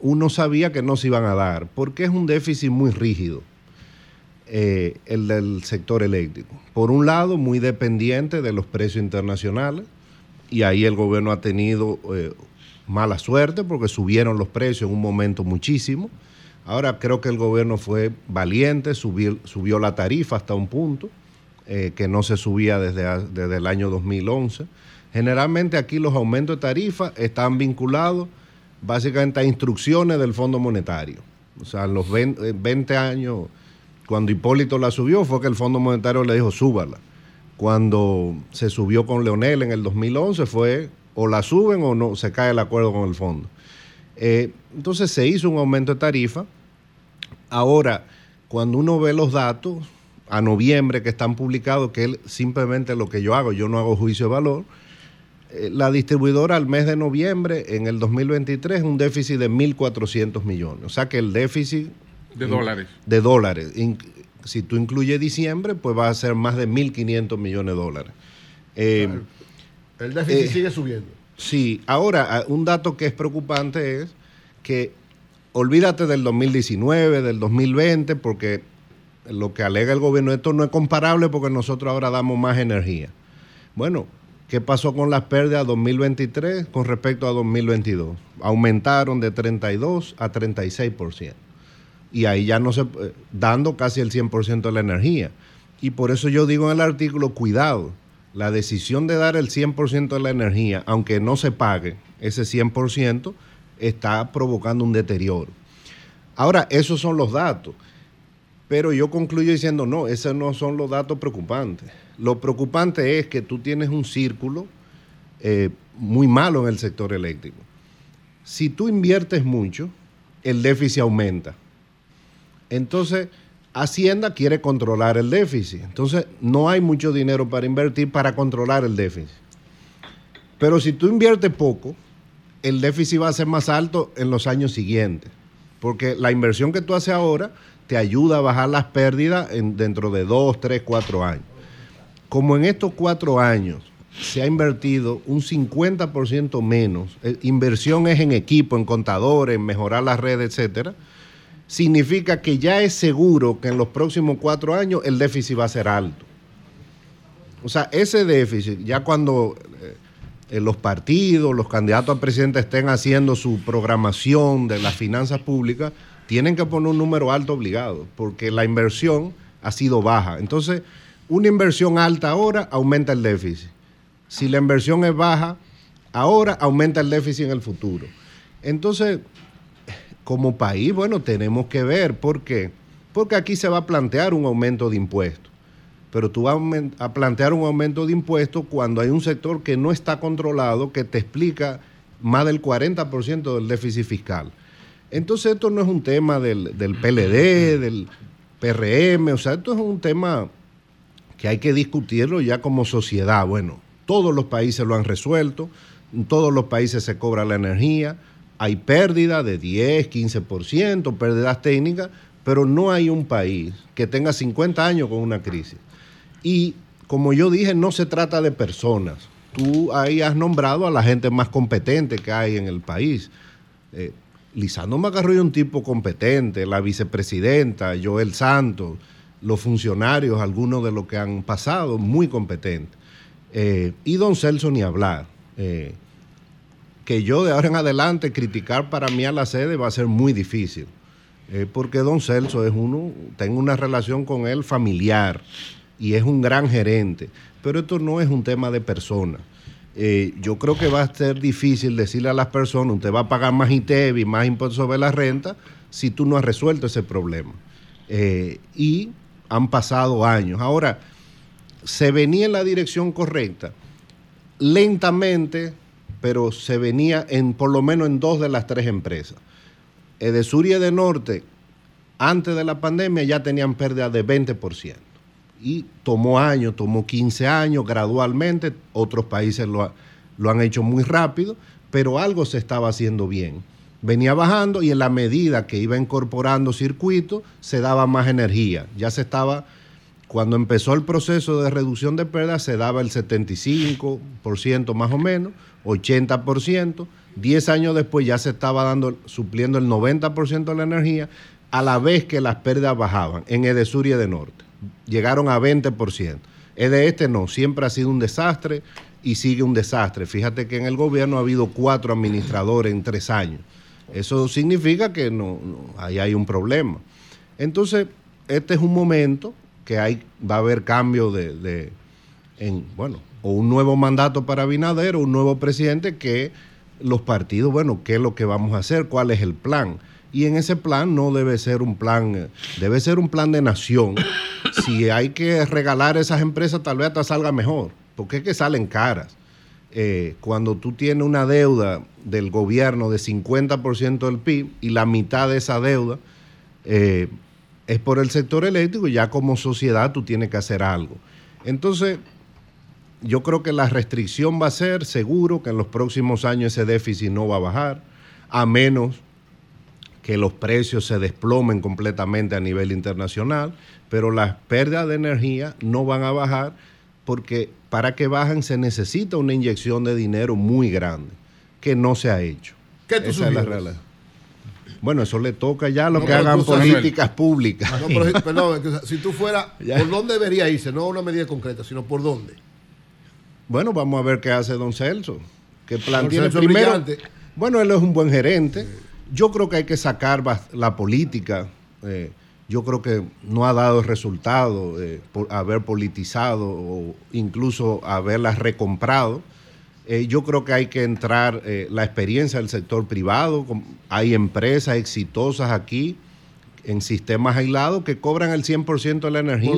uno sabía que no se iban a dar, porque es un déficit muy rígido, eh, el del sector eléctrico. Por un lado, muy dependiente de los precios internacionales, y ahí el gobierno ha tenido eh, mala suerte porque subieron los precios en un momento muchísimo. Ahora creo que el gobierno fue valiente, subió, subió la tarifa hasta un punto, eh, que no se subía desde, desde el año 2011. Generalmente aquí los aumentos de tarifa están vinculados básicamente a instrucciones del Fondo Monetario. O sea, en los 20, eh, años, cuando Hipólito la subió, fue que el Fondo Monetario le dijo, súbala. Cuando se subió con Leonel en el 2011 fue o la suben o no, se cae el acuerdo con el fondo. Eh, entonces se hizo un aumento de tarifa. Ahora, cuando uno ve los datos a noviembre que están publicados, que es simplemente lo que yo hago, yo no hago juicio de valor, eh, la distribuidora al mes de noviembre en el 2023 un déficit de 1.400 millones. O sea que el déficit...
De dólares.
De dólares. si tú incluyes diciembre, pues va a ser más de 1.500 millones de dólares.
Eh, el déficit eh, sigue subiendo.
Sí, ahora un dato que es preocupante es que olvídate del 2019, del 2020, porque lo que alega el gobierno, esto no es comparable porque nosotros ahora damos más energía. Bueno, ¿Qué pasó con las pérdidas 2023 con respecto a 2022? Aumentaron de 32 a 36%. Y ahí ya no se, eh, dando casi el 100% de la energía. Y por eso yo digo en el artículo, cuidado, la decisión de dar el 100% de la energía, aunque no se pague ese 100%, está provocando un deterioro. Ahora, esos son los datos. Pero yo concluyo diciendo, no, esos no son los datos preocupantes. Lo preocupante es que tú tienes un círculo eh, muy malo en el sector eléctrico. Si tú inviertes mucho, el déficit aumenta. Entonces, Hacienda quiere controlar el déficit. Entonces, no hay mucho dinero para invertir para controlar el déficit. Pero si tú inviertes poco, el déficit va a ser más alto en los años siguientes. Porque la inversión que tú haces ahora te ayuda a bajar las pérdidas dentro de dos, tres, cuatro años como en estos cuatro años se ha invertido un 50% menos, eh, inversión es en equipo, en contadores, en mejorar la red, etcétera, significa que ya es seguro que en los próximos cuatro años el déficit va a ser alto. O sea, ese déficit, ya cuando eh, los partidos, los candidatos a presidente estén haciendo su programación de las finanzas públicas, tienen que poner un número alto obligado, porque la inversión ha sido baja. Entonces, una inversión alta ahora aumenta el déficit. Si la inversión es baja ahora, aumenta el déficit en el futuro. Entonces, como país, bueno, tenemos que ver por qué. Porque aquí se va a plantear un aumento de impuestos. Pero tú vas a plantear un aumento de impuestos cuando hay un sector que no está controlado, que te explica más del 40% del déficit fiscal. Entonces esto no es un tema del, del PLD, del PRM, o sea, esto es un tema que hay que discutirlo ya como sociedad. Bueno, todos los países lo han resuelto, en todos los países se cobra la energía, hay pérdida de 10, 15%, pérdidas técnicas, pero no hay un país que tenga 50 años con una crisis. Y como yo dije, no se trata de personas. Tú ahí has nombrado a la gente más competente que hay en el país. Eh, Lisandro Macarro es un tipo competente, la vicepresidenta, Joel Santos, los funcionarios, algunos de los que han pasado, muy competentes. Eh, y don Celso ni hablar. Eh, que yo de ahora en adelante criticar para mí a la sede va a ser muy difícil. Eh, porque don Celso es uno, tengo una relación con él familiar y es un gran gerente. Pero esto no es un tema de personas. eh, yo creo que va a ser difícil decirle a las personas, usted va a pagar más ITEVI, más impuestos sobre la renta, si tú no has resuelto ese problema. Eh, y han pasado años. Ahora, se venía en la dirección correcta, lentamente, pero se venía en por lo menos en dos de las tres empresas. Edesur y Edenorte, antes de la pandemia, ya tenían pérdida de 20% y tomó años, tomó 15 años gradualmente, otros países lo, lo, han hecho muy rápido, pero algo se estaba haciendo bien. Venía bajando y en la medida que iba incorporando circuitos, se daba más energía. Ya se estaba, cuando empezó el proceso de reducción de pérdidas, se daba el 75% más o menos, 80%. Diez años después ya se estaba dando, supliendo el 90% de la energía, a la vez que las pérdidas bajaban en Edesur y Edenorte llegaron a 20%. Es de este no, siempre ha sido un desastre y sigue un desastre. Fíjate que en el gobierno ha habido cuatro administradores en tres años. Eso significa que no, ahí hay un problema. Entonces, este es un momento que hay, va a haber cambio de, en, bueno, o un nuevo mandato para Abinader o un nuevo presidente que los partidos, bueno, ¿qué es lo que vamos a hacer? ¿Cuál es el plan? y en ese plan no debe ser un plan, debe ser un plan de nación. Si hay que regalar esas empresas, tal vez hasta salga mejor, porque es que salen caras. Eh, cuando tú tienes una deuda del gobierno de 50% del PIB y la mitad de esa deuda eh, es por el sector eléctrico, ya como sociedad tú tienes que hacer algo. Entonces, yo creo que la restricción va a ser seguro que en los próximos años ese déficit no va a bajar, a menos que los precios se desplomen completamente a nivel internacional, pero las pérdidas de energía no van a bajar porque para que bajen se necesita una inyección de dinero muy grande, que no se ha hecho.
¿Qué tú Esa es la realidad.
Bueno, eso le toca ya a los que hagan políticas públicas.
No, pero, perdón, si tú fueras, ¿por dónde debería irse? No una medida concreta, sino por dónde.
Bueno, vamos a ver qué hace don Celso. ¿Qué plan tiene primero? Bueno, él es un buen gerente. Yo creo que hay que sacar la política. Eh, yo creo que no ha dado resultado eh, por haber politizado o incluso haberla recomprado. Eh, yo creo que hay que entrar la experiencia del sector privado. Hay empresas exitosas aquí en sistemas aislados que cobran el 100% de la energía.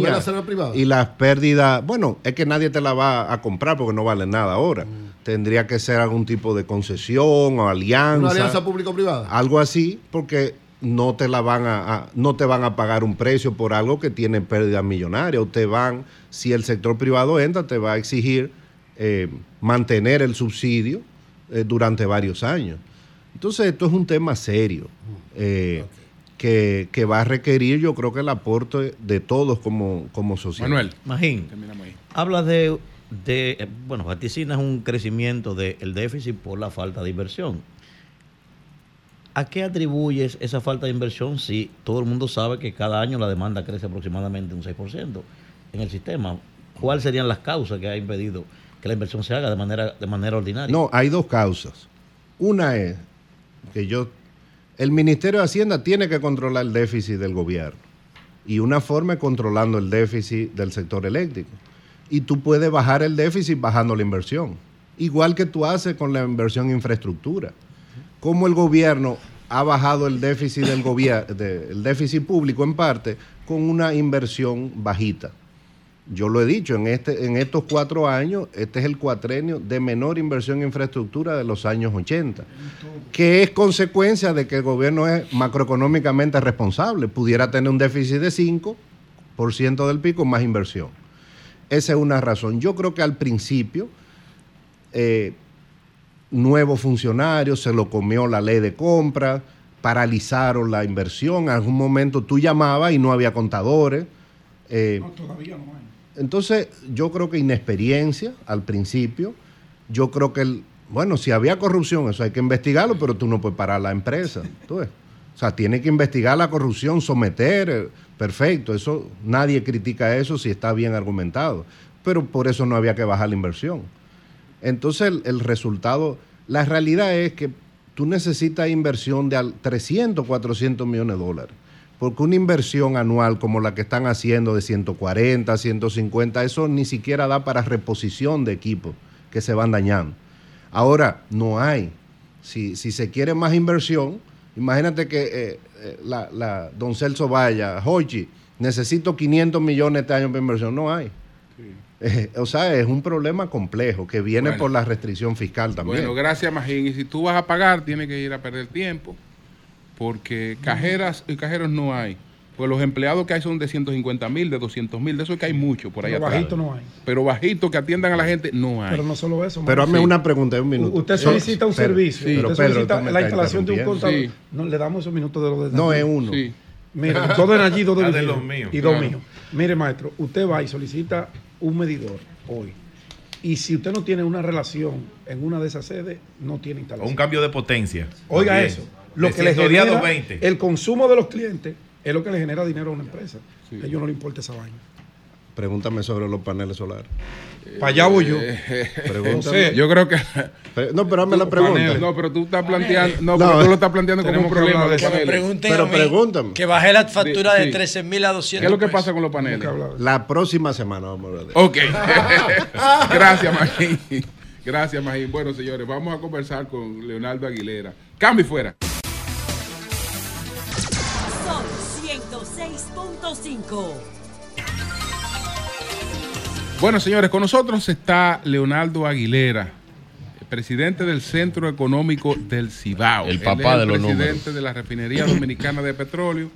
Y las pérdidas, bueno, es que nadie te la va a comprar porque no vale nada ahora. Mm. Tendría que ser algún tipo de concesión o alianza.
Una alianza público-privada.
Algo así, porque no te la van a, no te van a pagar un precio por algo que tiene pérdida millonaria. O te van, si el sector privado entra, te va a exigir eh, mantener el subsidio eh, durante varios años. Entonces, esto es un tema serio. Mm. Eh, que, va a requerir, yo creo que el aporte de todos como, como sociedad.
Manuel. Magín, habla de, de, bueno, vaticina es un crecimiento del déficit por la falta de inversión. ¿A qué atribuyes esa falta de inversión si todo el mundo sabe que cada año la demanda crece aproximadamente un 6% en el sistema? ¿Cuáles serían las causas que ha impedido que la inversión se haga de manera, de manera ordinaria?
No, hay dos causas. Una es que yo el Ministerio de Hacienda tiene que controlar el déficit del gobierno. Y una forma es controlando el déficit del sector eléctrico. Y tú puedes bajar el déficit bajando la inversión. Igual que tú haces con la inversión en infraestructura. Como el gobierno ha bajado el déficit del gobierno, el déficit público en parte con una inversión bajita. Yo lo he dicho, en, este, en estos cuatro años, este es el cuatrenio de menor inversión en infraestructura de los años 80, que es consecuencia de que el gobierno es macroeconómicamente responsable. Pudiera tener un déficit de 5% del pico más inversión. Esa es una razón. Yo creo que al principio, eh, nuevos funcionarios, se lo comió la ley de compra, paralizaron la inversión. En algún momento tú llamabas y no había contadores. Eh, no, todavía no hay. Entonces, yo creo que inexperiencia al principio, yo creo que, el, bueno, si había corrupción, eso hay que investigarlo, pero tú no puedes parar la empresa. O sea, tiene que investigar la corrupción, someter, eh, perfecto, eso nadie critica eso si está bien argumentado, pero por eso no había que bajar la inversión. Entonces, el, el resultado, la realidad es que tú necesitas inversión de 300, 400 millones de dólares porque una inversión anual como la que están haciendo de 140, 150, eso ni siquiera da para reposición de equipo que se van dañando. Ahora, no hay. Si, si se quiere más inversión, imagínate que eh, eh, la, la, don Celso vaya, Hochi, necesito 500 millones de años de inversión. No hay. Eh, o sea, es un problema complejo que viene por la restricción fiscal también.
Bueno, gracias, Magín. Y si tú vas a pagar, tienes que ir a perder tiempo, porque cajeras y cajeros no hay. Pues los empleados que hay son de 150 mil, de 200 mil, de eso que hay mucho por ahí
Pero bajito no hay.
Pero bajito que atiendan a la gente no hay.
Pero no solo eso.
Pero hazme una pregunta de un minuto.
Usted solicita un servicio, usted solicita la instalación de un contador. No, le damos esos minutos de los de
No, es uno.
Mire, dos de allí, dos de, los míos. Y dos míos. Mire, maestro, usted va y solicita un medidor hoy. Y si usted no tiene una relación en una de esas sedes, no tiene instalación.
O un cambio de potencia.
Oiga eso. Lo que le genera el consumo de los clientes es lo que le genera dinero a una empresa. A ellos no le importa esa vaina.
Pregúntame sobre los paneles solares.
Para allá voy yo.
Pregúntame. yo creo que.
No, pero hazme la pregunta.
No, pero tú estás planteando. No, pero tú lo estás planteando como un problema de
paneles. Pero pregúntame. Que bajé la factura de 13 mil a 200.
¿Qué es lo que pasa con los paneles?
La próxima semana vamos a hablar de
Ok. Gracias, Magín. Gracias, Magín. Bueno, señores, vamos a conversar con Leonardo Aguilera. Cambio fuera.
106.5.
Bueno, señores, con nosotros está Leonardo Aguilera, presidente del Centro Económico del Cibao.
El papá de los
presidente de la Refinería Dominicana de Petróleo,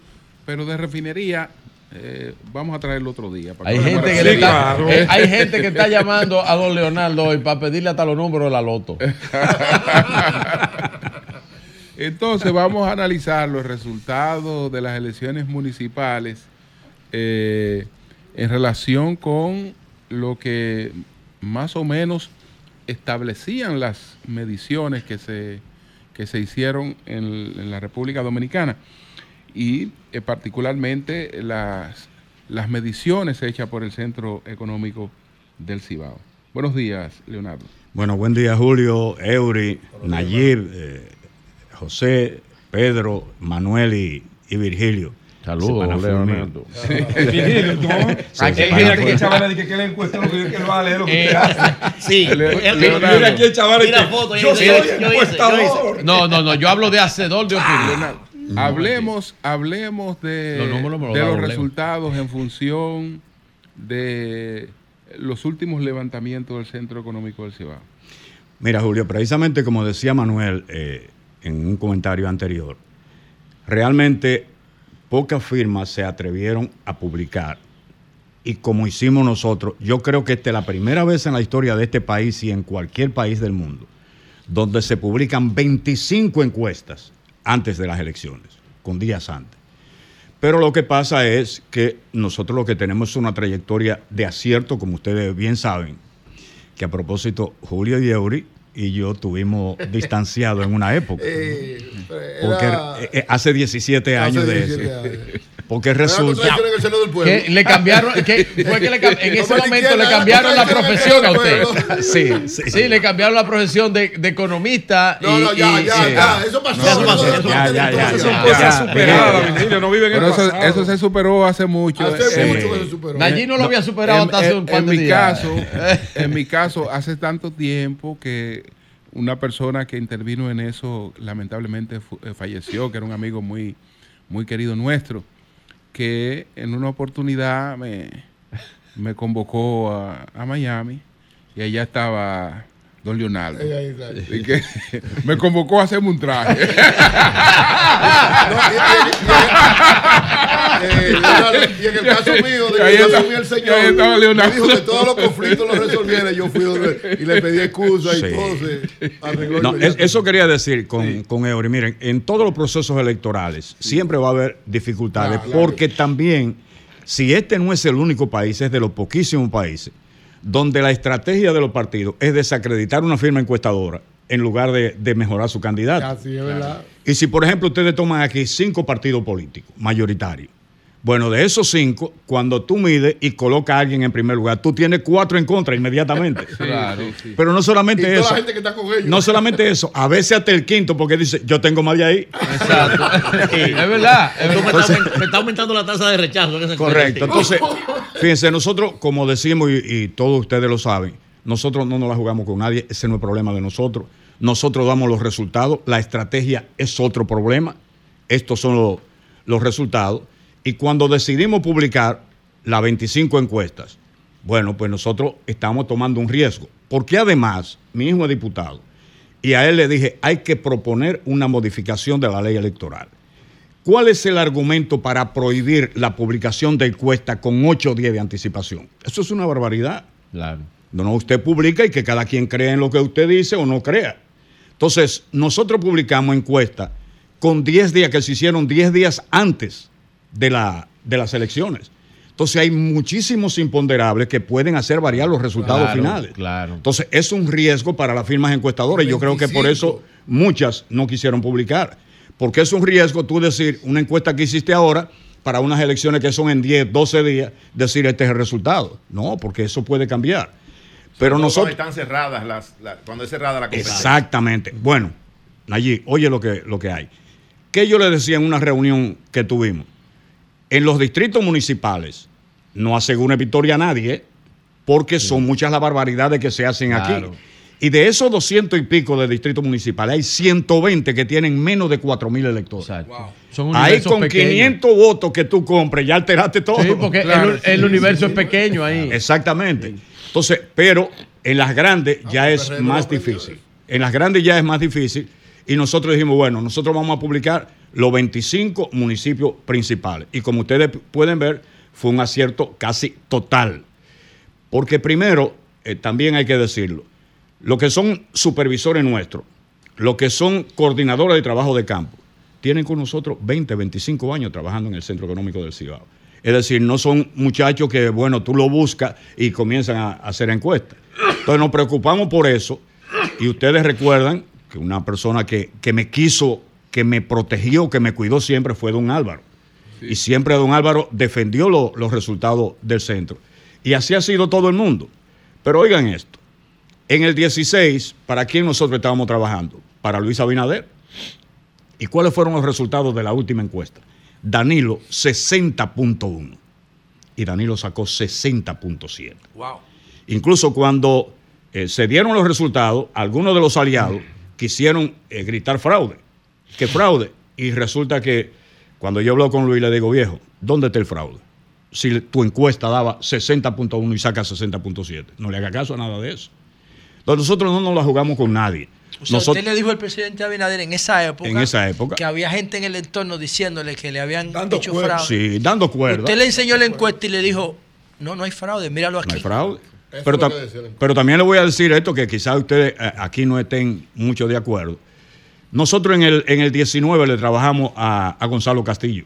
pero de refinería eh, vamos a traerlo otro día.
hay, gente que está, eh, hay gente que está llamando a don Leonardo hoy para pedirle hasta los números de la loto.
Entonces vamos a analizar los resultados de las elecciones municipales eh, en relación con lo que más o menos establecían las mediciones que se, que se hicieron en, la República Dominicana y eh, particularmente las, las mediciones hechas por el Centro Económico del Cibao. Buenos días, Leonardo.
Bueno, buen día, Julio, Eury, Nayib, eh, José, Pedro, Manuel y Virgilio.
Saludos, Leonardo.
¿no? Aquí hay que chaval que que le encuesta lo que, que vale, lo que usted hace.
Sí,
mira aquí el chaval que yo soy encuestador.
No, no, no, yo hablo de hacedor de opinión.
Hablemos, hablemos de, de los resultados en función de los últimos levantamientos del Centro Económico del Cibao.
Mira, Julio, precisamente como decía Manuel eh, en un comentario anterior, realmente pocas firmas se atrevieron a publicar. Y como hicimos nosotros, yo creo que esta es la primera vez en la historia de este país y en cualquier país del mundo donde se publican 25 encuestas antes de las elecciones, con días antes. Pero lo que pasa es que nosotros lo que tenemos es una trayectoria de acierto, como ustedes bien saben, que a propósito, Julio y Eury y yo tuvimos distanciado en una época. Eh, porque eh, eh, hace 17 años de eso. Porque resulta
que le cambiaron, que fue que le, en ese momento le cambiaron la profesión a usted. Sí, sí, sí, le cambiaron la profesión de, de economista.
No, no, ya, ya, ya, eso pasó. Ya, eso pasó.
Ya, ya, ya. Eso no viven en el pasado. Eso se superó hace mucho.
Hace mucho que se superó.
Allí no lo había superado hasta hace un par de días.
En mi caso, hace tanto tiempo que una persona que intervino en eso lamentablemente eh, falleció, que era un amigo muy, muy querido nuestro, que en una oportunidad me, me convocó a, a Miami y allá estaba don Leonardo. Y que me convocó a hacerme un traje.
y, en el caso mío, de que yo asumí el señor, me dijo que todos los conflictos los resolviera. Yo fui donde, y le pedí excusa y todo se arregló.
No, eso quería decir con, con Eury. Miren, en todos los procesos electorales siempre va a haber dificultades, porque también, si este no es el único país, es de los poquísimos países donde la estrategia de los partidos es desacreditar una firma encuestadora en lugar de, mejorar su candidato.
Así es verdad.
Y si, por ejemplo, ustedes toman aquí cinco partidos políticos mayoritarios, bueno, de esos cinco, cuando tú mides y colocas a alguien en primer lugar, tú tienes cuatro en contra inmediatamente. claro. Pero no solamente eso.
La gente que está con ellos.
No solamente eso, a veces hasta el quinto, porque dice, yo tengo más de ahí.
Exacto. es verdad.
me, está, aumentando la tasa de rechazo.
correcto. Entonces, fíjense, nosotros, como decimos, y, todos ustedes lo saben, nosotros no nos la jugamos con nadie, ese no es el problema de nosotros. Nosotros damos los resultados, la estrategia es otro problema, estos son los, resultados. Y cuando decidimos publicar las 25 encuestas, bueno, pues nosotros estamos tomando un riesgo, porque además, mi hijo es diputado, y a él le dije, hay que proponer una modificación de la ley electoral. ¿Cuál es el argumento para prohibir la publicación de encuestas con 8 o 10 de anticipación? Eso es una barbaridad.
Claro.
No, usted publica y que cada quien cree en lo que usted dice o no crea. Entonces, nosotros publicamos encuestas con 10 días, que se hicieron 10 días antes de, la, de las elecciones. Entonces hay muchísimos imponderables que pueden hacer variar los resultados finales.
Claro.
Entonces es un riesgo para las firmas encuestadoras. Yo creo que por eso muchas no quisieron publicar. Porque es un riesgo tú decir una encuesta que hiciste ahora para unas elecciones que son en 10, 12 días, decir este es el resultado. No, porque eso puede cambiar. Pero nosotros...
Cuando están cerradas las, cuando es cerrada la
competencia. Exactamente. Bueno, allí, oye lo que, lo que hay. ¿Qué yo le decía en una reunión que tuvimos? En los distritos municipales no asegura victoria a nadie porque son muchas las barbaridades que se hacen aquí. Y de esos 200 y pico de distritos municipales, hay 120 que tienen menos de 4 mil electores. ahí con 500 votos que tú compres, ya alteraste todo. Sí,
porque el, universo es pequeño ahí.
Exactamente. Entonces, pero en las grandes ya ah, es más difícil. En las grandes ya es más difícil. Y nosotros dijimos, bueno, nosotros vamos a publicar los 25 municipios principales. Y como ustedes pueden ver, fue un acierto casi total. Porque primero, eh, también hay que decirlo, lo que son supervisores nuestros, lo que son coordinadores de trabajo de campo, tienen con nosotros 20, 25 años trabajando en el Centro Económico del Cibao. Es decir, no son muchachos que, bueno, tú lo buscas y comienzan a, hacer encuestas. Entonces nos preocupamos por eso y ustedes recuerdan que una persona que, que me quiso, que me protegió, que me cuidó siempre fue don Álvaro. Y siempre don Álvaro defendió los resultados del centro. Y así ha sido todo el mundo. Pero oigan esto, en el 16, ¿para quién nosotros estábamos trabajando? Para Luis Abinader. ¿Y cuáles fueron los resultados de la última encuesta? Danilo 60.1 y Danilo sacó 60.7.
Wow.
Incluso cuando eh, se dieron los resultados, algunos de los aliados quisieron eh, gritar fraude, que fraude, y resulta que cuando yo hablo con Luis le digo, viejo, ¿dónde está el fraude? Si tu encuesta daba 60.1 y saca 60.7, no le haga caso a nada de eso. Entonces nosotros no nos la jugamos con nadie.
usted le dijo al presidente Abinader en esa época,
en esa época
que había gente en el entorno diciéndole que le habían hecho fraude.
Sí, dando cuerda.
Usted le enseñó la encuesta y le dijo, no, no hay fraude, míralo aquí.
No hay fraude. Pero, pero, también le voy a decir esto que quizás ustedes eh, aquí no estén mucho de acuerdo. Nosotros en el, en el 19 le trabajamos a, Gonzalo Castillo.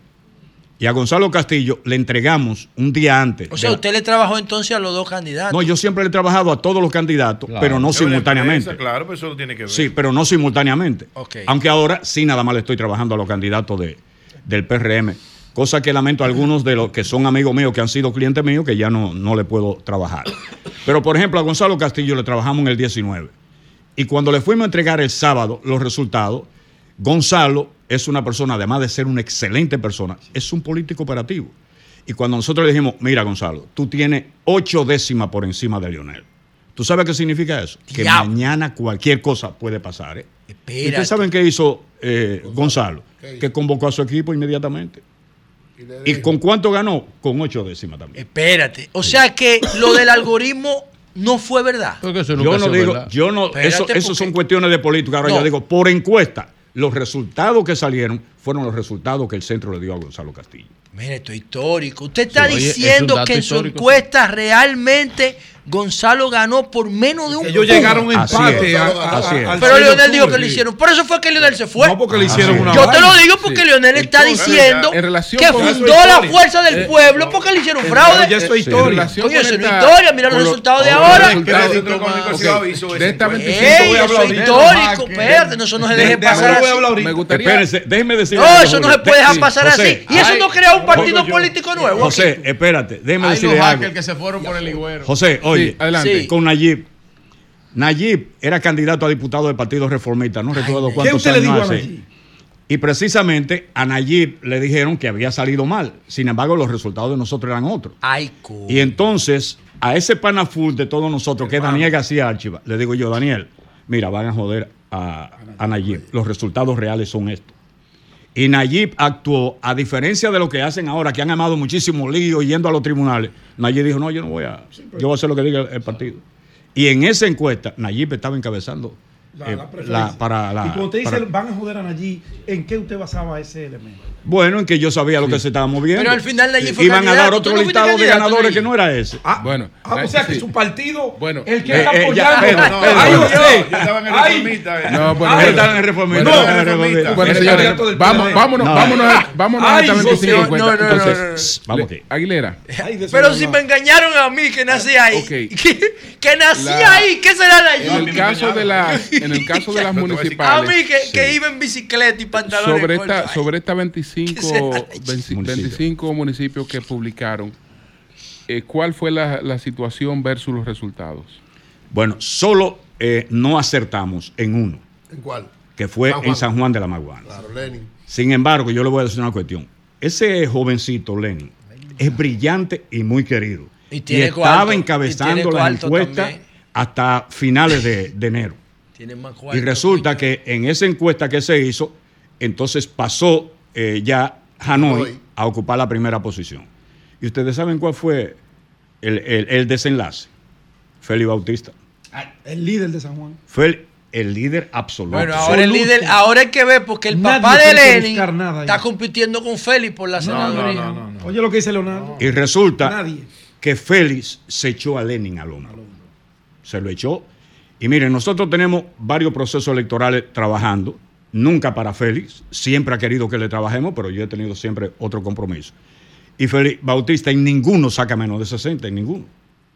Y a Gonzalo Castillo le entregamos un día antes.
O sea, usted le trabajó entonces a los dos candidatos.
No, yo siempre le he trabajado a todos los candidatos, pero no simultáneamente.
claro, pero eso lo tiene que ver.
Sí, pero no simultáneamente. Aunque ahora sí nada más le estoy trabajando a los candidatos de, del PRM. Cosa que lamento a algunos de los que son amigos míos, que han sido clientes míos, que ya no, no le puedo trabajar. Pero, por ejemplo, a Gonzalo Castillo le trabajamos en el 19. Y cuando le fuimos a entregar el sábado los resultados, Gonzalo es una persona, además de ser una excelente persona, es un político operativo. Y cuando nosotros le dijimos, mira Gonzalo, tú tienes ocho décimas por encima de Lionel. ¿Tú sabes qué significa eso? Que mañana cualquier cosa puede pasar. ¿eh? ¿Y ustedes saben qué hizo eh, Gonzalo? Que convocó a su equipo inmediatamente. ¿Y con cuánto ganó? Con ocho décimas también.
Espérate. O sea que lo del algoritmo no fue verdad.
yo no digo, yo no, eso, son cuestiones de política. Ahora yo digo, por encuesta, los resultados que salieron fueron los resultados que el centro le dio a Gonzalo Castillo.
Mire, esto es histórico. Usted está diciendo que en su encuesta realmente Gonzalo ganó por menos de un
Ellos llegaron a empate.
Pero Leonel dijo que lo hicieron. Por eso fue que Leonel se fue.
No, porque le hicieron una
Yo te lo digo porque Leonel está diciendo que fundó la fuerza del eh, pueblo porque le hicieron fraude.
Ya eso es historia.
Oye, eso no es historia. Mira los resultados de ahora.
De
esta 25 Eso es histórico. Espérate, eso no se deje pasar así.
Me gustaría. déjeme decir.
No, eso no se puede dejar pasar así. Y eso no crea un partido político nuevo.
José, espérate. Déjeme decir
algo. que se fueron por el
José, oye, adelante. con Nayib. Nayib era candidato a diputado del Partido Reformista, no recuerdo cuántos
¿Qué usted le dijo a Nayib?
Y precisamente a Nayib le dijeron que había salido mal. Sin embargo, los resultados de nosotros eran otros.
Ay,
Y entonces, a ese panaful de todos nosotros, que es Daniel García Archiva, le digo yo, Daniel, mira, van a joder a, a Nayib. Los resultados reales son estos. Y Nayib actuó, a diferencia de lo que hacen ahora, que han amado muchísimo lío yendo a los tribunales. Nayib dijo, no, yo no voy a, yo voy a hacer lo que diga el partido. Y en esa encuesta, Nayib estaba encabezando
la, eh, para la, y cuando te dicen van a joder a Nayib, ¿en qué usted basaba ese elemento?
Bueno, en que yo sabía lo que se estaba moviendo.
Pero al final Nayib fue
Iban a dar otro listado de ganadores que no era ese.
Ah, bueno. Ah, o sea que su partido,
bueno,
el que eh, está eh, apoyando.
Eh, no, ay, no, yo estaba en el reformista.
No, bueno,
estaba en el reformista. No, en el
reformista. Bueno, señores, vamos, vámonos, vámonos, vámonos a esta 25
No, no, no.
Vamos Aguilera.
Pero si me engañaron a mí que nací ahí. Que nací ahí, ¿qué será Nayib?
En el caso de las en el caso de las municipales.
A mí que iba en bicicleta y pantalones
Sobre esta sobre esta 25 25 municipios que publicaron. Eh, ¿Cuál fue la, situación versus los resultados?
Bueno, solo eh, no acertamos en uno.
¿En cuál?
Que fue en San Juan de la Maguana. Sin embargo, yo le voy a decir una cuestión. Ese jovencito, Lenin, es brillante y muy querido. Y, estaba encabezando la encuesta hasta finales de, enero. Y resulta que en esa encuesta que se hizo, entonces pasó eh, ya Hanoi a ocupar la primera posición. ¿Y ustedes saben cuál fue el, desenlace? Félix Bautista.
Ah, el líder de San Juan.
Fue el, líder absoluto.
Bueno, ahora el líder, ahora hay que ver porque el papá de Lenin está compitiendo con Félix por la senaduría.
Oye lo que dice Leonardo.
Y resulta que Félix se echó a Lenin al hombro. Se lo echó. Y miren, nosotros tenemos varios procesos electorales trabajando nunca para Félix, siempre ha querido que le trabajemos, pero yo he tenido siempre otro compromiso. Y Félix Bautista en ninguno saca menos de 60, en ninguno.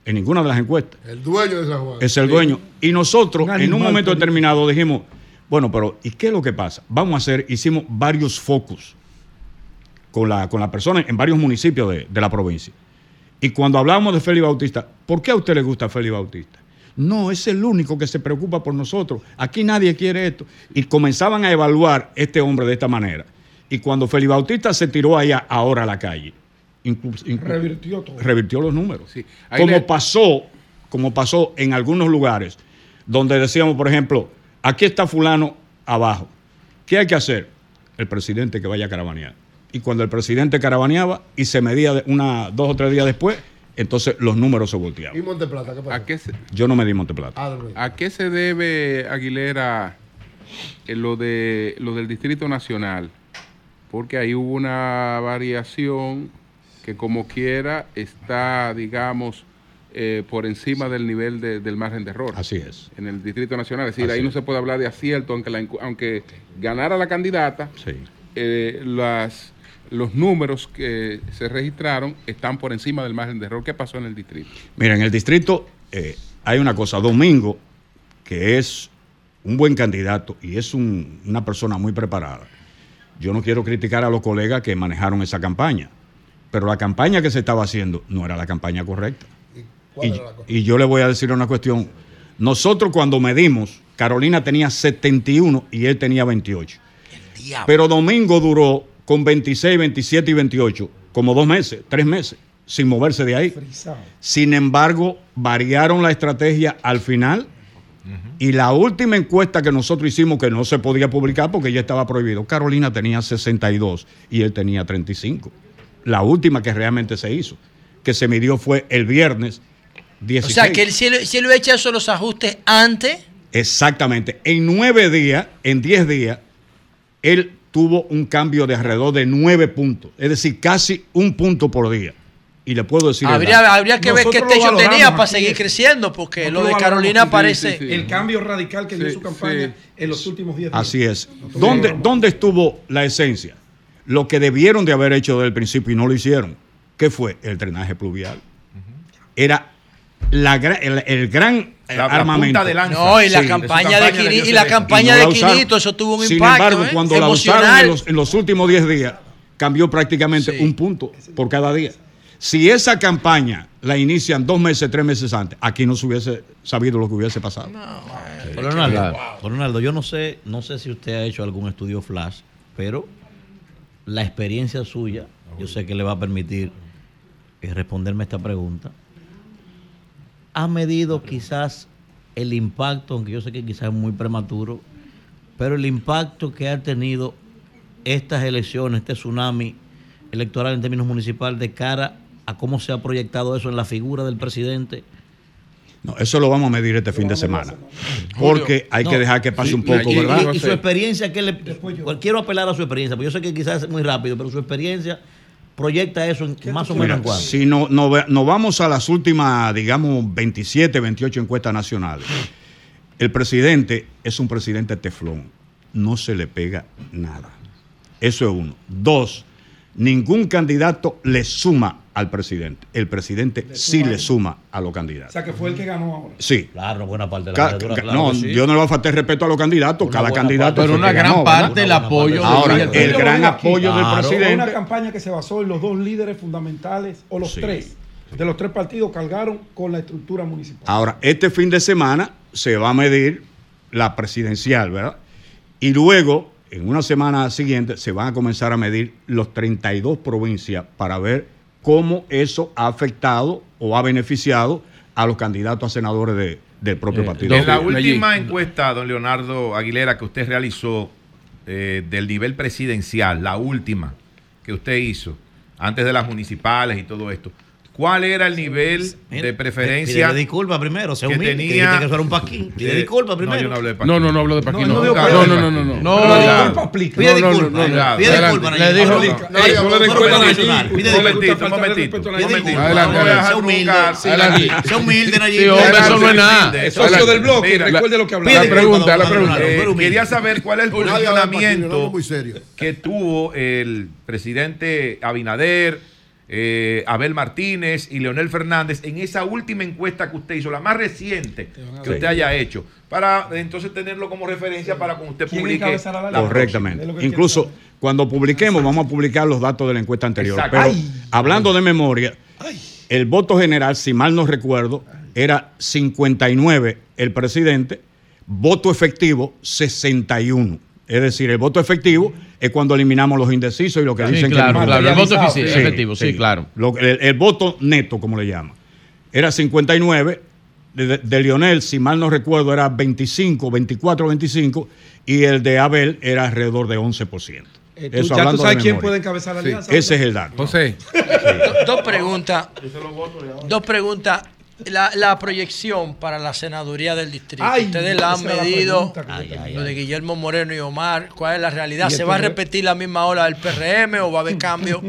En ninguna de las encuestas.
El dueño de San Juan.
Es el dueño. Y nosotros, en un momento determinado, dijimos, bueno, pero ¿y qué es lo que pasa? Vamos a hacer, hicimos varios focos con la, con la persona en varios municipios de, de la provincia. Y cuando hablamos de Félix Bautista, ¿por qué a usted le gusta Félix Bautista? No, es el único que se preocupa por nosotros. Aquí nadie quiere esto. Y comenzaban a evaluar este hombre de esta manera. Y cuando Felipe Bautista se tiró allá ahora a la calle,
revirtió todo.
Revirtió los números. Como pasó, como pasó en algunos lugares, donde decíamos, por ejemplo, aquí está fulano abajo. ¿Qué hay que hacer? El presidente que vaya a caravanear. Y cuando el presidente caravaneaba y se medía una, dos o tres días después, entonces los números se volteaban.
¿Y Monteplata? ¿Qué
pasa?
Yo no me di Monteplata.
Ah, ¿A qué se debe, Aguilera, eh, lo, de, lo del Distrito Nacional? Porque ahí hubo una variación que como quiera está, digamos, eh, por encima del nivel del margen de error.
Así es.
En el Distrito Nacional. Es decir, ahí no se puede hablar de acierto, aunque, aunque ganara la candidata,
sí.
Eh, las los números que se registraron están por encima del margen de error. ¿Qué pasó en el distrito?
Mira, en el distrito eh, hay una cosa. Domingo, que es un buen candidato y es una persona muy preparada. Yo no quiero criticar a los colegas que manejaron esa campaña, pero la campaña que se estaba haciendo no era la campaña correcta. ¿Y, y yo le voy a decir una cuestión. Nosotros cuando medimos, Carolina tenía 71 y él tenía 28. Pero Domingo duró con 26, 27 y 28, como dos meses, tres meses, sin moverse de ahí. Sin embargo, variaron la estrategia al final y la última encuesta que nosotros hicimos, que no se podía publicar porque ya estaba prohibido, Carolina tenía 62 y él tenía 35. La última que realmente se hizo, que se midió fue el viernes 16.
O sea, que el cielo, cielo echa esos los ajustes antes.
Exactamente. En nueve días, en diez días, él tuvo un cambio de alrededor de nueve puntos, es decir, casi un punto por día. Y le puedo decir.
Habría, habría que ver qué techo tenía para seguir creciendo, porque lo de Carolina parece.
el cambio radical que dio su campaña en los últimos días.
Así es. ¿Dónde, ¿Dónde estuvo la esencia? Lo que debieron de haber hecho desde el principio y no lo hicieron. ¿Qué fue? El drenaje pluvial. Era la, el, gran armamento.
no, y la campaña de Quinito, y la campaña de Quinito, eso tuvo un impacto. Sin embargo,
¿eh? cuando la usaron en los, últimos 10 días, cambió prácticamente un punto por cada día. Si esa campaña la inician dos meses, tres meses antes, aquí no se hubiese sabido lo que hubiese pasado.
No, Ronaldo, yo no sé, no sé si usted ha hecho algún estudio flash pero la experiencia suya, yo sé que le va a permitir eh, responderme esta pregunta. ¿Ha medido quizás el impacto, aunque yo sé que quizás es muy prematuro, pero el impacto que ha tenido estas elecciones, este tsunami electoral en términos municipales de cara a cómo se ha proyectado eso en la figura del presidente?
No, eso lo vamos a medir este fin de semana. Porque hay que dejar que pase un poco, ¿verdad?
Y, su experiencia, que le, quiero apelar a su experiencia, porque yo sé que quizás es muy rápido, pero su experiencia proyecta eso más o menos en cuánto.
Si no, no, no vamos a las últimas, digamos, 27, 28 encuestas nacionales, el presidente es un presidente teflón. No se le pega nada. Eso es uno. Dos, ningún candidato le suma al presidente. El presidente sí le suma a los candidatos.
O sea, que fue el que ganó ahora.
Sí.
Claro, buena parte de la
claro, No, yo no le voy a faltar respeto a los candidatos. Cada candidato.
Pero una gran parte del apoyo.
Ahora, el gran apoyo del presidente. Fue
una campaña que se basó en los dos líderes fundamentales, o los tres, de los tres partidos cargaron con la estructura municipal.
Ahora, este fin de semana se va a medir la presidencial, ¿verdad? Y luego en una semana siguiente se van a comenzar a medir los 32 provincias para ver cómo eso ha afectado o ha beneficiado a los candidatos a senadores del propio eh, partido.
En la última encuesta, don Leonardo Aguilera, que usted realizó eh, del nivel presidencial, la última que usted hizo, antes de las municipales y todo esto, ¿Cuál era el nivel de preferencia?
Pide disculpa primero, se que tenía... que, que un paquín. Pide disculpa primero. No, yo no
hablé de paquín. No, no, no hablo de paquín.
No,
no,
no, no, no. No, no, Pide disculpa. Pide disculpa,
Le dijo... No le disculpa,
Pide Un momentito, un momentito. Un momentito.
Adelante. Sea humilde. Sea humilde, Nayib.
Sí, hombre, eso no es nada.
Socio del bloque, recuerde lo que hablaba.
La pregunta, la pregunta.
Quería saber cuál es el posicionamiento que tuvo el presidente Abinader eh, Abel Martínez y Leonel Fernández en esa última encuesta que usted hizo, la más reciente que usted haya hecho, para entonces tenerlo como referencia para cuando usted publique.
La Correctamente. Incluso cuando publiquemos, vamos a publicar los datos de la encuesta anterior. Pero hablando de memoria, el voto general, si mal no recuerdo, era 59 el presidente, voto efectivo 61. Es decir, el voto efectivo es cuando eliminamos los indecisos y lo que dicen
claro, que claro, el voto efectivo, sí, claro.
el, voto neto, como le llaman. Era 59, de, Lionel, si mal no recuerdo, era 25, 24, 25, y el de Abel era alrededor de 11%.
Eh, Eso ya tú sabes quién puede encabezar la alianza.
Ese es el dato.
José.
Dos preguntas. Dos preguntas la, proyección para la senaduría del distrito. Ustedes la han medido, lo de Guillermo Moreno y Omar, ¿cuál es la realidad? ¿Se va a repetir la misma hora del PRM o va a haber cambio?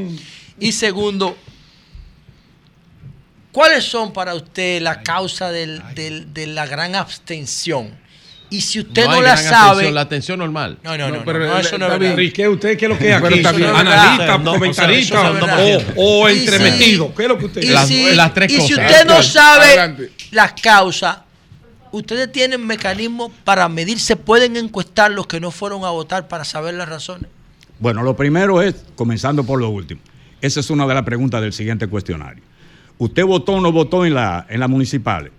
y segundo, ¿cuáles son para usted la causa de la gran abstención? Y si usted no, la sabe.
la atención normal.
No, no, no. no, pero, eso no es verdad.
¿Qué usted qué es lo que es aquí? ¿Analista, comentarista o, entremetido? ¿Qué es lo que usted
y las tres cosas. Y si usted no sabe las causas, ustedes tienen mecanismos para medir, se pueden encuestar los que no fueron a votar para saber las razones.
Bueno, lo primero es, comenzando por lo último, esa es una de las preguntas del siguiente cuestionario. ¿Usted votó o no votó en la, en la municipal?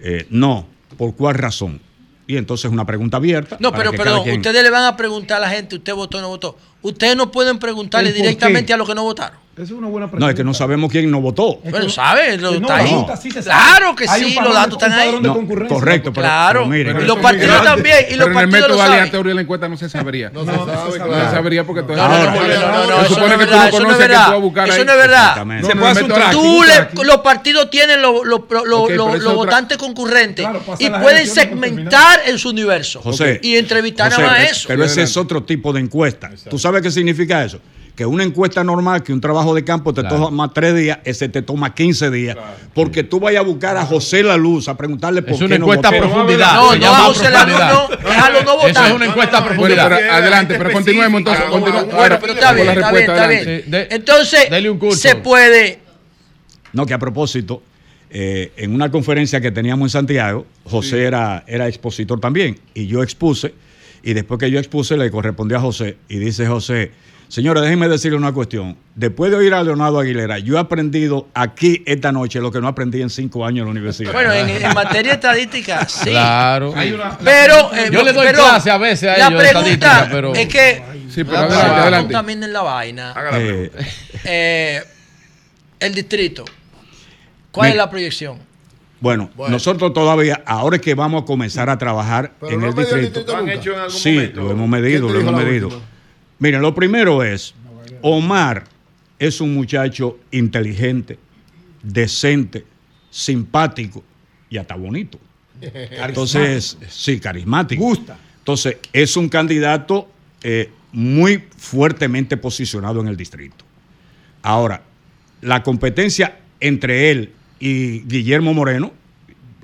Eh, no. ¿Por cuál razón? Y entonces una pregunta abierta.
No, pero perdón, ustedes le van a preguntar a la gente, ¿usted votó o no votó? Ustedes no pueden preguntarle directamente a los que no votaron.
Esa es una buena pregunta.
No, es que no sabemos quién no votó.
Pero sabe, lo está ahí. claro que sí, los datos están ahí.
correcto, pero,
claro.
Pero
y los partidos también. Y los
pero en el método aleatorio de la encuesta no se sabría. No, se sabe, No se sabría porque
todo No, no, no, no, eso no es verdad. Eso no es verdad. Eso no es verdad. Se puede hacer Los partidos tienen los votantes concurrentes y pueden segmentar en su universo. Y entrevistar a eso.
Pero ese es otro tipo de encuesta. ¿Tú sabes qué significa eso? Que una encuesta normal, que un trabajo de campo te toma tres días, ese te toma 15 días. Porque tú vayas a buscar a José La Luz a preguntarle por
es una encuesta
a
profundidad.
No, no, a José La Luz no, déjalo no votar.
Eso es una encuesta a profundidad.
adelante, pero continuemos entonces.
Bueno, pero está bien, está bien, está bien. Entonces, se puede...
No, que a propósito, eh, en una conferencia que teníamos en Santiago, José era, era expositor también, y yo expuse, y después que yo expuse le correspondió a José, y dice José, Señora, déjenme decirle una cuestión. Después de oír a Leonardo Aguilera, yo he aprendido aquí esta noche lo que no aprendí en cinco años en la universidad.
Bueno, en, materia estadística, sí.
Claro.
pero
eh, yo le doy clase a veces a
la pregunta pero... es que Sí, pero adelante, adelante. también en la vaina. Eh, eh, el distrito. ¿Cuál es la proyección?
Bueno, nosotros todavía, ahora es que vamos a comenzar a trabajar en el distrito. sí, lo hemos medido, lo hemos medido. Miren, lo primero es, Omar es un muchacho inteligente, decente, simpático y hasta bonito. Entonces, sí, carismático. Gusta. Entonces, es un candidato eh, muy fuertemente posicionado en el distrito. Ahora, la competencia entre él y Guillermo Moreno,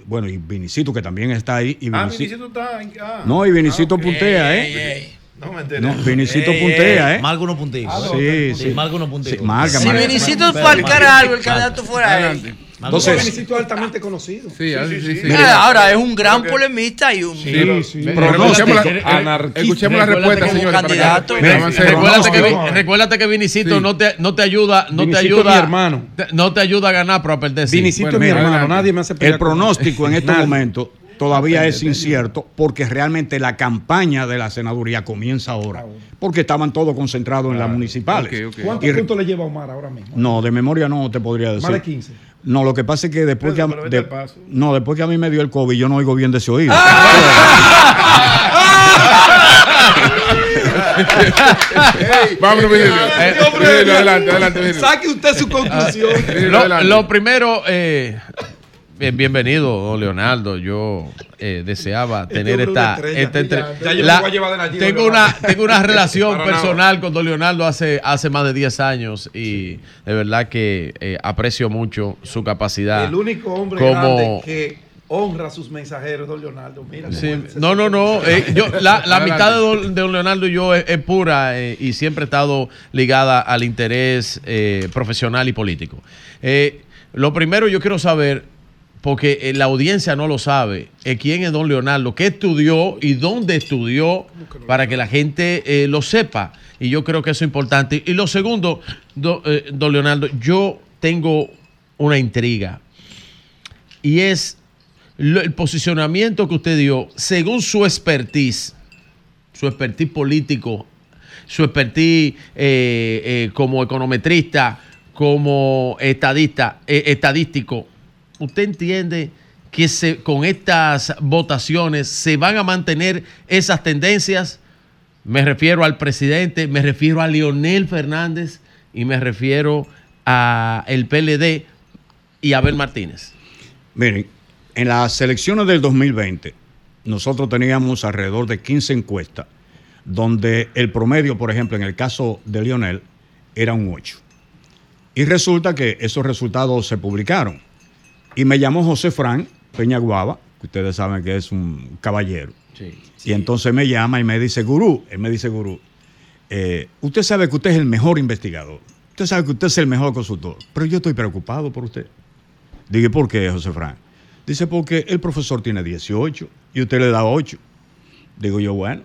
bueno, y Vinicito, que también está ahí. Y ah, Vinicito, está. Ah, no, y Vinicito ah, puntea, ¿eh? No me enteré. No, Vinicito puntea, ¿eh?
Marco no puntea.
sí, sí.
Marco no puntea.
Sí, si Vinicito falcara algo, el candidato fuera él.
Entonces, Vinicito es altamente conocido. Sí,
sí, sí. ahora es un gran polemista y un. Sí,
sí. Escuchemos la respuesta, señor.
Candidato. Recuérdate que, recuérdate que Vinicito no te, no te ayuda. No te ayuda. mi hermano. No te ayuda a ganar, pero a perder.
Vinicito es mi hermano. Nadie me hace El pronóstico en estos momentos todavía es incierto porque realmente la campaña de la senaduría comienza ahora. Porque estaban todos concentrados en las municipales.
¿Cuántos puntos le lleva Omar ahora mismo?
No, de memoria no te podría decir. Más de 15. No, lo que pasa es que después que a, no, después que a mí me dio el COVID, yo no oigo bien de ese oído.
Vámonos, adelante, adelante.
Saque usted su conclusión.
lo, primero, eh, Bien, bienvenido, don Leonardo. Yo eh, deseaba tener esta, tengo, una, tengo una relación personal con don Leonardo hace, hace más de 10 años y de verdad que eh, aprecio mucho su capacidad.
El único hombre como, que honra a sus mensajeros, don Leonardo. Mira
no, no, no. Eh, yo, la, la mitad de don, de don, Leonardo y yo es, es pura y siempre he estado ligada al interés profesional y político. lo primero yo quiero saber porque eh, la audiencia no lo sabe, eh, quién es don Leonardo, qué estudió y dónde estudió, para que la gente eh, lo sepa. Y yo creo que eso es importante. Y lo segundo, don Leonardo, yo tengo una intriga. Y es el posicionamiento que usted dio según su expertise, su expertise político, su expertise como econometrista, como estadista, estadístico ¿usted entiende que con estas votaciones se van a mantener esas tendencias? Me refiero al presidente, me refiero a Leonel Fernández y me refiero a el PLD y Abel Martínez.
Miren, en las elecciones del 2020 nosotros teníamos alrededor de 15 encuestas donde el promedio, por ejemplo, en el caso de Lionel, era un 8. Y resulta que esos resultados se publicaron. Y me llamó José Fran Peñaguaba, que ustedes saben que es un caballero. Y entonces me llama y me dice, gurú, él me dice, gurú, eh, usted sabe que usted es el mejor investigador, usted sabe que usted es el mejor consultor, pero yo estoy preocupado por usted. Dije, ¿por qué, José Fran? Dice, porque el profesor tiene 18 y usted le da 8. Digo yo, bueno,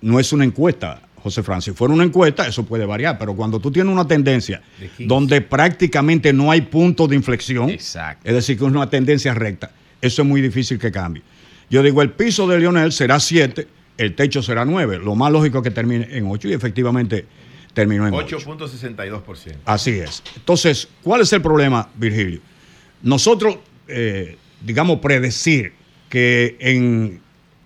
no es una encuesta, José Francis. Si fuera una encuesta, eso puede variar, pero cuando tú tienes una tendencia donde prácticamente no hay punto de inflexión, es decir, que es una tendencia recta, eso es muy difícil que cambie. Yo digo, el piso de Lionel será 7, el techo será 9. Lo más lógico es que termine en 8 y efectivamente terminó en 8.62%. Así es. Entonces, ¿cuál es el problema, Virgilio? Nosotros, eh, digamos, predecir que en,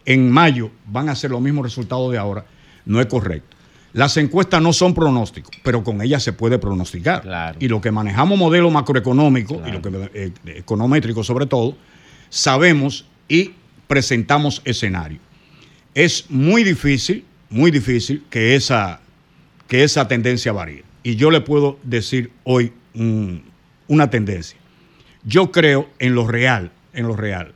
en mayo van a ser los mismos resultados de ahora no es correcto. Las encuestas no son pronósticos, pero con ellas se puede pronosticar. Y lo que manejamos modelo macroeconómico y lo que eh, econométrico sobre todo, sabemos y presentamos escenario. Es muy difícil, muy difícil que esa, que esa tendencia varíe. Y yo le puedo decir hoy una tendencia. Yo creo en lo real, en lo real,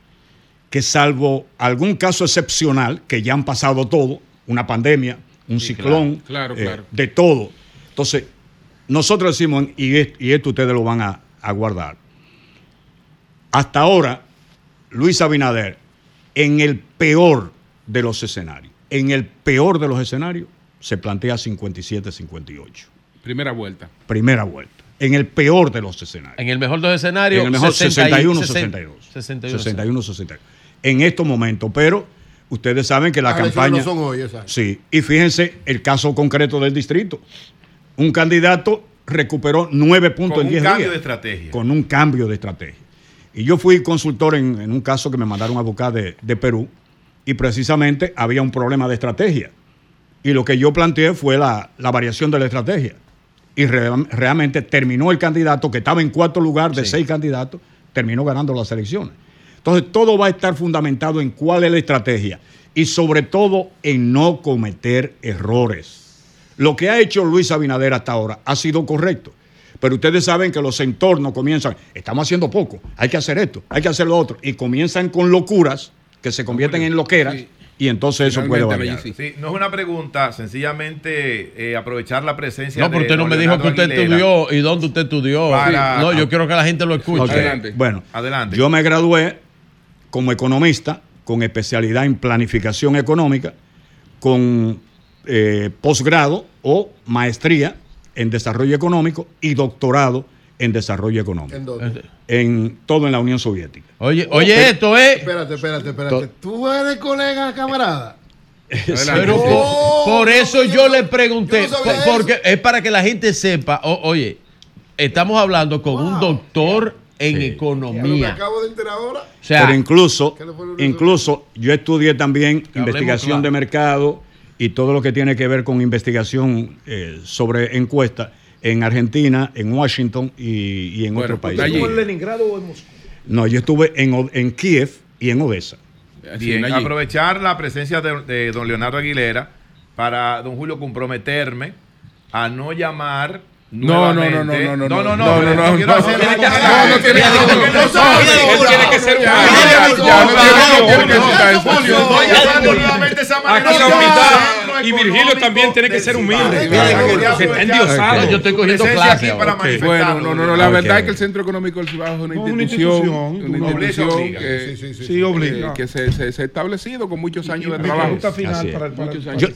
que salvo algún caso excepcional, que ya han pasado todo, una pandemia, un ciclón, eh, de todo. Entonces, nosotros decimos, y, esto ustedes lo van a, guardar, hasta ahora, Luis Abinader, en el peor de los escenarios, en el peor de los escenarios, se plantea 57-58.
Primera vuelta.
Primera vuelta. En el peor de los escenarios.
En el mejor de los escenarios.
En el mejor 61-62. 61-62. En estos momentos, pero Ustedes saben que la campaña. No son hoy, sí, y fíjense el caso concreto del distrito. Un candidato recuperó nueve puntos en diez días. Con un cambio de estrategia. Con un cambio de estrategia. Y yo fui consultor en, un caso que me mandaron a buscar de, Perú y precisamente había un problema de estrategia. Y lo que yo planteé fue la, variación de la estrategia. Y realmente terminó el candidato que estaba en cuarto lugar de seis candidatos, terminó ganando las elecciones. Entonces todo va a estar fundamentado en cuál es la estrategia y sobre todo en no cometer errores. Lo que ha hecho Luis Abinader hasta ahora ha sido correcto. Pero ustedes saben que los entornos comienzan, estamos haciendo poco, hay que hacer esto, hay que hacer lo otro, y comienzan con locuras que se convierten en loqueras. Y entonces eso puede variar.
Sí, no es una pregunta, sencillamente eh, aprovechar la presencia.
No, pero usted no me dijo que usted estudió y dónde usted estudió. no, yo quiero que la gente lo escuche.
Adelante. Bueno, Adelante. yo me gradué como economista con especialidad en planificación económica, con eh, posgrado o maestría en desarrollo económico y doctorado en desarrollo económico. ¿En dónde? En todo en la Unión Soviética.
Oye, oye, esto es.
Espérate, espérate, espérate. ¿Tú eres colega, camarada?
Pero por, eso yo le pregunté, porque es para que la gente sepa, oye, estamos hablando con un doctor en economía. Me acabo de
enterar ahora. Pero incluso, incluso yo estudié también investigación de mercado y todo lo que tiene que ver con investigación eh, sobre encuestas en Argentina, en Washington y, en otros países. ¿Estuvo en Leningrado o en Moscú? No, yo estuve en, en Kiev y en Odessa.
Bien, aprovechar la presencia de, de don Leonardo Aguilera para, don Julio, comprometerme a no llamar no, no, no, no, no, no, no, no, no, no, no, no, quiero hacer no, no, tiene que ser un
y Virgilio también tiene que ser humilde. Se está endiosado. Yo estoy cogiendo clases.
Bueno, no, no, no, la verdad es que el Centro Económico del Cibao es una institución, una institución que se ha establecido con muchos años de trabajo.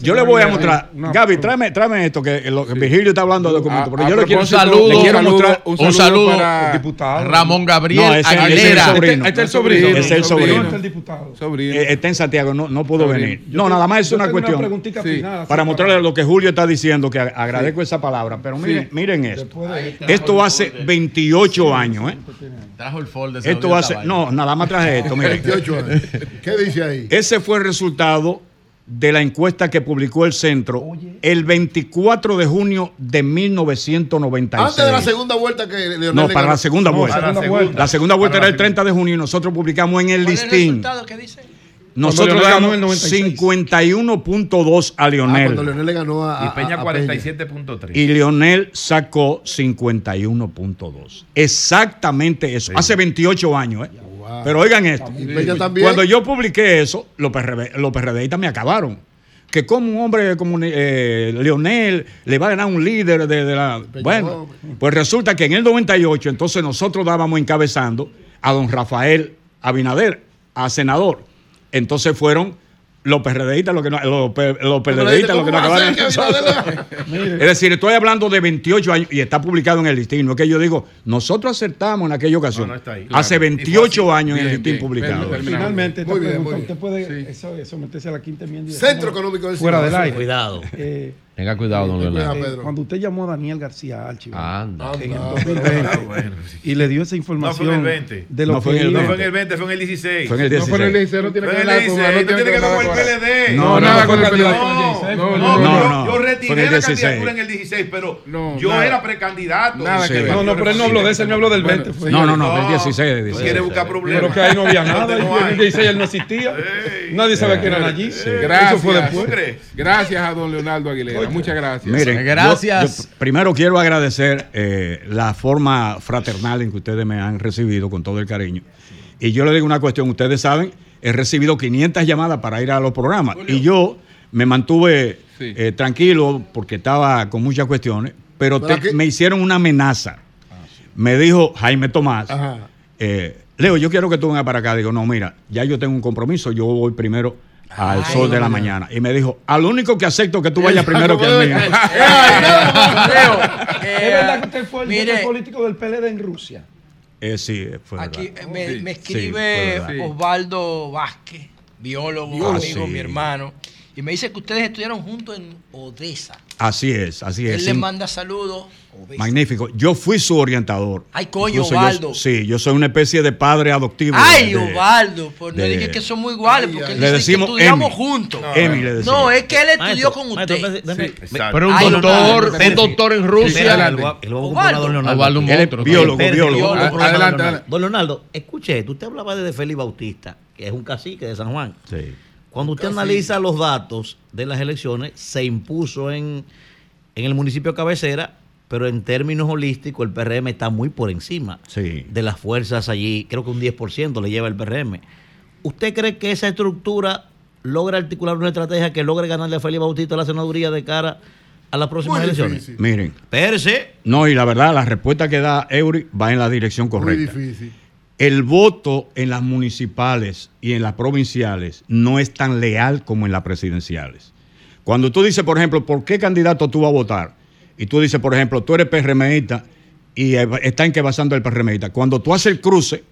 Yo le voy a mostrar, Gaby, tráeme esto que Virgilio está hablando de
yo le quiero un saludo, le quiero mostrar un saludo, para diputado. Ramón Gabriel
no, Aguilera. Este es el sobrino. Este es el sobrino. Este es el diputado. Eh, está en Santiago, no, no pudo venir. No, nada más es una cuestión. Para mostrarle lo que Julio está diciendo, que agradezco esa palabra. Pero miren, miren esto. Esto hace 28 años, ¿eh? Trajo el folder. Esto hace, no, nada más traje esto, miren. 28 años. ¿Qué dice ahí? Ese fue el resultado de la encuesta que publicó el centro el 24 de junio de 1996.
Antes de la segunda vuelta que
Leonel No, para la segunda vuelta. La segunda vuelta, era el 30 de junio y nosotros publicamos en el listín. ¿Qué dice? Nosotros le damos 51.2 a Leonel. Ah, cuando Leonel le ganó a, y Peña 47.3. Y Leonel sacó 51.2. Exactamente eso. Hace 28 años, ¿eh? Pero oigan esto. Cuando yo publiqué eso, los, PRD, me acabaron. Que como un hombre como eh, Leonel le va a ganar un líder de, la... Bueno, pues resulta que en el 98 entonces nosotros dábamos encabezando a don Rafael Abinader, a senador. Entonces fueron los PRDistas, los, que no, los, los PRDistas, los que no acabaron. es decir, estoy hablando de 28 años y está publicado en el listín. No es que yo digo, nosotros acertamos en aquella ocasión. Hace 28 años en el listín publicado.
Finalmente, muy bien, usted puede someterse a la quinta enmienda. Centro Económico del Fuera del aire.
Cuidado. Eh, Tenga cuidado, don
Leonardo. Cuando usted llamó a Daniel García Alchi Anda. en el 2020 y le dio esa información.
No fue en el 20. De lo no, fue en el 20. No fue en el 20, fue en el 16. Fue en el 16.
No fue en el 16, no tiene que ver con el No tiene que ver con el PLD.
No, nada con el PLD. No, no, no. Yo retiré la candidatura en el 16, pero yo era precandidato.
No, no, pero él no habló de ese, él me habló del 20.
No, no, no, del 16.
Quiere buscar problemas. Pero que ahí no había nada. En el 16 él no existía. Nadie sabía que eran allí.
Eso fue después. Gracias a don Leonardo Aguilera. Muchas gracias
gracias. primero quiero agradecer eh, la forma fraternal en que ustedes me han recibido con todo el cariño. Y yo le digo una cuestión, ustedes saben, he recibido 500 llamadas para ir a los programas y yo me mantuve eh, tranquilo porque estaba con muchas cuestiones, pero me hicieron una amenaza. Me dijo Jaime Tomás, eh, Leo, yo quiero que tú vengas para acá. Digo, no, mira, ya yo tengo un compromiso, yo voy primero al sol de la mañana. Y me dijo, al único que acepto que tú vayas primero que el mío.
¿Es verdad que usted fue el mire, político del PLD en Rusia?
Eh, sí,
fue Aquí me, me, escribe Osvaldo Vázquez. biólogo, amigo, mi hermano. Y me dice que ustedes estudiaron juntos en Odessa.
Así es, así es.
Él le manda saludos.
Magnífico. Yo fui su orientador.
Ay, coño, Ovaldo.
sí, yo soy una especie de padre adoptivo.
Ay, Ovaldo. Pues no dije que son muy iguales, porque
le decimos
que estudiamos juntos.
No, Emi le decimos.
No, es que él estudió con usted.
pero un doctor, un doctor en Rusia.
Ovaldo, un biólogo, biólogo.
Adelante, Don Leonardo, escuche, usted hablaba de Félix Bautista, que es un cacique de San Juan.
Sí.
Cuando usted analiza los datos de las elecciones, se impuso en, en el municipio cabecera, pero en términos holísticos el PRM está muy por encima de las fuerzas allí. Creo que un 10% le lleva el PRM. ¿Usted cree que esa estructura logra articular una estrategia que logre ganarle a Félix Bautista la senaduría de cara a las próximas elecciones?
Miren.
Perse.
No, y la verdad, la respuesta que da Eury va en la dirección correcta. Muy difícil el voto en las municipales y en las provinciales no es tan leal como en las presidenciales. Cuando tú dices, por ejemplo, ¿por qué candidato tú vas a votar? Y tú dices, por ejemplo, tú eres PRMista y está en que basando el PRMista. Cuando tú haces el cruce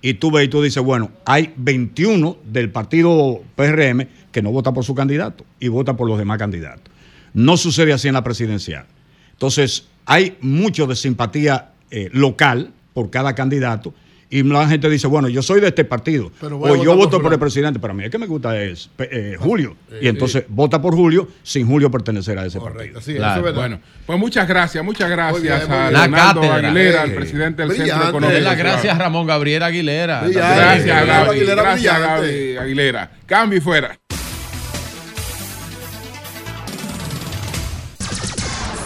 y tú ves y tú dices, bueno, hay 21 del partido PRM que no vota por su candidato y vota por los demás candidatos. No sucede así en la presidencial. Entonces, hay mucho de simpatía eh, local por cada candidato y la gente dice, bueno, yo soy de este partido, o yo voto por el presidente, pero a mí es que me gusta es eh, Julio. Eh, y entonces vota por Julio sin Julio pertenecer a ese partido.
Sí, bueno, pues muchas gracias, muchas gracias a Leonardo Aguilera, el presidente del Centro Económico.
Las gracias a Ramón Gabriel Aguilera.
Gracias, Gaby, gracias, Gaby Aguilera. Cambio y fuera.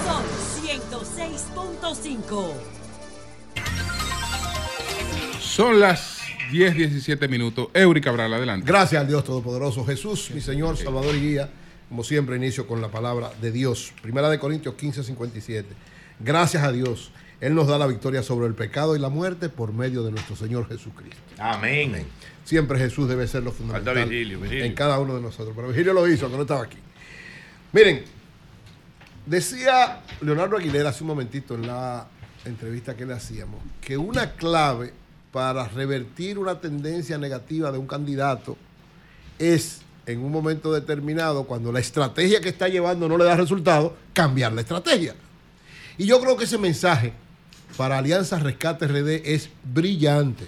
Son 106.5.
Son las 10, 17 minutos. Eury Cabral, adelante.
Gracias al Dios Todopoderoso. Jesús, mi Señor, Salvador y Guía. Como siempre, inicio con la palabra de Dios. Primera de Corintios 15, 57. Gracias a Dios. Él nos da la victoria sobre el pecado y la muerte por medio de nuestro Señor Jesucristo.
Amén.
Siempre Jesús debe ser lo fundamental en cada uno de nosotros. Pero Virgilio lo hizo, que no estaba aquí. Miren, decía Leonardo Aguilera hace un momentito en la entrevista que le hacíamos que una clave para revertir una tendencia negativa de un candidato es en un momento determinado, cuando la estrategia que está llevando no le da resultado, cambiar la estrategia. Y yo creo que ese mensaje para Alianza Rescate RD es brillante.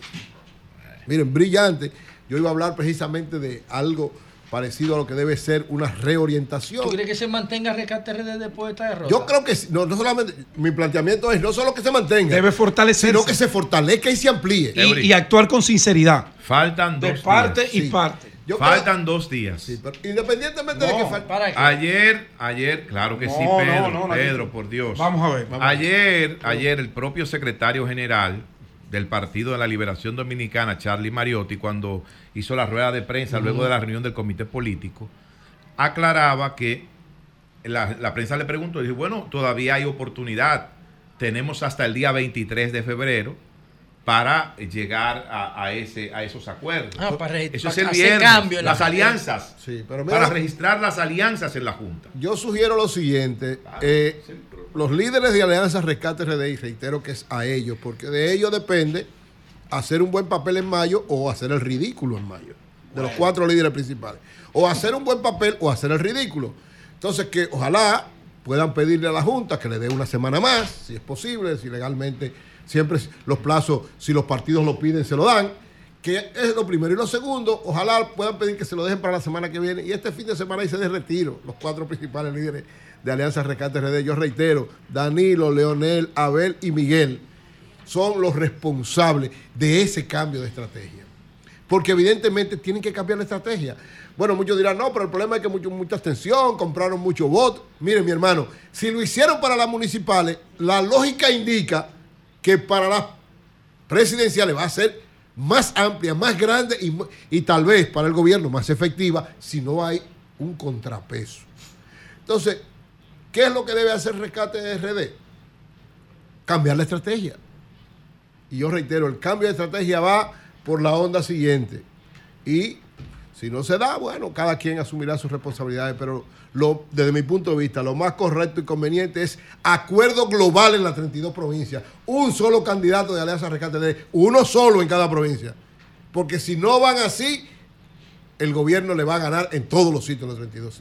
Miren, brillante. Yo iba a hablar precisamente de algo parecido a lo que debe ser una reorientación.
¿Tú crees que se mantenga Rescate RD después de esta derrota?
Yo creo que no, no solamente, mi planteamiento es no solo que se mantenga,
debe fortalecerse,
sino que se fortalezca y se amplíe.
Y, actuar con sinceridad.
Faltan dos
de parte y parte.
Faltan dos días.
independientemente de que falte.
Ayer, ayer, claro que sí, Pedro, Pedro, por Dios.
Vamos a ver.
ayer, ayer el propio secretario general del Partido de la Liberación Dominicana, Charlie Mariotti, cuando hizo la rueda de prensa luego de la reunión del comité político, aclaraba que la, prensa le preguntó, y dijo, bueno, todavía hay oportunidad, tenemos hasta el día 23 de febrero para llegar a, ese, a esos acuerdos.
Ah, para
Eso es el viernes, las alianzas, para registrar las alianzas en la Junta.
Yo sugiero lo siguiente, eh, los líderes de Alianza Rescate RD, reitero que es a ellos, porque de ellos depende hacer un buen papel en mayo o hacer el ridículo en mayo, de los cuatro líderes principales. O hacer un buen papel o hacer el ridículo. Entonces, que ojalá puedan pedirle a la Junta que le dé una semana más, si es posible, si legalmente siempre los plazos, si los partidos lo piden, se lo dan. Que es lo primero. Y lo segundo, ojalá puedan pedir que se lo dejen para la semana que viene. Y este fin de semana hice de retiro los cuatro principales líderes de Alianza Rescate RD. Yo reitero, Danilo, Leonel, Abel y Miguel son los responsables de ese cambio de estrategia. Porque evidentemente tienen que cambiar la estrategia. Bueno, muchos dirán, no, pero el problema es que mucho, mucha abstención, compraron mucho votos. Miren, mi hermano, si lo hicieron para las municipales, la lógica indica que para las presidenciales va a ser más amplia, más grande y, y tal vez para el gobierno más efectiva si no hay un contrapeso. Entonces, ¿Qué es lo que debe hacer Rescate de RD? Cambiar la estrategia. Y yo reitero, el cambio de estrategia va por la onda siguiente. Y si no se da, bueno, cada quien asumirá sus responsabilidades, pero desde mi punto de vista, lo más correcto y conveniente es acuerdo global en las 32 provincias. Un solo candidato de Alianza Rescate de uno solo en cada provincia. Porque si no van así, el gobierno le va a ganar en todos los sitios de las 22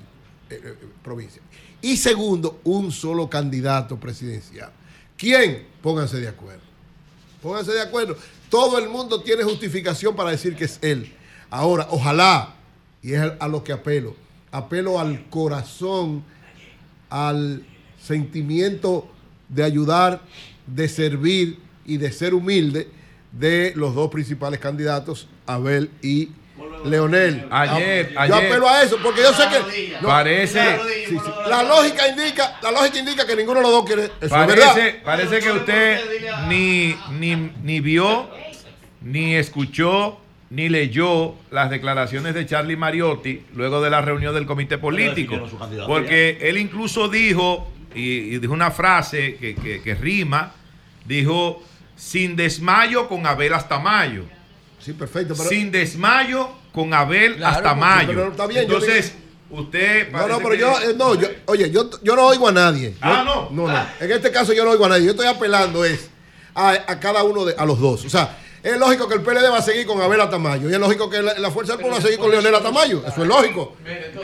eh, eh, provincias. Y segundo, un solo candidato presidencial. ¿Quién? Pónganse de acuerdo. Pónganse de acuerdo. Todo el mundo tiene justificación para decir que es él. Ahora, ojalá, y es a lo que apelo, apelo al corazón, al sentimiento de ayudar, de servir y de ser humilde de los dos principales candidatos, Abel y Leonel.
Ayer,
yo apelo a eso porque yo sé que
parece
la lógica indica, la lógica indica que ninguno de los dos quiere
eso, parece, parece que usted ni, ni, ni vio, ni escuchó, ni leyó las declaraciones de Charlie Mariotti luego de la reunión del comité político, porque él incluso dijo y, dijo una frase que, que rima, dijo sin desmayo con Abel hasta mayo.
Sí, perfecto.
Sin desmayo con Abel hasta mayo. está bien, Entonces, usted.
No, no, pero yo, eh, no, yo, oye, yo, yo no oigo a nadie.
ah, no.
No, no. En este caso yo no oigo a nadie. Yo estoy apelando es a, a cada uno de, a los dos. O sea, es lógico que el PLD va a seguir con Abel Tamayo. Y es lógico que la, Fuerza del Pueblo va a seguir con Leonel Tamayo. Eso es lógico.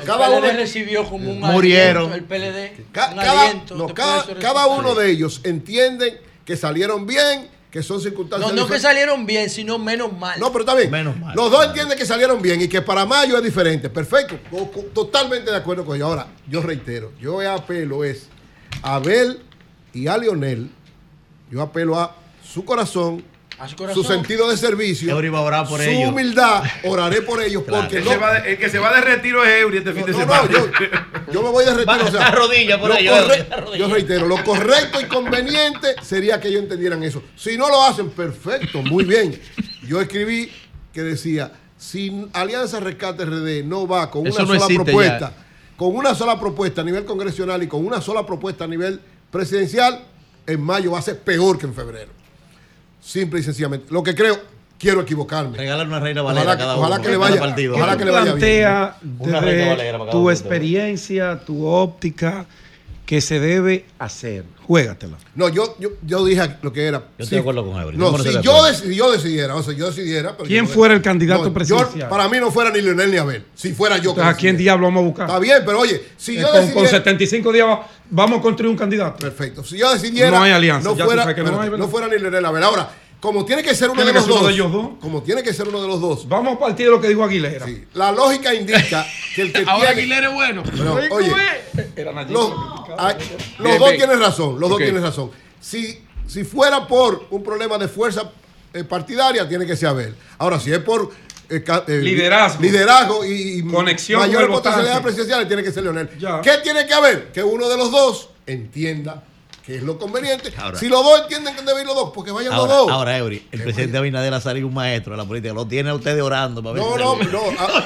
Cada uno recibió como un
murieron. el PLD. cada, no, cada, cada uno de ellos entienden que salieron bien que son circunstancias.
No, no que salieron bien, sino menos mal.
No, pero está bien.
Menos
mal. Los dos entienden que salieron bien y que para mayo es diferente. Perfecto. Totalmente de acuerdo con ellos. Ahora, yo reitero, yo apelo es a Abel y a Lionel, yo apelo a su corazón, su, sentido de servicio,
su
humildad, oraré por ellos porque
el, que se va de retiro es Eury este fin de semana.
yo, me voy de retiro.
o sea, rodilla por ellos.
yo reitero, lo correcto y conveniente sería que ellos entendieran eso. Si no lo hacen, perfecto, muy bien. Yo escribí que decía, si Alianza Rescate RD no va con una sola propuesta, con una sola propuesta a nivel congresional y con una sola propuesta a nivel presidencial, en mayo va a ser peor que en febrero. Simple y sencillamente. Lo que creo, quiero equivocarme.
Regalar una reina valera ojalá,
cada ojalá Que le vaya, partido. Ojalá que le vaya plantea desde tu experiencia, tu óptica, que se debe hacer. Juégatela. No, yo, yo, yo dije lo que era.
Yo estoy de acuerdo con Evelyn.
No, si yo, yo decidiera, o sea, yo decidiera.
¿Quién fuera el candidato presidencial?
para mí no fuera ni Leonel ni Abel. Si fuera yo.
¿A quién diablo vamos a buscar?
Está bien, pero oye, si yo
con, decidiera. Con 75 días vamos a construir un candidato.
Perfecto. Si yo decidiera.
No hay alianza.
No, fuera, no, no fuera ni Leonel ni Abel. Ahora. Como tiene que ser uno de los dos, Como tiene que ser uno de los dos.
Vamos a partir de lo que dijo Aguilera. Sí.
La lógica indica que el que
Ahora Aguilera es bueno.
oye, los, los dos tienen razón. Los dos tienen razón. Si, si fuera por un problema de fuerza eh, partidaria, tiene que ser Abel. Ahora, si es por
eh, eh, liderazgo,
liderazgo y,
conexión
mayor potencialidad presidencial, tiene que ser Leonel. ¿Qué tiene que haber? Que uno de los dos entienda que es lo conveniente. si los dos entienden que deben ir los dos, porque vayan los dos.
Ahora, Eury, el presidente Abinader ha salido un maestro de la política, lo tiene a ustedes orando.
Para no, no, no,
ah.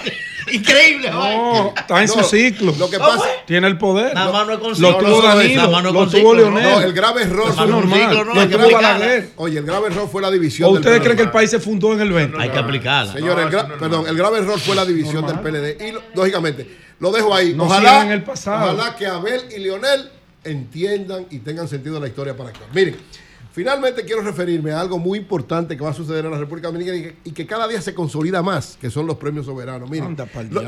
Increíble,
No, está en su ciclo.
Lo que pasa,
tiene el poder.
Nada más no
es con Lo tuvo Danilo, lo tuvo Leonel.
No, el grave error
fue normal. Lo tuvo Balaguer.
Oye, el grave error fue la división.
¿O ustedes creen que el país se fundó en el 20?
Hay que aplicarla.
Señores, perdón, el grave error fue la división del PLD. Y, lógicamente, lo dejo ahí. Ojalá, ojalá que Abel y Leonel entiendan y tengan sentido la historia para actuar. Miren, finalmente quiero referirme a algo muy importante que va a suceder en la República Dominicana y que, cada día se consolida más, que son los premios soberanos. Miren,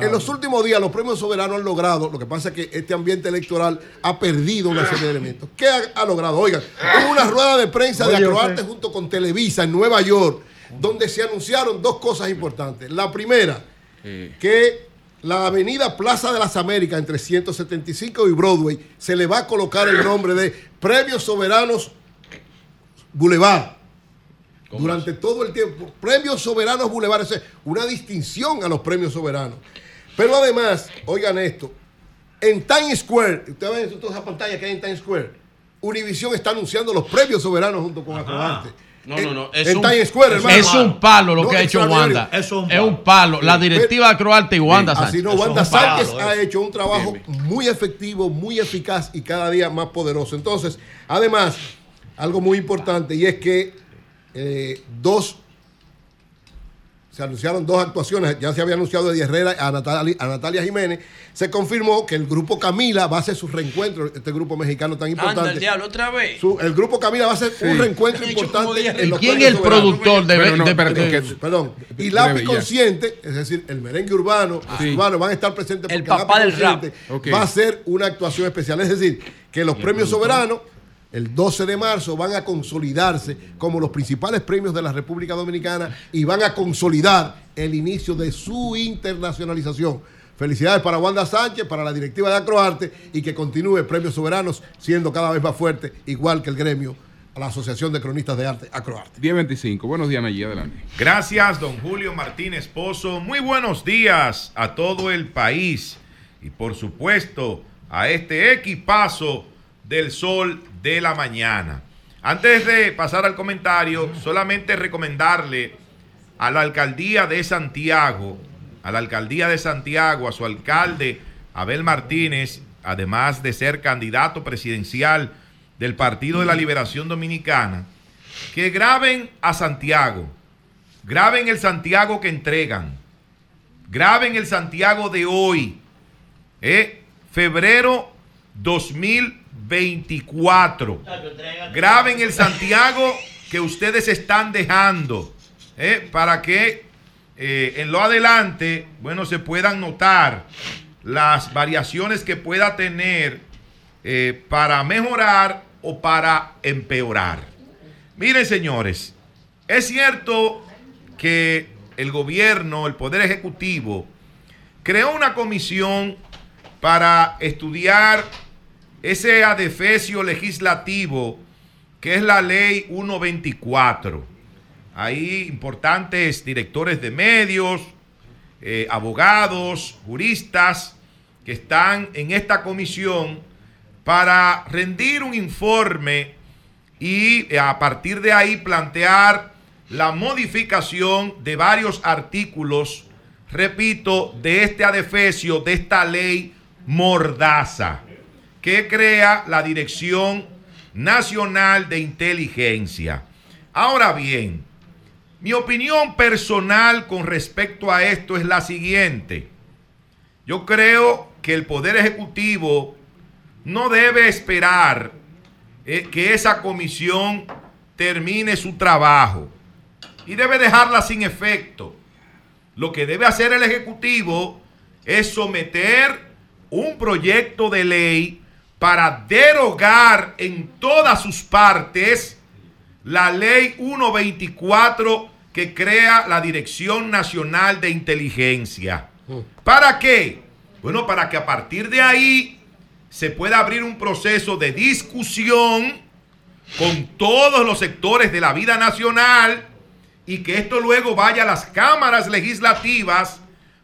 en los últimos días los premios soberanos han logrado, lo que pasa es que este ambiente electoral ha perdido una serie de elementos. ¿Qué ha, logrado? Oigan, hubo una rueda de prensa de Acroarte junto con Televisa en Nueva York, donde se anunciaron dos cosas importantes. La primera, que la avenida Plaza de las Américas entre 175 y Broadway se le va a colocar el nombre de Premios Soberanos Boulevard. Durante todo el tiempo. Premios Soberanos Boulevard. Es una distinción a los premios soberanos. Pero además, oigan esto. En Times Square, ustedes ven toda esa pantalla que hay en Times Square, Univision está anunciando los premios soberanos junto con Acrobante.
No, no, no. Es, un, es un palo lo que ha hecho Wanda. Es un palo. La directiva de Croarte y Wanda Sánchez.
Así no, Wanda Sánchez ha hecho un trabajo muy efectivo, muy eficaz y cada día más poderoso. Entonces, además, algo muy importante y es que eh, dos se anunciaron dos actuaciones, ya se había anunciado de Herrera a Natalia, a Natalia Jiménez, se confirmó que el grupo Camila va a hacer su reencuentro, este grupo mexicano tan importante. Anda,
el diablo, otra vez.
el grupo Camila va a hacer un reencuentro importante.
En los ¿Quién es el productor de,
perdón, perdón, Y Lápiz Consciente, es decir, el merengue urbano, los urbanos van a estar presentes
porque el papá del rap.
va a ser una actuación especial. Es decir, que los premios soberanos el 12 de marzo van a consolidarse como los principales premios de la República Dominicana y van a consolidar el inicio de su internacionalización. Felicidades para Wanda Sánchez, para la directiva de Acroarte y que continúe Premios Soberanos siendo cada vez más fuerte, igual que el gremio, a la Asociación de Cronistas de Arte, Acroarte.
1025. Buenos días, allí adelante.
Gracias, don Julio Martínez Pozo. Muy buenos días a todo el país y, por supuesto, a este equipazo del Sol de la Mañana. Antes de pasar al comentario, solamente recomendarle a la alcaldía de Santiago, a la alcaldía de Santiago, a su alcalde Abel Martínez, además de ser candidato presidencial del Partido de la Liberación Dominicana, que graben a Santiago, graben el Santiago que entregan, graben el Santiago de hoy, eh, febrero 2024. Graben el Santiago que ustedes están dejando eh, para que eh, en lo adelante, bueno, se puedan notar las variaciones que pueda tener eh, para mejorar o para empeorar. Miren, señores, es cierto que el gobierno, el Poder Ejecutivo, creó una comisión para estudiar ese adefesio legislativo que es la ley 124. Hay importantes directores de medios, eh, abogados, juristas que están en esta comisión para rendir un informe y eh, a partir de ahí plantear la modificación de varios artículos, repito, de este adefesio, de esta ley Mordaza, que crea la Dirección Nacional de Inteligencia. Ahora bien, mi opinión personal con respecto a esto es la siguiente. Yo creo que el Poder Ejecutivo no debe esperar eh, que esa comisión termine su trabajo y debe dejarla sin efecto. Lo que debe hacer el Ejecutivo es someter un proyecto de ley para derogar en todas sus partes la ley 124 que crea la Dirección Nacional de Inteligencia. ¿Para qué? Bueno, para que a partir de ahí se pueda abrir un proceso de discusión con todos los sectores de la vida nacional y que esto luego vaya a las cámaras legislativas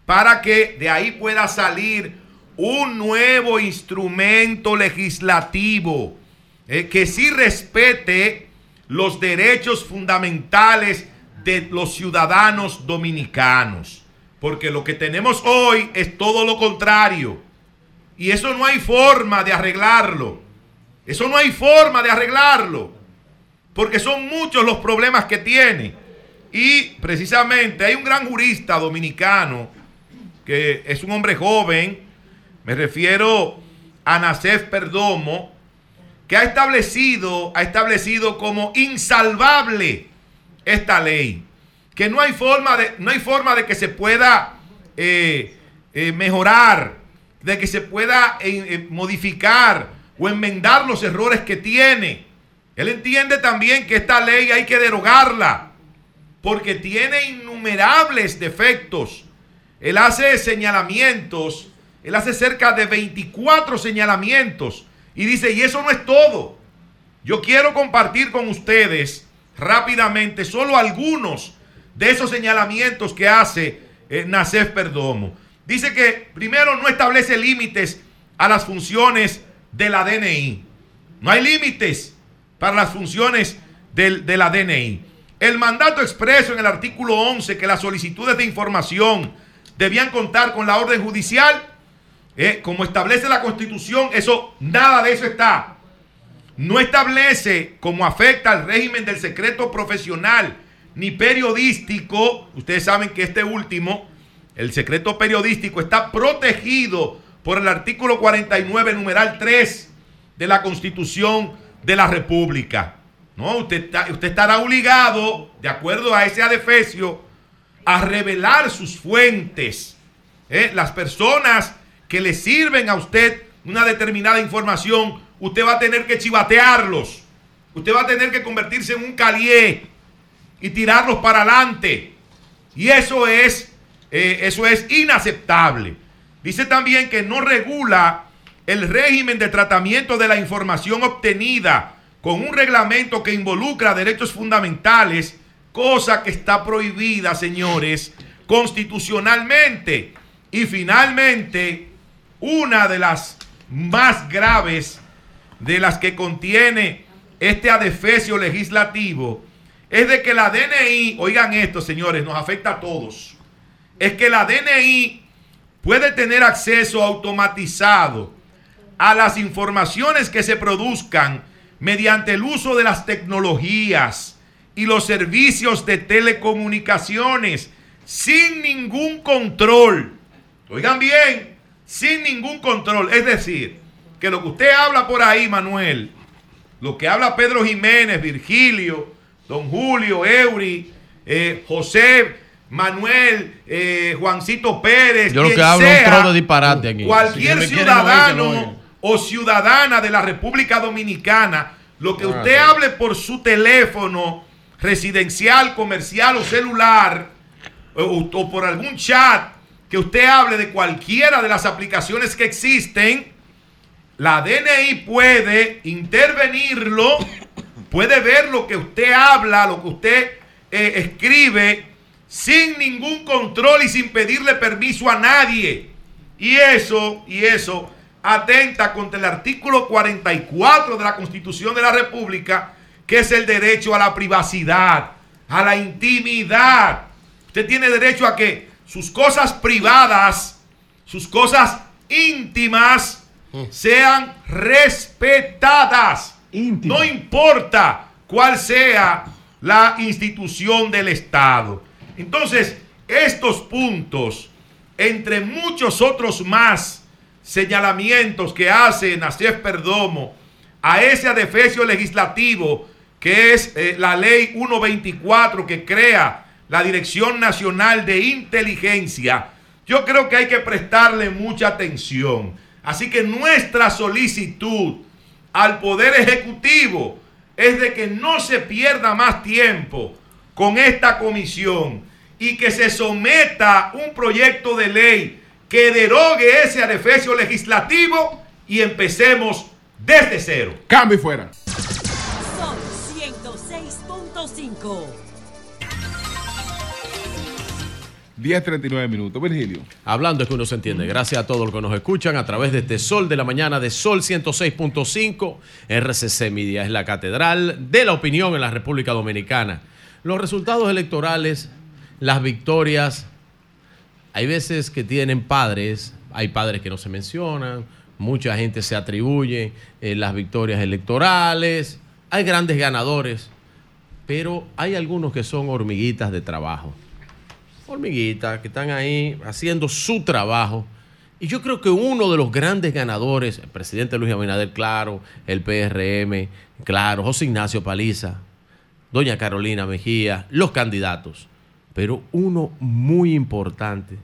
para que de ahí pueda salir un nuevo instrumento legislativo eh, que sí respete los derechos fundamentales de los ciudadanos dominicanos. Porque lo que tenemos hoy es todo lo contrario. Y eso no hay forma de arreglarlo. Eso no hay forma de arreglarlo. Porque son muchos los problemas que tiene. Y precisamente hay un gran jurista dominicano que es un hombre joven, me refiero a Nacef Perdomo, que ha establecido, ha establecido como insalvable esta ley. Que no hay forma de, no hay forma de que se pueda eh, eh, mejorar, de que se pueda eh, modificar o enmendar los errores que tiene. Él entiende también que esta ley hay que derogarla porque tiene innumerables defectos. Él hace señalamientos él hace cerca de 24 señalamientos y dice, y eso no es todo. Yo quiero compartir con ustedes rápidamente solo algunos de esos señalamientos que hace eh, Nacef Perdomo. Dice que primero no establece límites a las funciones de la DNI. No hay límites para las funciones del, de la DNI. El mandato expreso en el artículo 11 que las solicitudes de información debían contar con la orden judicial eh, como establece la constitución, eso, nada de eso está. No establece cómo afecta al régimen del secreto profesional, ni periodístico. Ustedes saben que este último, el secreto periodístico, está protegido por el artículo 49, numeral 3 de la Constitución de la República. No, usted, usted estará obligado, de acuerdo a ese adefesio, a revelar sus fuentes. ¿eh? Las personas que le sirven a usted una determinada información, usted va a tener que chivatearlos. Usted va a tener que convertirse en un calié y tirarlos para adelante. Y eso es, eh, eso es inaceptable. Dice también que no regula el régimen de tratamiento de la información obtenida con un reglamento que involucra derechos fundamentales, cosa que está prohibida, señores, constitucionalmente. Y finalmente, una de las más graves de las que contiene este adefesio legislativo es de que la DNI, oigan esto señores, nos afecta a todos, es que la DNI puede tener acceso automatizado a las informaciones que se produzcan mediante el uso de las tecnologías y los servicios de telecomunicaciones sin ningún control. Oigan bien, sin ningún control. Es decir, que lo que usted habla por ahí, Manuel, lo que habla Pedro Jiménez, Virgilio, Don Julio, Eury, eh, José, Manuel, eh, Juancito Pérez,
Yo lo que hablo sea, un de disparate aquí.
Cualquier ciudadano o ciudadana de la República Dominicana, lo que ah, usted hable por su teléfono residencial, comercial o celular, o por algún chat, que usted hable de cualquiera de las aplicaciones que existen, la DNI puede intervenirlo, puede ver lo que usted habla, lo que usted eh, escribe, sin ningún control y sin pedirle permiso a nadie. Y eso, y eso atenta contra el artículo 44 de la Constitución de la República, que es el derecho a la privacidad, a la intimidad. Usted tiene derecho a que sus cosas privadas, sus cosas íntimas, sean respetadas. No importa cuál sea la institución del Estado. Entonces, estos puntos, entre muchos otros más señalamientos que hace Nacef Perdomo a ese adefesio legislativo que es eh, la ley 124 que crea la Dirección Nacional de Inteligencia, yo creo que hay que prestarle mucha atención. Así que nuestra solicitud al Poder Ejecutivo es de que no se pierda más tiempo con esta comisión y que se someta un proyecto de ley que derogue ese adefesio legislativo y empecemos desde cero.
Cambio y fuera.
Son 106.5.
10.39 minutos. Virgilio.
Hablando es que uno se entiende. Gracias a todos los que nos escuchan a través de este Sol de la Mañana de Sol 106.5. RCC Media es la catedral de la opinión en la República Dominicana. Los resultados electorales, las victorias, hay veces que tienen padres, hay padres que no se mencionan, mucha gente se atribuye eh, las victorias electorales, hay grandes ganadores, pero hay algunos que son hormiguitas de trabajo hormiguitas que están ahí haciendo su trabajo. Y yo creo que uno de los grandes ganadores, el presidente Luis Abinader, claro, el PRM, claro, José Ignacio Paliza, doña Carolina Mejía, los candidatos. Pero uno muy importante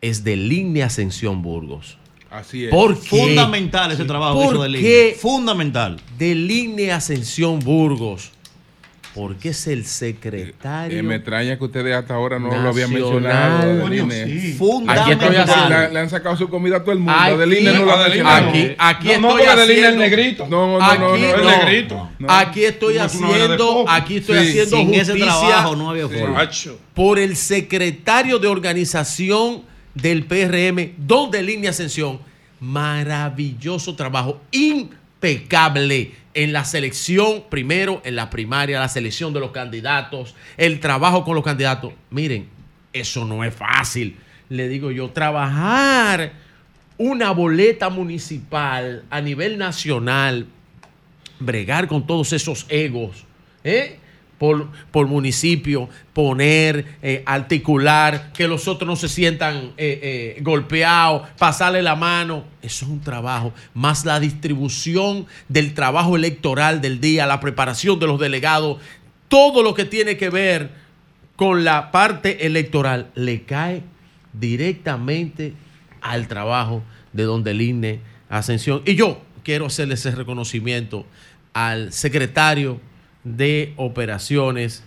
es de Línea Ascensión Burgos.
Así es.
¿Por
Fundamental ese trabajo
de Línea.
Fundamental.
De Línea Ascensión Burgos porque es el secretario.
Eh, me extraña que ustedes hasta ahora no lo habían mencionado.
sí.
Fundamental. Le, han sacado su comida a todo el mundo. Aquí, no lo
Aquí, aquí estoy haciendo. el negrito. No, no, no, no, el negrito. Aquí estoy haciendo, aquí estoy haciendo Sin justicia ese trabajo no había forma. por el secretario de organización del PRM, donde Línea Ascensión. Maravilloso trabajo, impecable en la selección, primero en la primaria, la selección de los candidatos, el trabajo con los candidatos. Miren, eso no es fácil. Le digo yo, trabajar una boleta municipal a nivel nacional, bregar con todos esos egos, ¿eh? Por, municipio, poner, eh, articular, que los otros no se sientan eh, golpeados, pasarle la mano. Eso es un trabajo. Más la distribución del trabajo electoral del día, la preparación de los delegados, todo lo que tiene que ver con la parte electoral le cae directamente al trabajo de donde el INE Ascensión. Y yo quiero hacerle ese reconocimiento al secretario de operaciones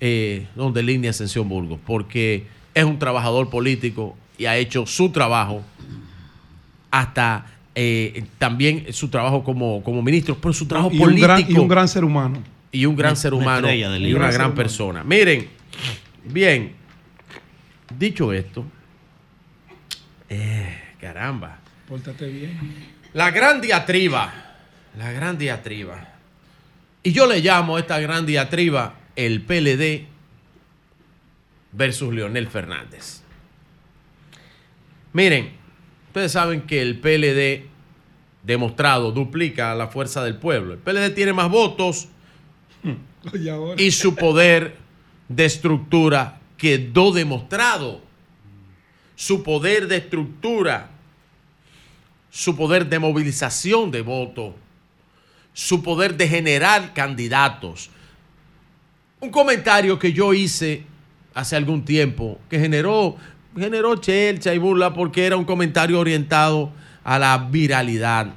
eh, donde línea Ascensión Burgos, porque es un trabajador político y ha hecho su trabajo hasta eh, también su trabajo como, como ministro, pero su trabajo político.
y un gran ser humano.
Y un gran ser humano y una gran persona. Miren, bien, dicho esto, eh, caramba.
Pórtate bien.
La gran diatriba, la gran diatriba y yo le llamo a esta gran diatriba el PLD versus Leonel Fernández. Miren, ustedes saben que el PLD demostrado duplica la fuerza del pueblo. El PLD tiene más votos y su poder de estructura quedó demostrado. Su poder de estructura, su poder de movilización de votos su poder de generar candidatos. Un comentario que yo hice hace algún tiempo que generó, generó chelcha y burla porque era un comentario orientado a la viralidad.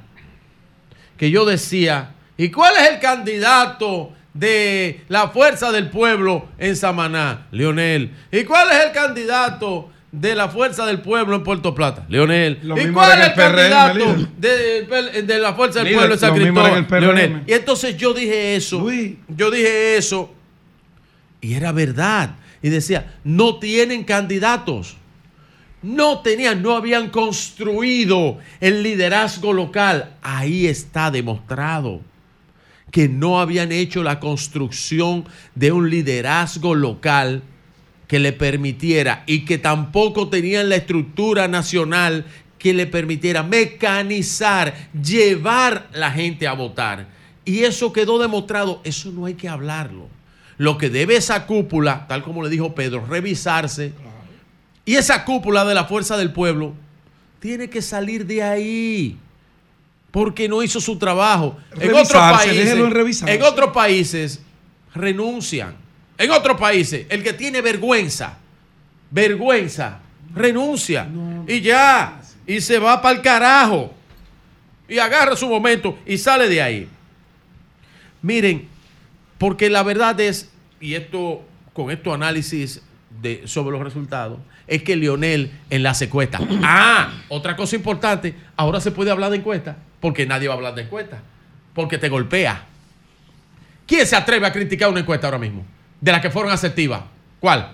Que yo decía, ¿y cuál es el candidato de la fuerza del pueblo en Samaná? Leonel. ¿Y cuál es el candidato de la Fuerza del Pueblo en Puerto Plata, Leonel. ¿Y cuál es el, candidato de, la Fuerza del Pueblo en San Cristóbal? Leonel. Y entonces yo dije eso. Yo dije eso. Y era verdad. Y decía, no tienen candidatos. No tenían, no habían construido el liderazgo local. Ahí está demostrado que no habían hecho la construcción de un liderazgo local que le permitiera y que tampoco tenían la estructura nacional que le permitiera mecanizar, llevar la gente a votar. Y eso quedó demostrado, eso no hay que hablarlo. Lo que debe esa cúpula, tal como le dijo Pedro, revisarse. Y esa cúpula de la fuerza del pueblo tiene que salir de ahí. Porque no hizo su trabajo. En otros, países, en otros países renuncian en otros países, el que tiene vergüenza, vergüenza, renuncia y ya, y se va para el carajo. Y agarra su momento y sale de ahí. Miren, porque la verdad es, y esto con estos análisis de, sobre los resultados, es que Lionel en la encuesta. Ah, otra cosa importante, ahora se puede hablar de encuesta, porque nadie va a hablar de encuesta, porque te golpea. ¿Quién se atreve a criticar una encuesta ahora mismo? De las que fueron asertivas. ¿Cuál?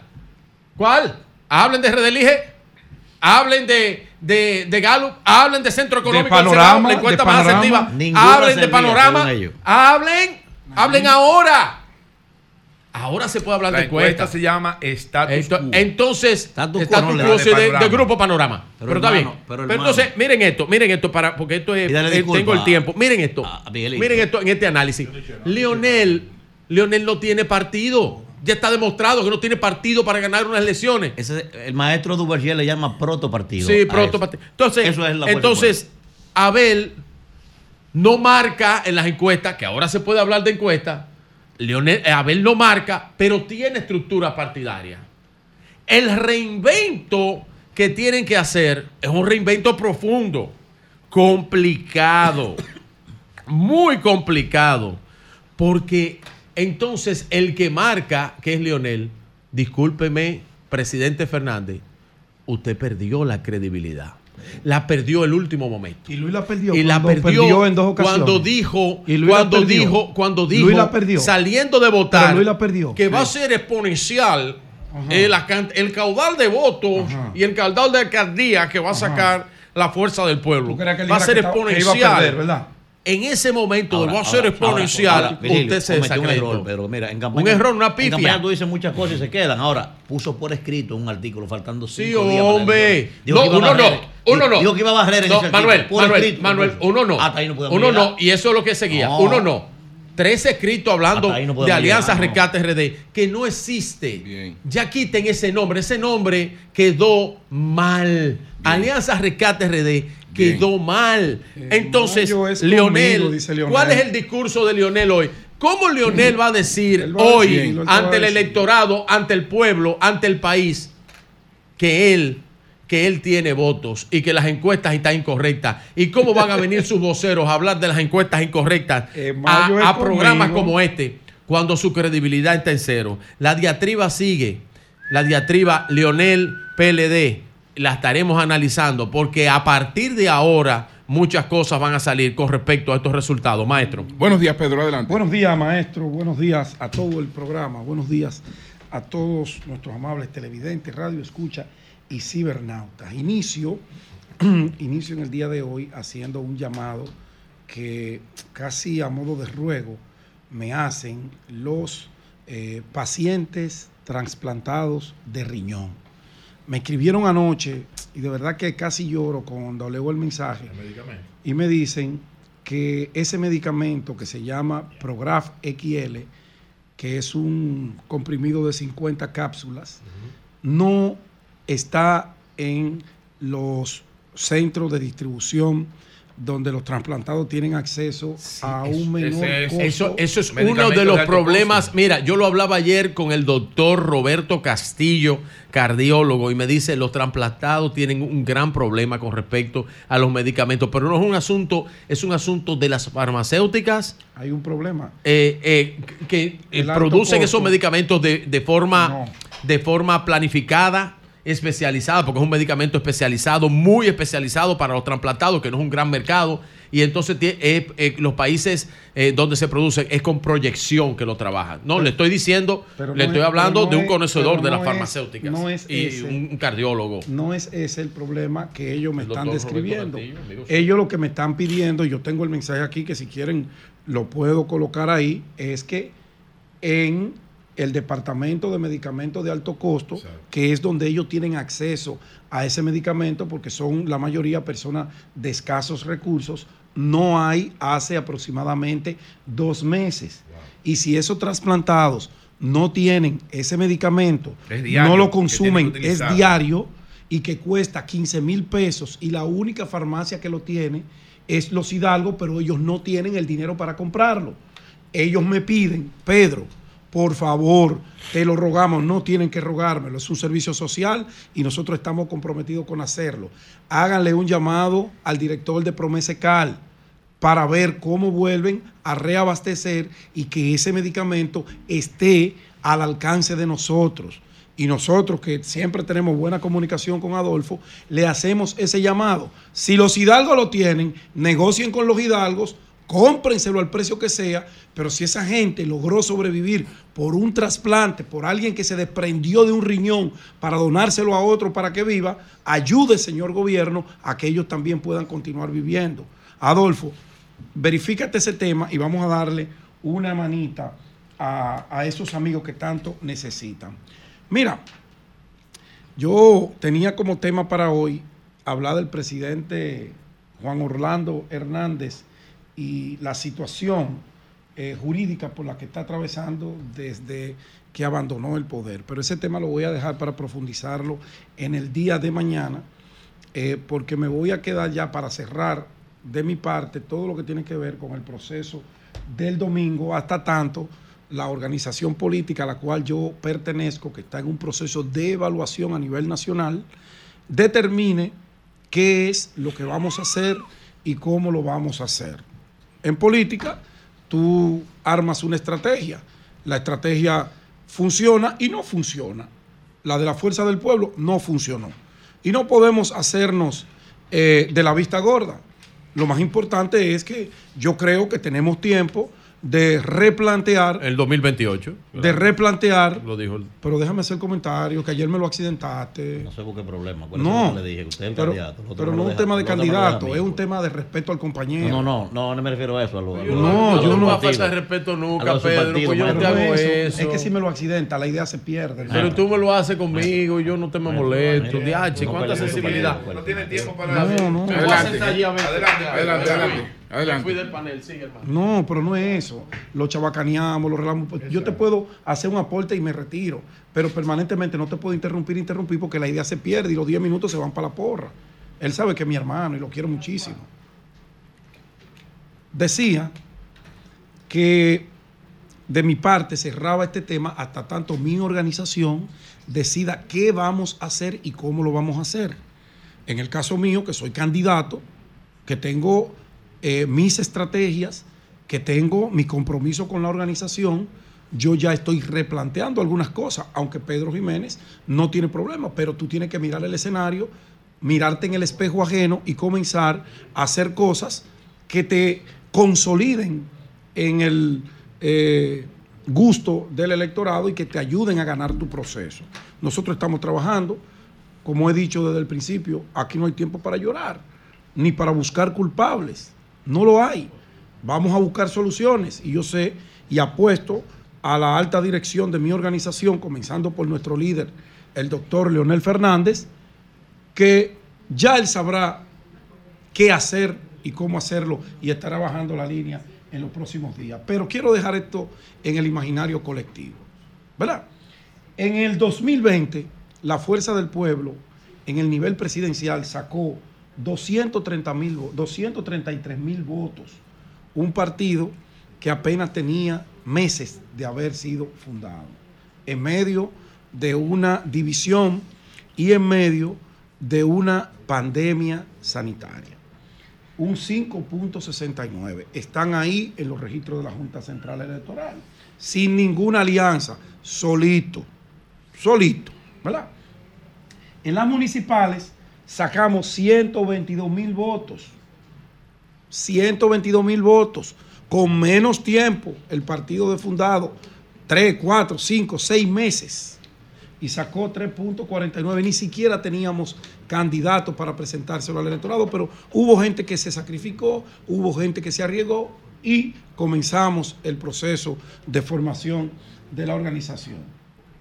¿Cuál? Hablen de Redelige, hablen de, de, de Gallup, hablen de Centro Económico,
de panorama,
la encuesta más asertiva, hablen de panorama, hablen, hablen ahora. Ahora se puede hablar de encuesta.
se llama estatus
quo. Entonces, estatus quo de, Grupo Panorama. Pero, está bien. Pero, entonces, miren esto, miren esto, para, porque esto es, eh, tengo el tiempo. Miren esto. miren esto en este análisis. Lionel Leonel no tiene partido. Ya está demostrado que no tiene partido para ganar unas elecciones.
el maestro Duvergier le llama proto partido.
Sí, proto partido. Entonces, entonces Abel no marca en las encuestas, que ahora se puede hablar de encuestas. Leonel, eh, Abel no marca, pero tiene estructura partidaria. El reinvento que tienen que hacer es un reinvento profundo, complicado, muy complicado, porque entonces, el que marca, que es Leonel, discúlpeme, presidente Fernández, usted perdió la credibilidad. La perdió el último momento.
Y Luis la perdió.
Y la perdió, en dos ocasiones. Cuando dijo, cuando dijo, cuando dijo,
Luis la perdió.
saliendo de votar,
Luis la perdió.
que va a ser exponencial el, el, caudal de votos y el caudal de alcaldía que va a sacar la fuerza del pueblo. Va a ser exponencial. ¿verdad? En ese momento va a ser exponencial, usted se
un error, pero mira, en
campaña, un error, una pifia. En campaña
tú dices muchas cosas y se quedan. Ahora, puso por escrito un artículo faltando
cinco sí, hombre. no, uno no, uno no.
Dijo que iba a barrer en
no, ese Manuel, Manuel, Manuel, uno no. Hasta ahí no uno no, y eso es lo que seguía. Uno no. tres escritos hablando de Alianza Rescate RD, que no existe. Ya quiten ese nombre. Ese nombre quedó mal. Alianza Rescate RD quedó mal. Entonces, Leonel, ¿cuál es el discurso de Leonel hoy? ¿Cómo Leonel va a decir hoy ante el electorado, ante el pueblo, ante el país, que él que él tiene votos y que las encuestas están incorrectas. ¿Y cómo van a venir sus voceros a hablar de las encuestas incorrectas a, programas como este cuando su credibilidad está en cero? La diatriba sigue. La diatriba Leonel PLD la estaremos analizando porque a partir de ahora muchas cosas van a salir con respecto a estos resultados. Maestro.
Buenos días, Pedro, adelante. Buenos días, maestro. Buenos días a todo el programa. Buenos días a todos nuestros amables televidentes, radio escucha y cibernautas. Inicio, inicio en el día de hoy haciendo un llamado que casi a modo de ruego me hacen los eh, pacientes trasplantados de riñón. Me escribieron anoche y de verdad que casi lloro cuando leo el mensaje. y me dicen que ese medicamento que se llama Prograf XL, que es un comprimido de 50 cápsulas, no está en los centros de distribución donde los trasplantados tienen acceso a un menor
eso, Eso, es uno de los problemas. Mira, yo lo hablaba ayer con el doctor Roberto Castillo, cardiólogo, y me dice los trasplantados tienen un gran problema con respecto a los medicamentos, pero no es un asunto, es un asunto de las farmacéuticas.
Hay un problema.
Eh, eh, que eh, producen esos medicamentos de, forma, de forma planificada especializada, porque es un medicamento especializado, muy especializado para los trasplantados, que no es un gran mercado. Y entonces eh, los países eh, donde se produce es con proyección que lo trabajan. No, le estoy diciendo, le estoy hablando de un conocedor de las farmacéuticas y un, cardiólogo.
No es ese el problema que ellos me están describiendo. ellos lo que me están pidiendo, y yo tengo el mensaje aquí que si quieren lo puedo colocar ahí, es que en el Departamento de Medicamentos de Alto Costo, que es donde ellos tienen acceso a ese medicamento, porque son la mayoría personas de escasos recursos, no hay hace aproximadamente dos meses. Y si esos trasplantados no tienen ese medicamento, no lo consumen, es diario y que cuesta 15 mil pesos y la única farmacia que lo tiene es Los Hidalgo, pero ellos no tienen el dinero para comprarlo. Ellos me piden, Pedro, por favor, te lo rogamos, no tienen que rogármelo, es un servicio social y nosotros estamos comprometidos con hacerlo. Háganle un llamado al director de Promesecal para ver cómo vuelven a reabastecer y que ese medicamento esté al alcance de nosotros. Y nosotros, que siempre tenemos buena comunicación con Adolfo, le hacemos ese llamado. Si los hidalgos lo tienen, negocien con los hidalgos cómprenselo al precio que sea, pero si esa gente logró sobrevivir por un trasplante, por alguien que se desprendió de un riñón para donárselo a otro para que viva, ayude, señor gobierno, a que ellos también puedan continuar viviendo. Adolfo, verifícate ese tema y vamos a darle una manita a, a esos amigos que tanto necesitan. Mira, yo tenía como tema para hoy hablar del presidente Juan Orlando Hernández y la situación eh, jurídica por la que está atravesando desde que abandonó el poder. Pero ese tema lo voy a dejar para profundizarlo en el día de mañana, eh, porque me voy a quedar ya para cerrar de mi parte todo lo que tiene que ver con el proceso del domingo, hasta tanto la organización política a la cual yo pertenezco, que está en un proceso de evaluación a nivel nacional, determine qué es lo que vamos a hacer y cómo lo vamos a hacer. En política, tú armas una estrategia. La estrategia funciona y no funciona. La de la fuerza del pueblo no funcionó. Y no podemos hacernos eh, de la vista gorda. Lo más importante es que yo creo que tenemos tiempo de replantear.
El 2028.
De replantear.
Lo dijo.
Pero déjame hacer comentario, que ayer me lo accidentaste.
No sé por qué problema.
no, le dije usted es el pero, candidato. Pero no es un tema de candidato, es un tema de respeto al compañero.
No, no, no, no, me refiero a eso. A lo,
no, yo no. No falta de respeto nunca, Pedro. pues yo no te hago eso,
Es que si me lo accidenta, la idea se pierde.
Pero tú me lo haces conmigo y yo no te me molesto. Diache, cuánta sensibilidad. No tiene tiempo para. No, no. Adelante, adelante.
Adelante. Fui del panel, sigue, hermano. No, pero no es eso. Lo chabacaneamos, lo relamos. Yo te puedo hacer un aporte y me retiro, pero permanentemente no te puedo interrumpir, interrumpir porque la idea se pierde y los 10 minutos se van para la porra. Él sabe que es mi hermano y lo quiero muchísimo. Decía que de mi parte cerraba este tema hasta tanto mi organización decida qué vamos a hacer y cómo lo vamos a hacer. En el caso mío, que soy candidato, que tengo eh, mis estrategias, que tengo mi compromiso con la organización, yo ya estoy replanteando algunas cosas, aunque Pedro Jiménez no tiene problema, pero tú tienes que mirar el escenario, mirarte en el espejo ajeno y comenzar a hacer cosas que te consoliden en el eh, gusto del electorado y que te ayuden a ganar tu proceso. Nosotros estamos trabajando, como he dicho desde el principio, aquí no hay tiempo para llorar, ni para buscar culpables, no lo hay. Vamos a buscar soluciones y yo sé y apuesto a la alta dirección de mi organización, comenzando por nuestro líder, el doctor Leonel Fernández, que ya él sabrá qué hacer y cómo hacerlo y estará bajando la línea en los próximos días. Pero quiero dejar esto en el imaginario colectivo. ¿Verdad? En el 2020, la Fuerza del Pueblo, en el nivel presidencial, sacó 230 233 mil votos. Un partido que apenas tenía meses de haber sido fundado. En medio de una división y en medio de una pandemia sanitaria un 5.69. Están ahí en los registros de la Junta Central Electoral, sin ninguna alianza, solito, solito, ¿verdad? En las municipales sacamos 122 mil votos, 122 mil votos, con menos tiempo el partido de fundado, 3, 4, 5, 6 meses, y sacó 3.49, ni siquiera teníamos candidato para presentárselo al electorado, pero hubo gente que se sacrificó, hubo gente que se arriesgó y comenzamos el proceso de formación de la organización.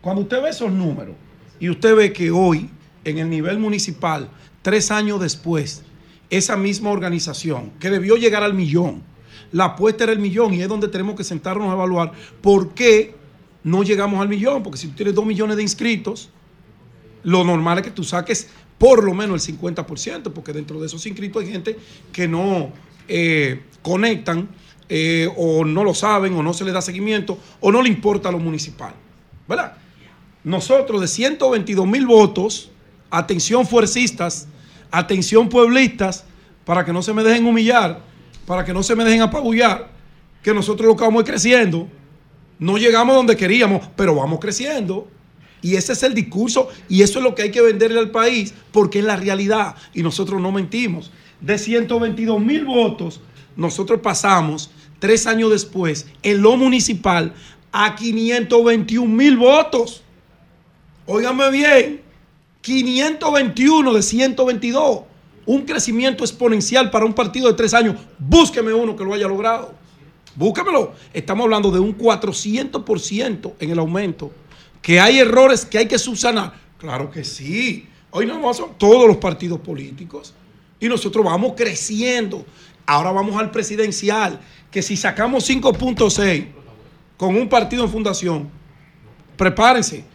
Cuando usted ve esos números y usted ve que hoy, en el nivel municipal, tres años después, esa misma organización que debió llegar al millón, la apuesta era el millón y es donde tenemos que sentarnos a evaluar por qué no llegamos al millón, porque si tú tienes dos millones de inscritos, lo normal es que tú saques por lo menos el 50%, porque dentro de esos inscritos hay gente que no eh, conectan eh, o no lo saben o no se les da seguimiento o no le importa lo municipal. ¿Verdad? Nosotros de 122 mil votos, atención fuercistas, atención pueblistas, para que no se me dejen humillar, para que no se me dejen apabullar, que nosotros lo que vamos creciendo. No llegamos donde queríamos, pero vamos creciendo. Y ese es el discurso y eso es lo que hay que venderle al país porque es la realidad y nosotros no mentimos. De 122 mil votos, nosotros pasamos tres años después en lo municipal a 521 mil votos. Óigame bien, 521 de 122. Un crecimiento exponencial para un partido de tres años. Búsqueme uno que lo haya logrado. Búsquemelo. Estamos hablando de un 400% en el aumento que hay errores que hay que subsanar. Claro que sí. Hoy no a todos los partidos políticos y nosotros vamos creciendo. Ahora vamos al presidencial, que si sacamos 5.6 con un partido en fundación, prepárense,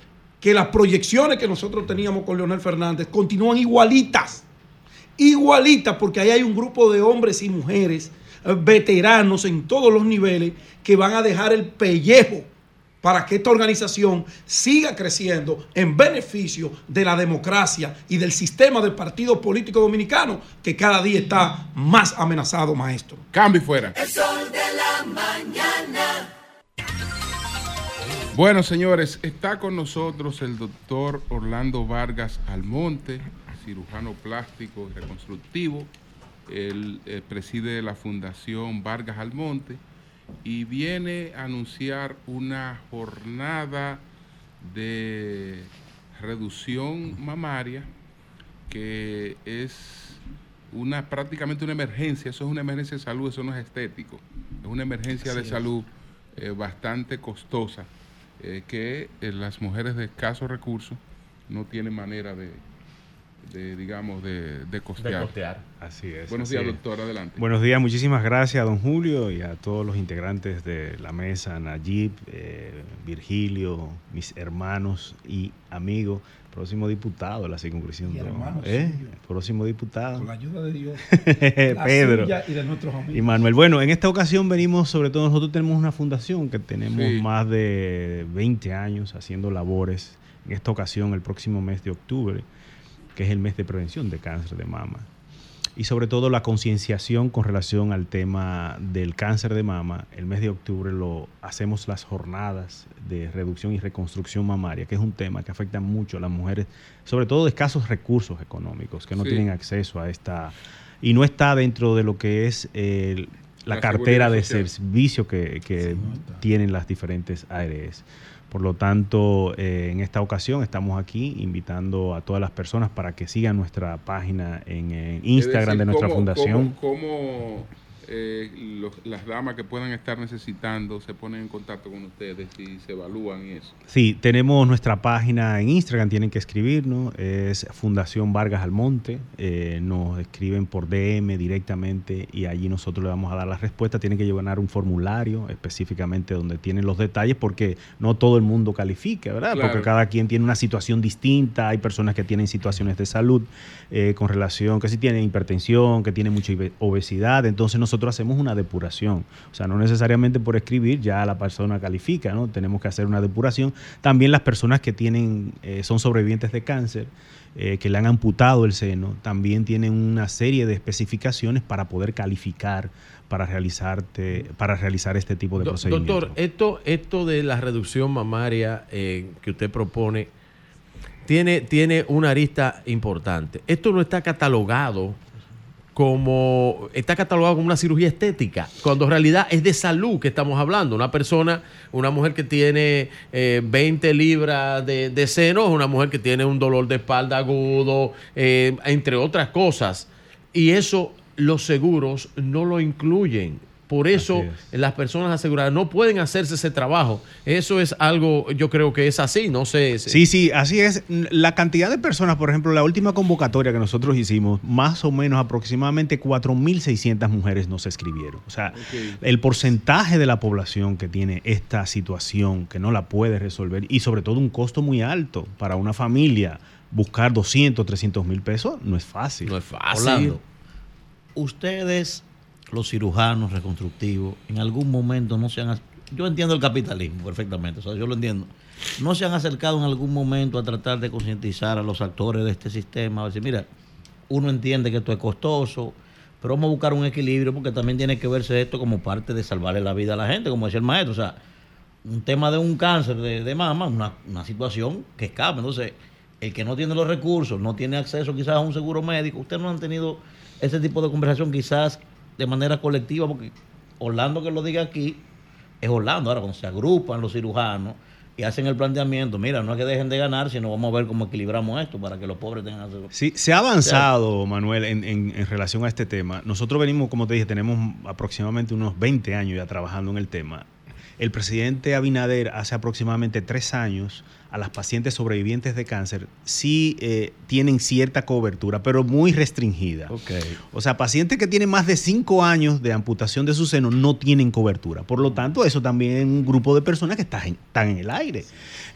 que las proyecciones que nosotros teníamos con Leonel Fernández continúan igualitas. Igualitas, porque ahí hay un grupo de hombres y mujeres, eh, veteranos en todos los niveles, que van a dejar el pellejo para que esta organización siga creciendo en beneficio de la democracia y del sistema de partido político dominicano que cada día está más amenazado, maestro.
Cambio fuera. El sol de la mañana. Bueno, señores, está con nosotros el doctor Orlando Vargas Almonte, cirujano plástico y reconstructivo. Él, él preside la Fundación Vargas Almonte y viene a anunciar una jornada de reducción mamaria que es una prácticamente una emergencia, eso es una emergencia de salud, eso no es estético, es una emergencia de salud eh, bastante costosa eh, que eh, las mujeres de escasos recursos no tienen manera de, de digamos, de, de costear.
Así es.
Buenos días, doctor. Adelante.
Buenos días, muchísimas gracias a don Julio y a todos los integrantes de la mesa, Nayib, eh, Virgilio, mis hermanos y amigos próximo diputado de la circunscripción. ¿Eh? Próximo diputado.
Con la ayuda de Dios.
Pedro.
y de nuestros amigos.
Y Manuel. Bueno, en esta ocasión venimos, sobre todo nosotros tenemos una fundación que tenemos más de 20 años haciendo labores. En esta ocasión, el próximo mes de octubre, que es el mes de prevención de cáncer de mama y sobre todo la concienciación con relación al tema del cáncer de mama. El mes de octubre lo hacemos las jornadas de reducción y reconstrucción mamaria, que es un tema que afecta mucho a las mujeres, sobre todo de escasos recursos económicos, que no tienen acceso a esta y no está dentro de lo que es la, cartera de servicio que, tienen las diferentes ARS. Por lo tanto, eh, en esta ocasión estamos aquí invitando a todas las personas para que sigan nuestra página en, Instagram de nuestra fundación.
¿Cómo, eh, las damas que puedan estar necesitando se ponen en contacto con ustedes y se evalúan y eso.
Sí, tenemos nuestra página en Instagram, tienen que escribirnos, es Fundación Vargas Almonte, eh, nos escriben por DM directamente y allí nosotros le vamos a dar la respuesta, tienen que llevar un formulario específicamente donde tienen los detalles porque no todo el mundo califica, ¿verdad? Porque cada quien tiene una situación distinta, hay personas que tienen situaciones de salud eh, con relación, que si tienen hipertensión, que tienen mucha obesidad, entonces nosotros hacemos una depuración. O sea, no necesariamente por escribir ya la persona califica, ¿no? Tenemos que hacer una depuración. También las personas que tienen, eh, son sobrevivientes de cáncer, eh, que le han amputado el seno, también tienen una serie de especificaciones para poder calificar para realizarte, para realizar este tipo de procedimientos.
Doctor, esto, esto de la reducción mamaria eh, que usted propone tiene, tiene una arista importante. Esto no está catalogado como está catalogado como una cirugía estética, cuando en realidad es de salud que estamos hablando. Una persona, una mujer que tiene 20 eh, libras de, de seno, una mujer que tiene un dolor de espalda agudo, eh, entre otras cosas. Y eso los seguros no lo incluyen. Por eso las personas aseguradas no pueden hacerse ese trabajo. Eso es algo, yo creo que es así, no sé.
Sí, sí, así es. La cantidad de personas, por ejemplo, la última convocatoria que nosotros hicimos, más o menos aproximadamente 4.600 mujeres nos escribieron. O sea, el porcentaje de la población que tiene esta situación, que no la puede resolver, y sobre todo un costo muy alto para una familia, buscar 200, 300 mil pesos, no es fácil.
No es fácil. ustedes los cirujanos reconstructivos en algún momento no se han... Yo entiendo el capitalismo perfectamente, yo lo entiendo. No se han acercado en algún momento a tratar de concientizar a los actores de este sistema, a decir, mira, uno entiende que esto es costoso, pero vamos a buscar un equilibrio porque también tiene que verse esto como parte de salvarle la vida a la gente, como decía el maestro. O sea, un tema de un cáncer de, mama, una, una situación que escapa. Entonces, el que no tiene los recursos, no tiene acceso quizás a un seguro médico, ustedes no han tenido ese tipo de conversación quizás de manera colectiva, porque Orlando que lo diga aquí, es Orlando. Ahora, cuando se agrupan los cirujanos y hacen el planteamiento, mira, no es que dejen de ganar, sino vamos a ver cómo equilibramos esto para que los pobres tengan...
Sí, se ha avanzado, Manuel, en, en, relación a este tema. Nosotros venimos, como te dije, tenemos aproximadamente unos 20 años ya trabajando en el tema. El presidente Abinader hace aproximadamente tres años a las pacientes sobrevivientes de cáncer sí eh, tienen cierta cobertura, pero muy restringida. O sea, pacientes que tienen más de cinco años de amputación de su seno no tienen cobertura. Por lo tanto, eso también es un grupo de personas que están están en el aire.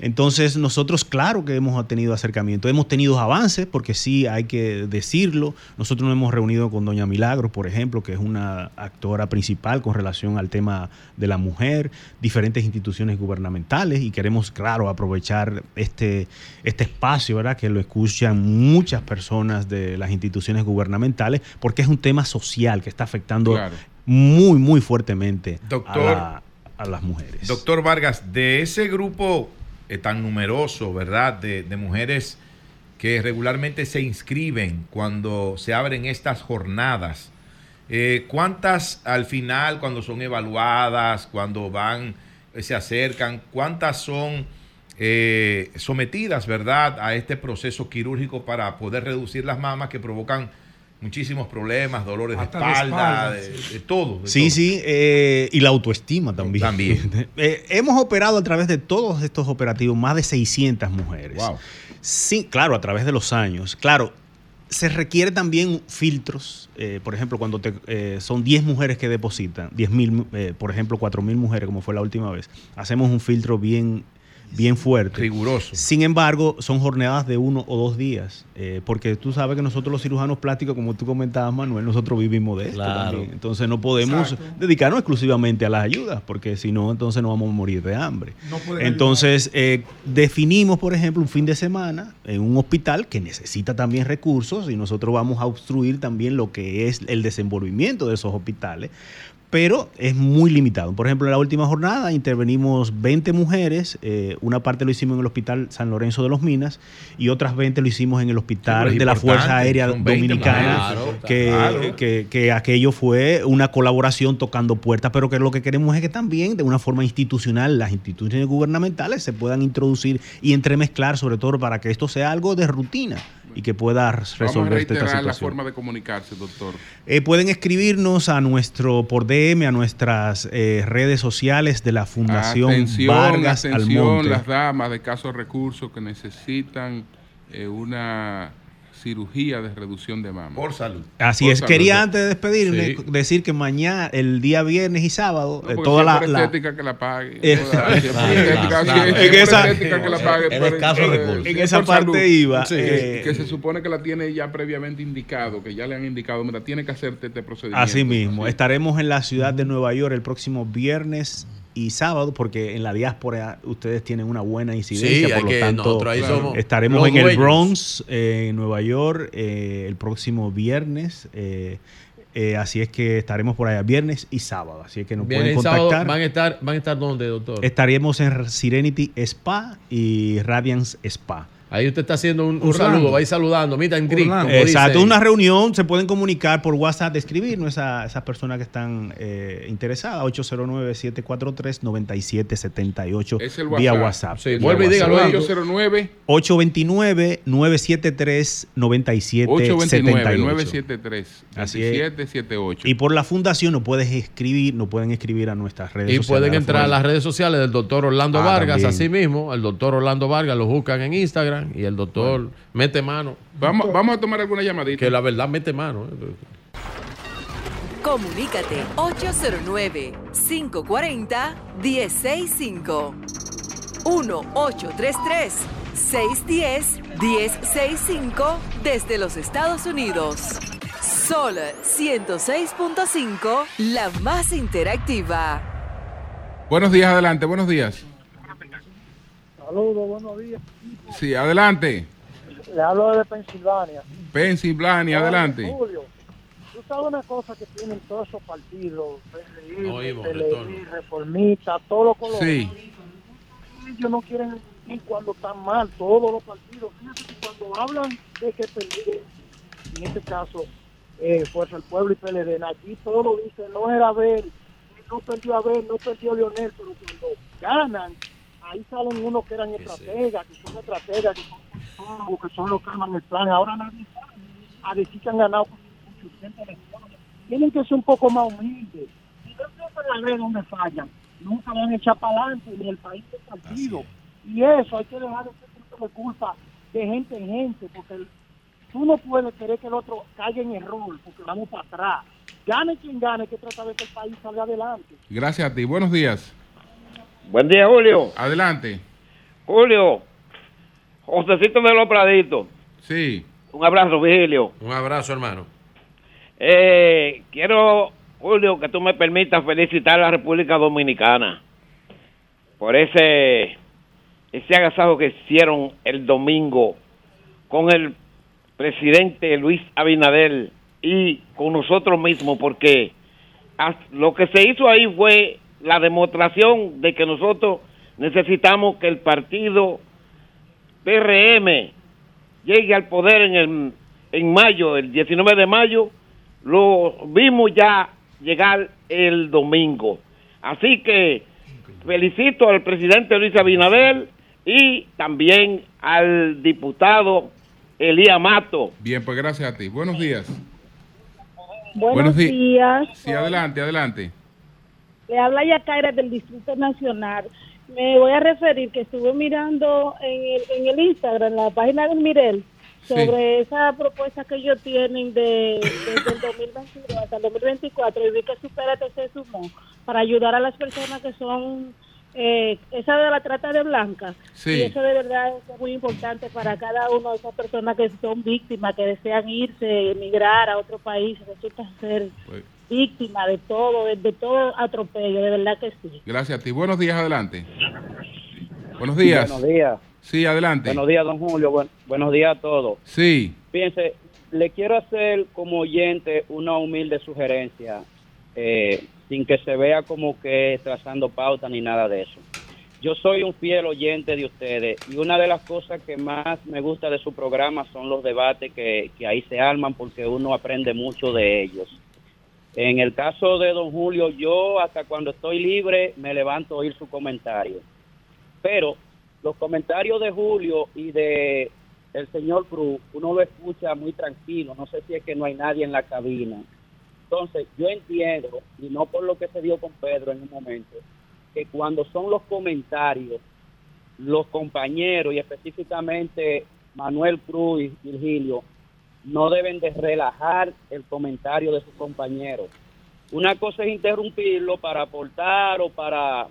Entonces, nosotros, claro que hemos tenido acercamiento, hemos tenido avances, porque sí hay que decirlo. Nosotros nos hemos reunido con Doña Milagros, por ejemplo, que es una actora principal con relación al tema de la mujer, diferentes instituciones gubernamentales, y queremos, claro, aprovechar este, este espacio, ¿verdad? Que lo escuchan muchas personas de las instituciones gubernamentales, porque es un tema social que está afectando muy, muy fuertemente a, a las mujeres.
Doctor Vargas, de ese grupo eh, tan numeroso, ¿verdad?, de, mujeres que regularmente se inscriben cuando se abren estas jornadas. Eh, ¿Cuántas al final, cuando son evaluadas, cuando van, eh, se acercan, cuántas son sometidas, ¿verdad?, a este proceso quirúrgico para poder reducir las mamas que provocan muchísimos problemas, dolores de espalda, de, todo.
sí, sí, eh, y la autoestima también.
También.
Eh, hemos operado a través de todos estos operativos más de 600 mujeres. Wow. Sí, claro, a través de los años. Claro, se requiere también filtros, eh, por ejemplo, cuando te, eh, son 10 mujeres que depositan, 10 mil, eh, por ejemplo, 4 mil mujeres, como fue la última vez, hacemos un filtro bien bien fuerte.
Riguroso.
Sin embargo, son jornadas de uno o dos días, eh, porque tú sabes que nosotros los cirujanos plásticos, como tú comentabas, Manuel, nosotros vivimos de esto también. Entonces no podemos dedicarnos exclusivamente a las ayudas, porque si no, entonces nos vamos a morir de hambre. entonces, eh, definimos, por ejemplo, un fin de semana en un hospital que necesita también recursos y nosotros vamos a obstruir también lo que es el desenvolvimiento de esos hospitales pero es muy limitado. Por ejemplo, en la última jornada intervenimos 20 mujeres, eh, una parte lo hicimos en el Hospital San Lorenzo de los Minas y otras 20 lo hicimos en el Hospital de la Fuerza Aérea Dominicana, que, que, aquello fue una colaboración tocando puertas, pero que lo que queremos es que también de una forma institucional las instituciones gubernamentales se puedan introducir y entremezclar, sobre todo para que esto sea algo de rutina y que pueda resolver esta situación.
la forma de comunicarse, doctor.
Eh, pueden escribirnos a nuestro por DM, a nuestras eh, redes sociales de la Fundación
atención,
Vargas
atención, las damas de casos recursos que necesitan eh, una cirugía de reducción de mama.
Por salud.
Así es. Quería antes de despedirme decir que mañana, el día viernes y sábado,
eh,
toda la,
la estética que la pague.
En esa, en esa parte iba.
Eh, que se supone que la tiene ya previamente indicado, que ya le han indicado, mira, tiene que hacerte este procedimiento.
Así mismo. Estaremos en la ciudad de Nueva York el próximo viernes y sábado, porque en la diáspora ustedes tienen una buena incidencia, por lo tanto estaremos en el Bronx, eh, en Nueva York, eh, el próximo viernes. Eh, así es que estaremos por allá viernes y sábado. Así es que nos pueden contactar.
¿Van a estar, van a estar dónde, doctor?
Estaríamos en Serenity Spa y Radiance Spa.
Ahí usted está haciendo un, saludo, va a ir saludando, mira en gris.
Exacto, una reunión, se pueden comunicar por WhatsApp, escribirnos esas esa personas que están eh, interesadas, 809-743-9778 vía WhatsApp.
Sí, vuelve y dígalo, 809
829-973-9778. Así es. Y por la fundación nos puedes escribir, nos pueden escribir a nuestras redes
sociales. Y pueden entrar a las redes sociales del doctor Orlando ah, Vargas, así mismo, el doctor Orlando Vargas, lo buscan en Instagram y el doctor mete mano.
Vamos, vamos a tomar alguna llamadita.
Que la verdad mete mano.
Comunícate 809-540-1065. 1-833-610-1065 desde los Estados Unidos. Sol 106.5, la más interactiva.
Buenos días, adelante, buenos días.
Saludos, buenos días.
Sí, adelante.
Le hablo de Pensilvania.
Pensilvania, adelante.
Julio, tú sabes una cosa que tienen todos esos partidos, PLI, Reformista, todos los colores. Sí. Ellos no quieren ir cuando están mal, todos los partidos. Fíjate que cuando hablan de que perdieron, en este caso, eh, Fuerza del Pueblo y PLD, aquí todo lo dice, no era Abel, no perdió Abel, no perdió Leonel, pero cuando ganan, ahí salen unos que eran estrategas, que son estrategas, que son, que son los que arman el plan. Ahora nadie a decir que han ganado Tienen que ser un poco más humildes. Si no empiezan a ver dónde fallan, nunca van a echar para adelante ni el país del partido. Y eso hay que dejar ese punto de culpa de gente en gente, porque tú no puedes querer que el otro caiga en error, porque vamos para atrás. Gane quien gane, que trata de que el país salga adelante.
Gracias a ti. Buenos días.
Buen día, Julio.
Adelante.
Julio, Josecito de los Praditos.
Sí.
Un abrazo, Vigilio.
Un abrazo, hermano.
Eh, quiero, Julio, que tú me permitas felicitar a la República Dominicana por ese, ese agasajo que hicieron el domingo con el presidente Luis Abinader y con nosotros mismos, porque lo que se hizo ahí fue la demostración de que nosotros necesitamos que el partido PRM llegue al poder en, el, en mayo, el 19 de mayo, lo vimos ya llegar el domingo. Así que felicito al presidente Luis Abinader y también al diputado Elías Mato.
Bien, pues gracias a ti. Buenos días.
Buenos, días.
Sí, adelante, adelante.
Le habla Yacaira del Distrito Nacional. Me voy a referir que estuve mirando en el, en el Instagram, en la página del Mirel, sobre esa propuesta que ellos tienen de, desde el 2022 hasta el 2024 y vi que Supérate se sumó para ayudar a las personas que son eh, esa de la trata de blancas. Sí. Y eso de verdad es muy importante para cada una de esas personas que son víctimas, que desean irse, emigrar a otro país, resulta ser pues, víctima de todo, de, todo atropello, de verdad que sí.
Gracias a ti. Buenos días, adelante. Buenos días.
Buenos días.
Sí, adelante.
Buenos días, don Julio. buenos días a todos.
Sí.
Fíjense, le quiero hacer como oyente una humilde sugerencia. Eh, sin que se vea como que trazando pauta ni nada de eso. Yo soy un fiel oyente de ustedes y una de las cosas que más me gusta de su programa son los debates que, ahí se arman porque uno aprende mucho de ellos. En el caso de don Julio, yo hasta cuando estoy libre me levanto a oír su comentario. Pero los comentarios de Julio y de el señor Cruz, uno lo escucha muy tranquilo. No sé si es que no hay nadie en la cabina entonces, yo entiendo, y no por lo que se dio con Pedro en un momento, que cuando son los comentarios, los compañeros y específicamente Manuel Cruz y Virgilio, no deben de relajar el comentario de sus compañeros. Una cosa es interrumpirlo para aportar o para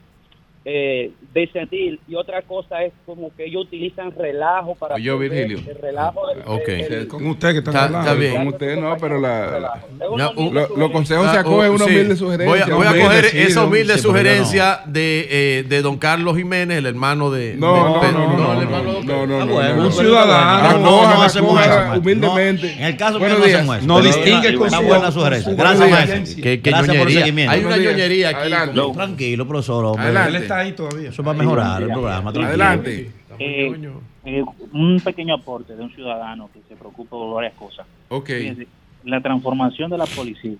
eh, sentir y otra cosa es como que ellos utilizan relajo para
yo Virgilio.
el relajo
okay. con usted que está, hablando está bien. con usted no pero la, los consejos se acogen una humilde sugerencia
voy a, voy a coger esa humilde sugerencia de, eh, de don Carlos Jiménez el hermano de
no
de,
no, no, no, no, no, no, un ciudadano
no hacemos
humildemente.
En el caso
que
no hacemos eso.
No distingue con
su buena sugerencia. Gracias maestro.
Que ñoñería. hay una ñoñería aquí.
Tranquilo profesor
adelante
ahí todavía.
Eso va a mejorar el programa.
Adelante.
Eh, eh, un pequeño aporte de un ciudadano que se preocupa por varias cosas.
Ok.
la transformación de la policía.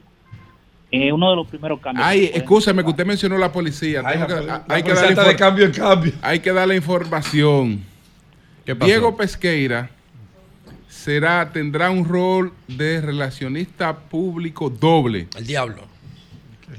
Eh, uno de los primeros cambios.
Ay, escúchame que usted mencionó la policía.
Ay,
que,
la, hay que darle de cambio en cambio.
Hay que darle información. Diego Pesqueira será tendrá un rol de relacionista público doble.
El diablo.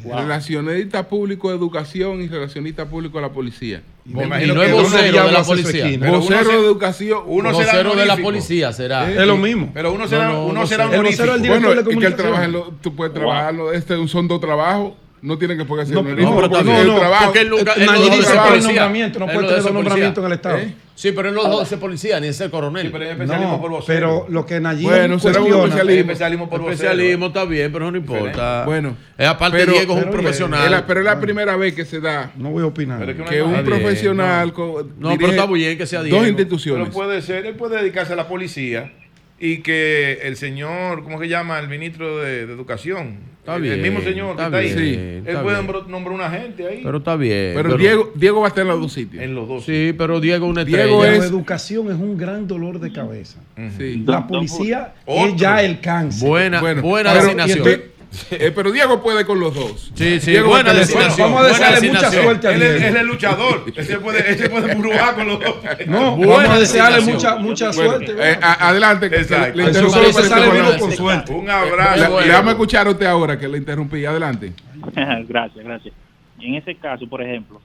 Relacionista público de educación y relacionista público de la policía.
Me imagino y no es vocero de la policía.
Vocero de educación.
Uno vocero de la policía será.
Es lo mismo.
Pero uno será, uno será un
el vocero del director bueno, de que él trabaja en lo, tú puedes trabajarlo. Este son dos trabajos no tienen que ser
no, no, no, no, trabajo. porque él nunca él no dice nombramiento, no puede tener nombramiento en el Estado. ¿Eh?
Sí, pero él no debe ser policía ni ser coronel. Sí,
pero es especialismo por vocero. Pero lo que Nayib
Bueno, será un especialismo.
especialismo por Especialismo está bien, pero no importa. Bueno. aparte Diego es un profesional.
pero es la primera vez que se da.
No voy a opinar.
Que un profesional.
No, pero está bien que sea Diego.
Dos instituciones.
Pero puede ser, él puede dedicarse a la policía y que el señor, ¿cómo se llama? El ministro de, Educación.
Está bien,
el mismo señor que está ahí. Sí, él puede nombrar una gente ahí.
Pero está bien.
Pero, Diego, Diego va a estar en los dos sitios.
En los dos.
Sí, pero Diego una
Diego es, educación es un gran dolor de cabeza. sí. La policía es ya el cáncer.
Buena, buena designación.
Eh, pero Diego puede con los dos.
Sí, sí, Diego buena designación.
Vamos a desearle mucha suerte a
Él es, el luchador. ese puede, ese puede con los dos.
No, vamos a desearle mucha, mucha suerte.
Eh, adelante.
Exacto. Le, interrumpí. Se sale con suerte.
Un abrazo. Le, vamos a escuchar a usted ahora que le interrumpí. Adelante.
gracias, gracias. En ese caso, por ejemplo,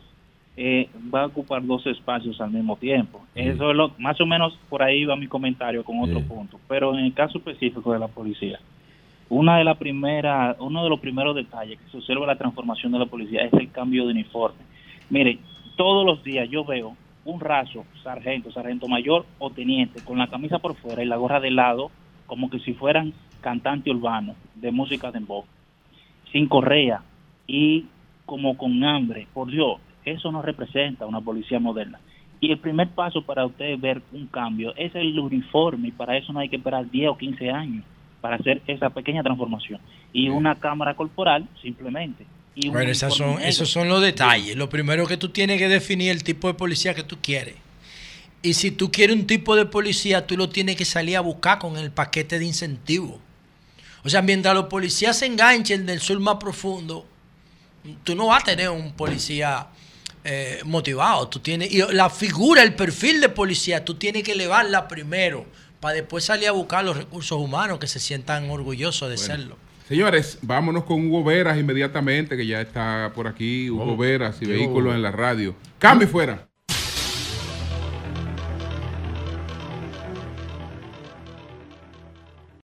eh, va a ocupar dos espacios al mismo tiempo. Eso es lo, más o menos por ahí va mi comentario con otro punto. Pero en el caso específico de la policía, una de las primeras, uno de los primeros detalles que se observa la transformación de la policía es el cambio de uniforme. Mire, todos los días yo veo un raso, sargento, sargento mayor o teniente, con la camisa por fuera y la gorra de lado, como que si fueran cantante urbano de música de voz, sin correa y como con hambre. Por Dios, eso no representa una policía moderna. Y el primer paso para usted ver un cambio es el uniforme y para eso no hay que esperar 10 o 15 años para hacer esa pequeña transformación. Y una cámara corporal, simplemente. Y
bueno, esas son, esos son los detalles. Lo primero que tú tienes que definir el tipo de policía que tú quieres. Y si tú quieres un tipo de policía, tú lo tienes que salir a buscar con el paquete de incentivos. O sea, mientras los policías se enganchen del sur más profundo, tú no vas a tener un policía eh, motivado. Tú tienes, y la figura, el perfil de policía, tú tienes que elevarla primero para después salir a buscar los recursos humanos que se sientan orgullosos de serlo.
Señores, vámonos con Hugo Veras inmediatamente, que ya está por aquí, Hugo Veras y vehículos en la radio. Cambio fuera.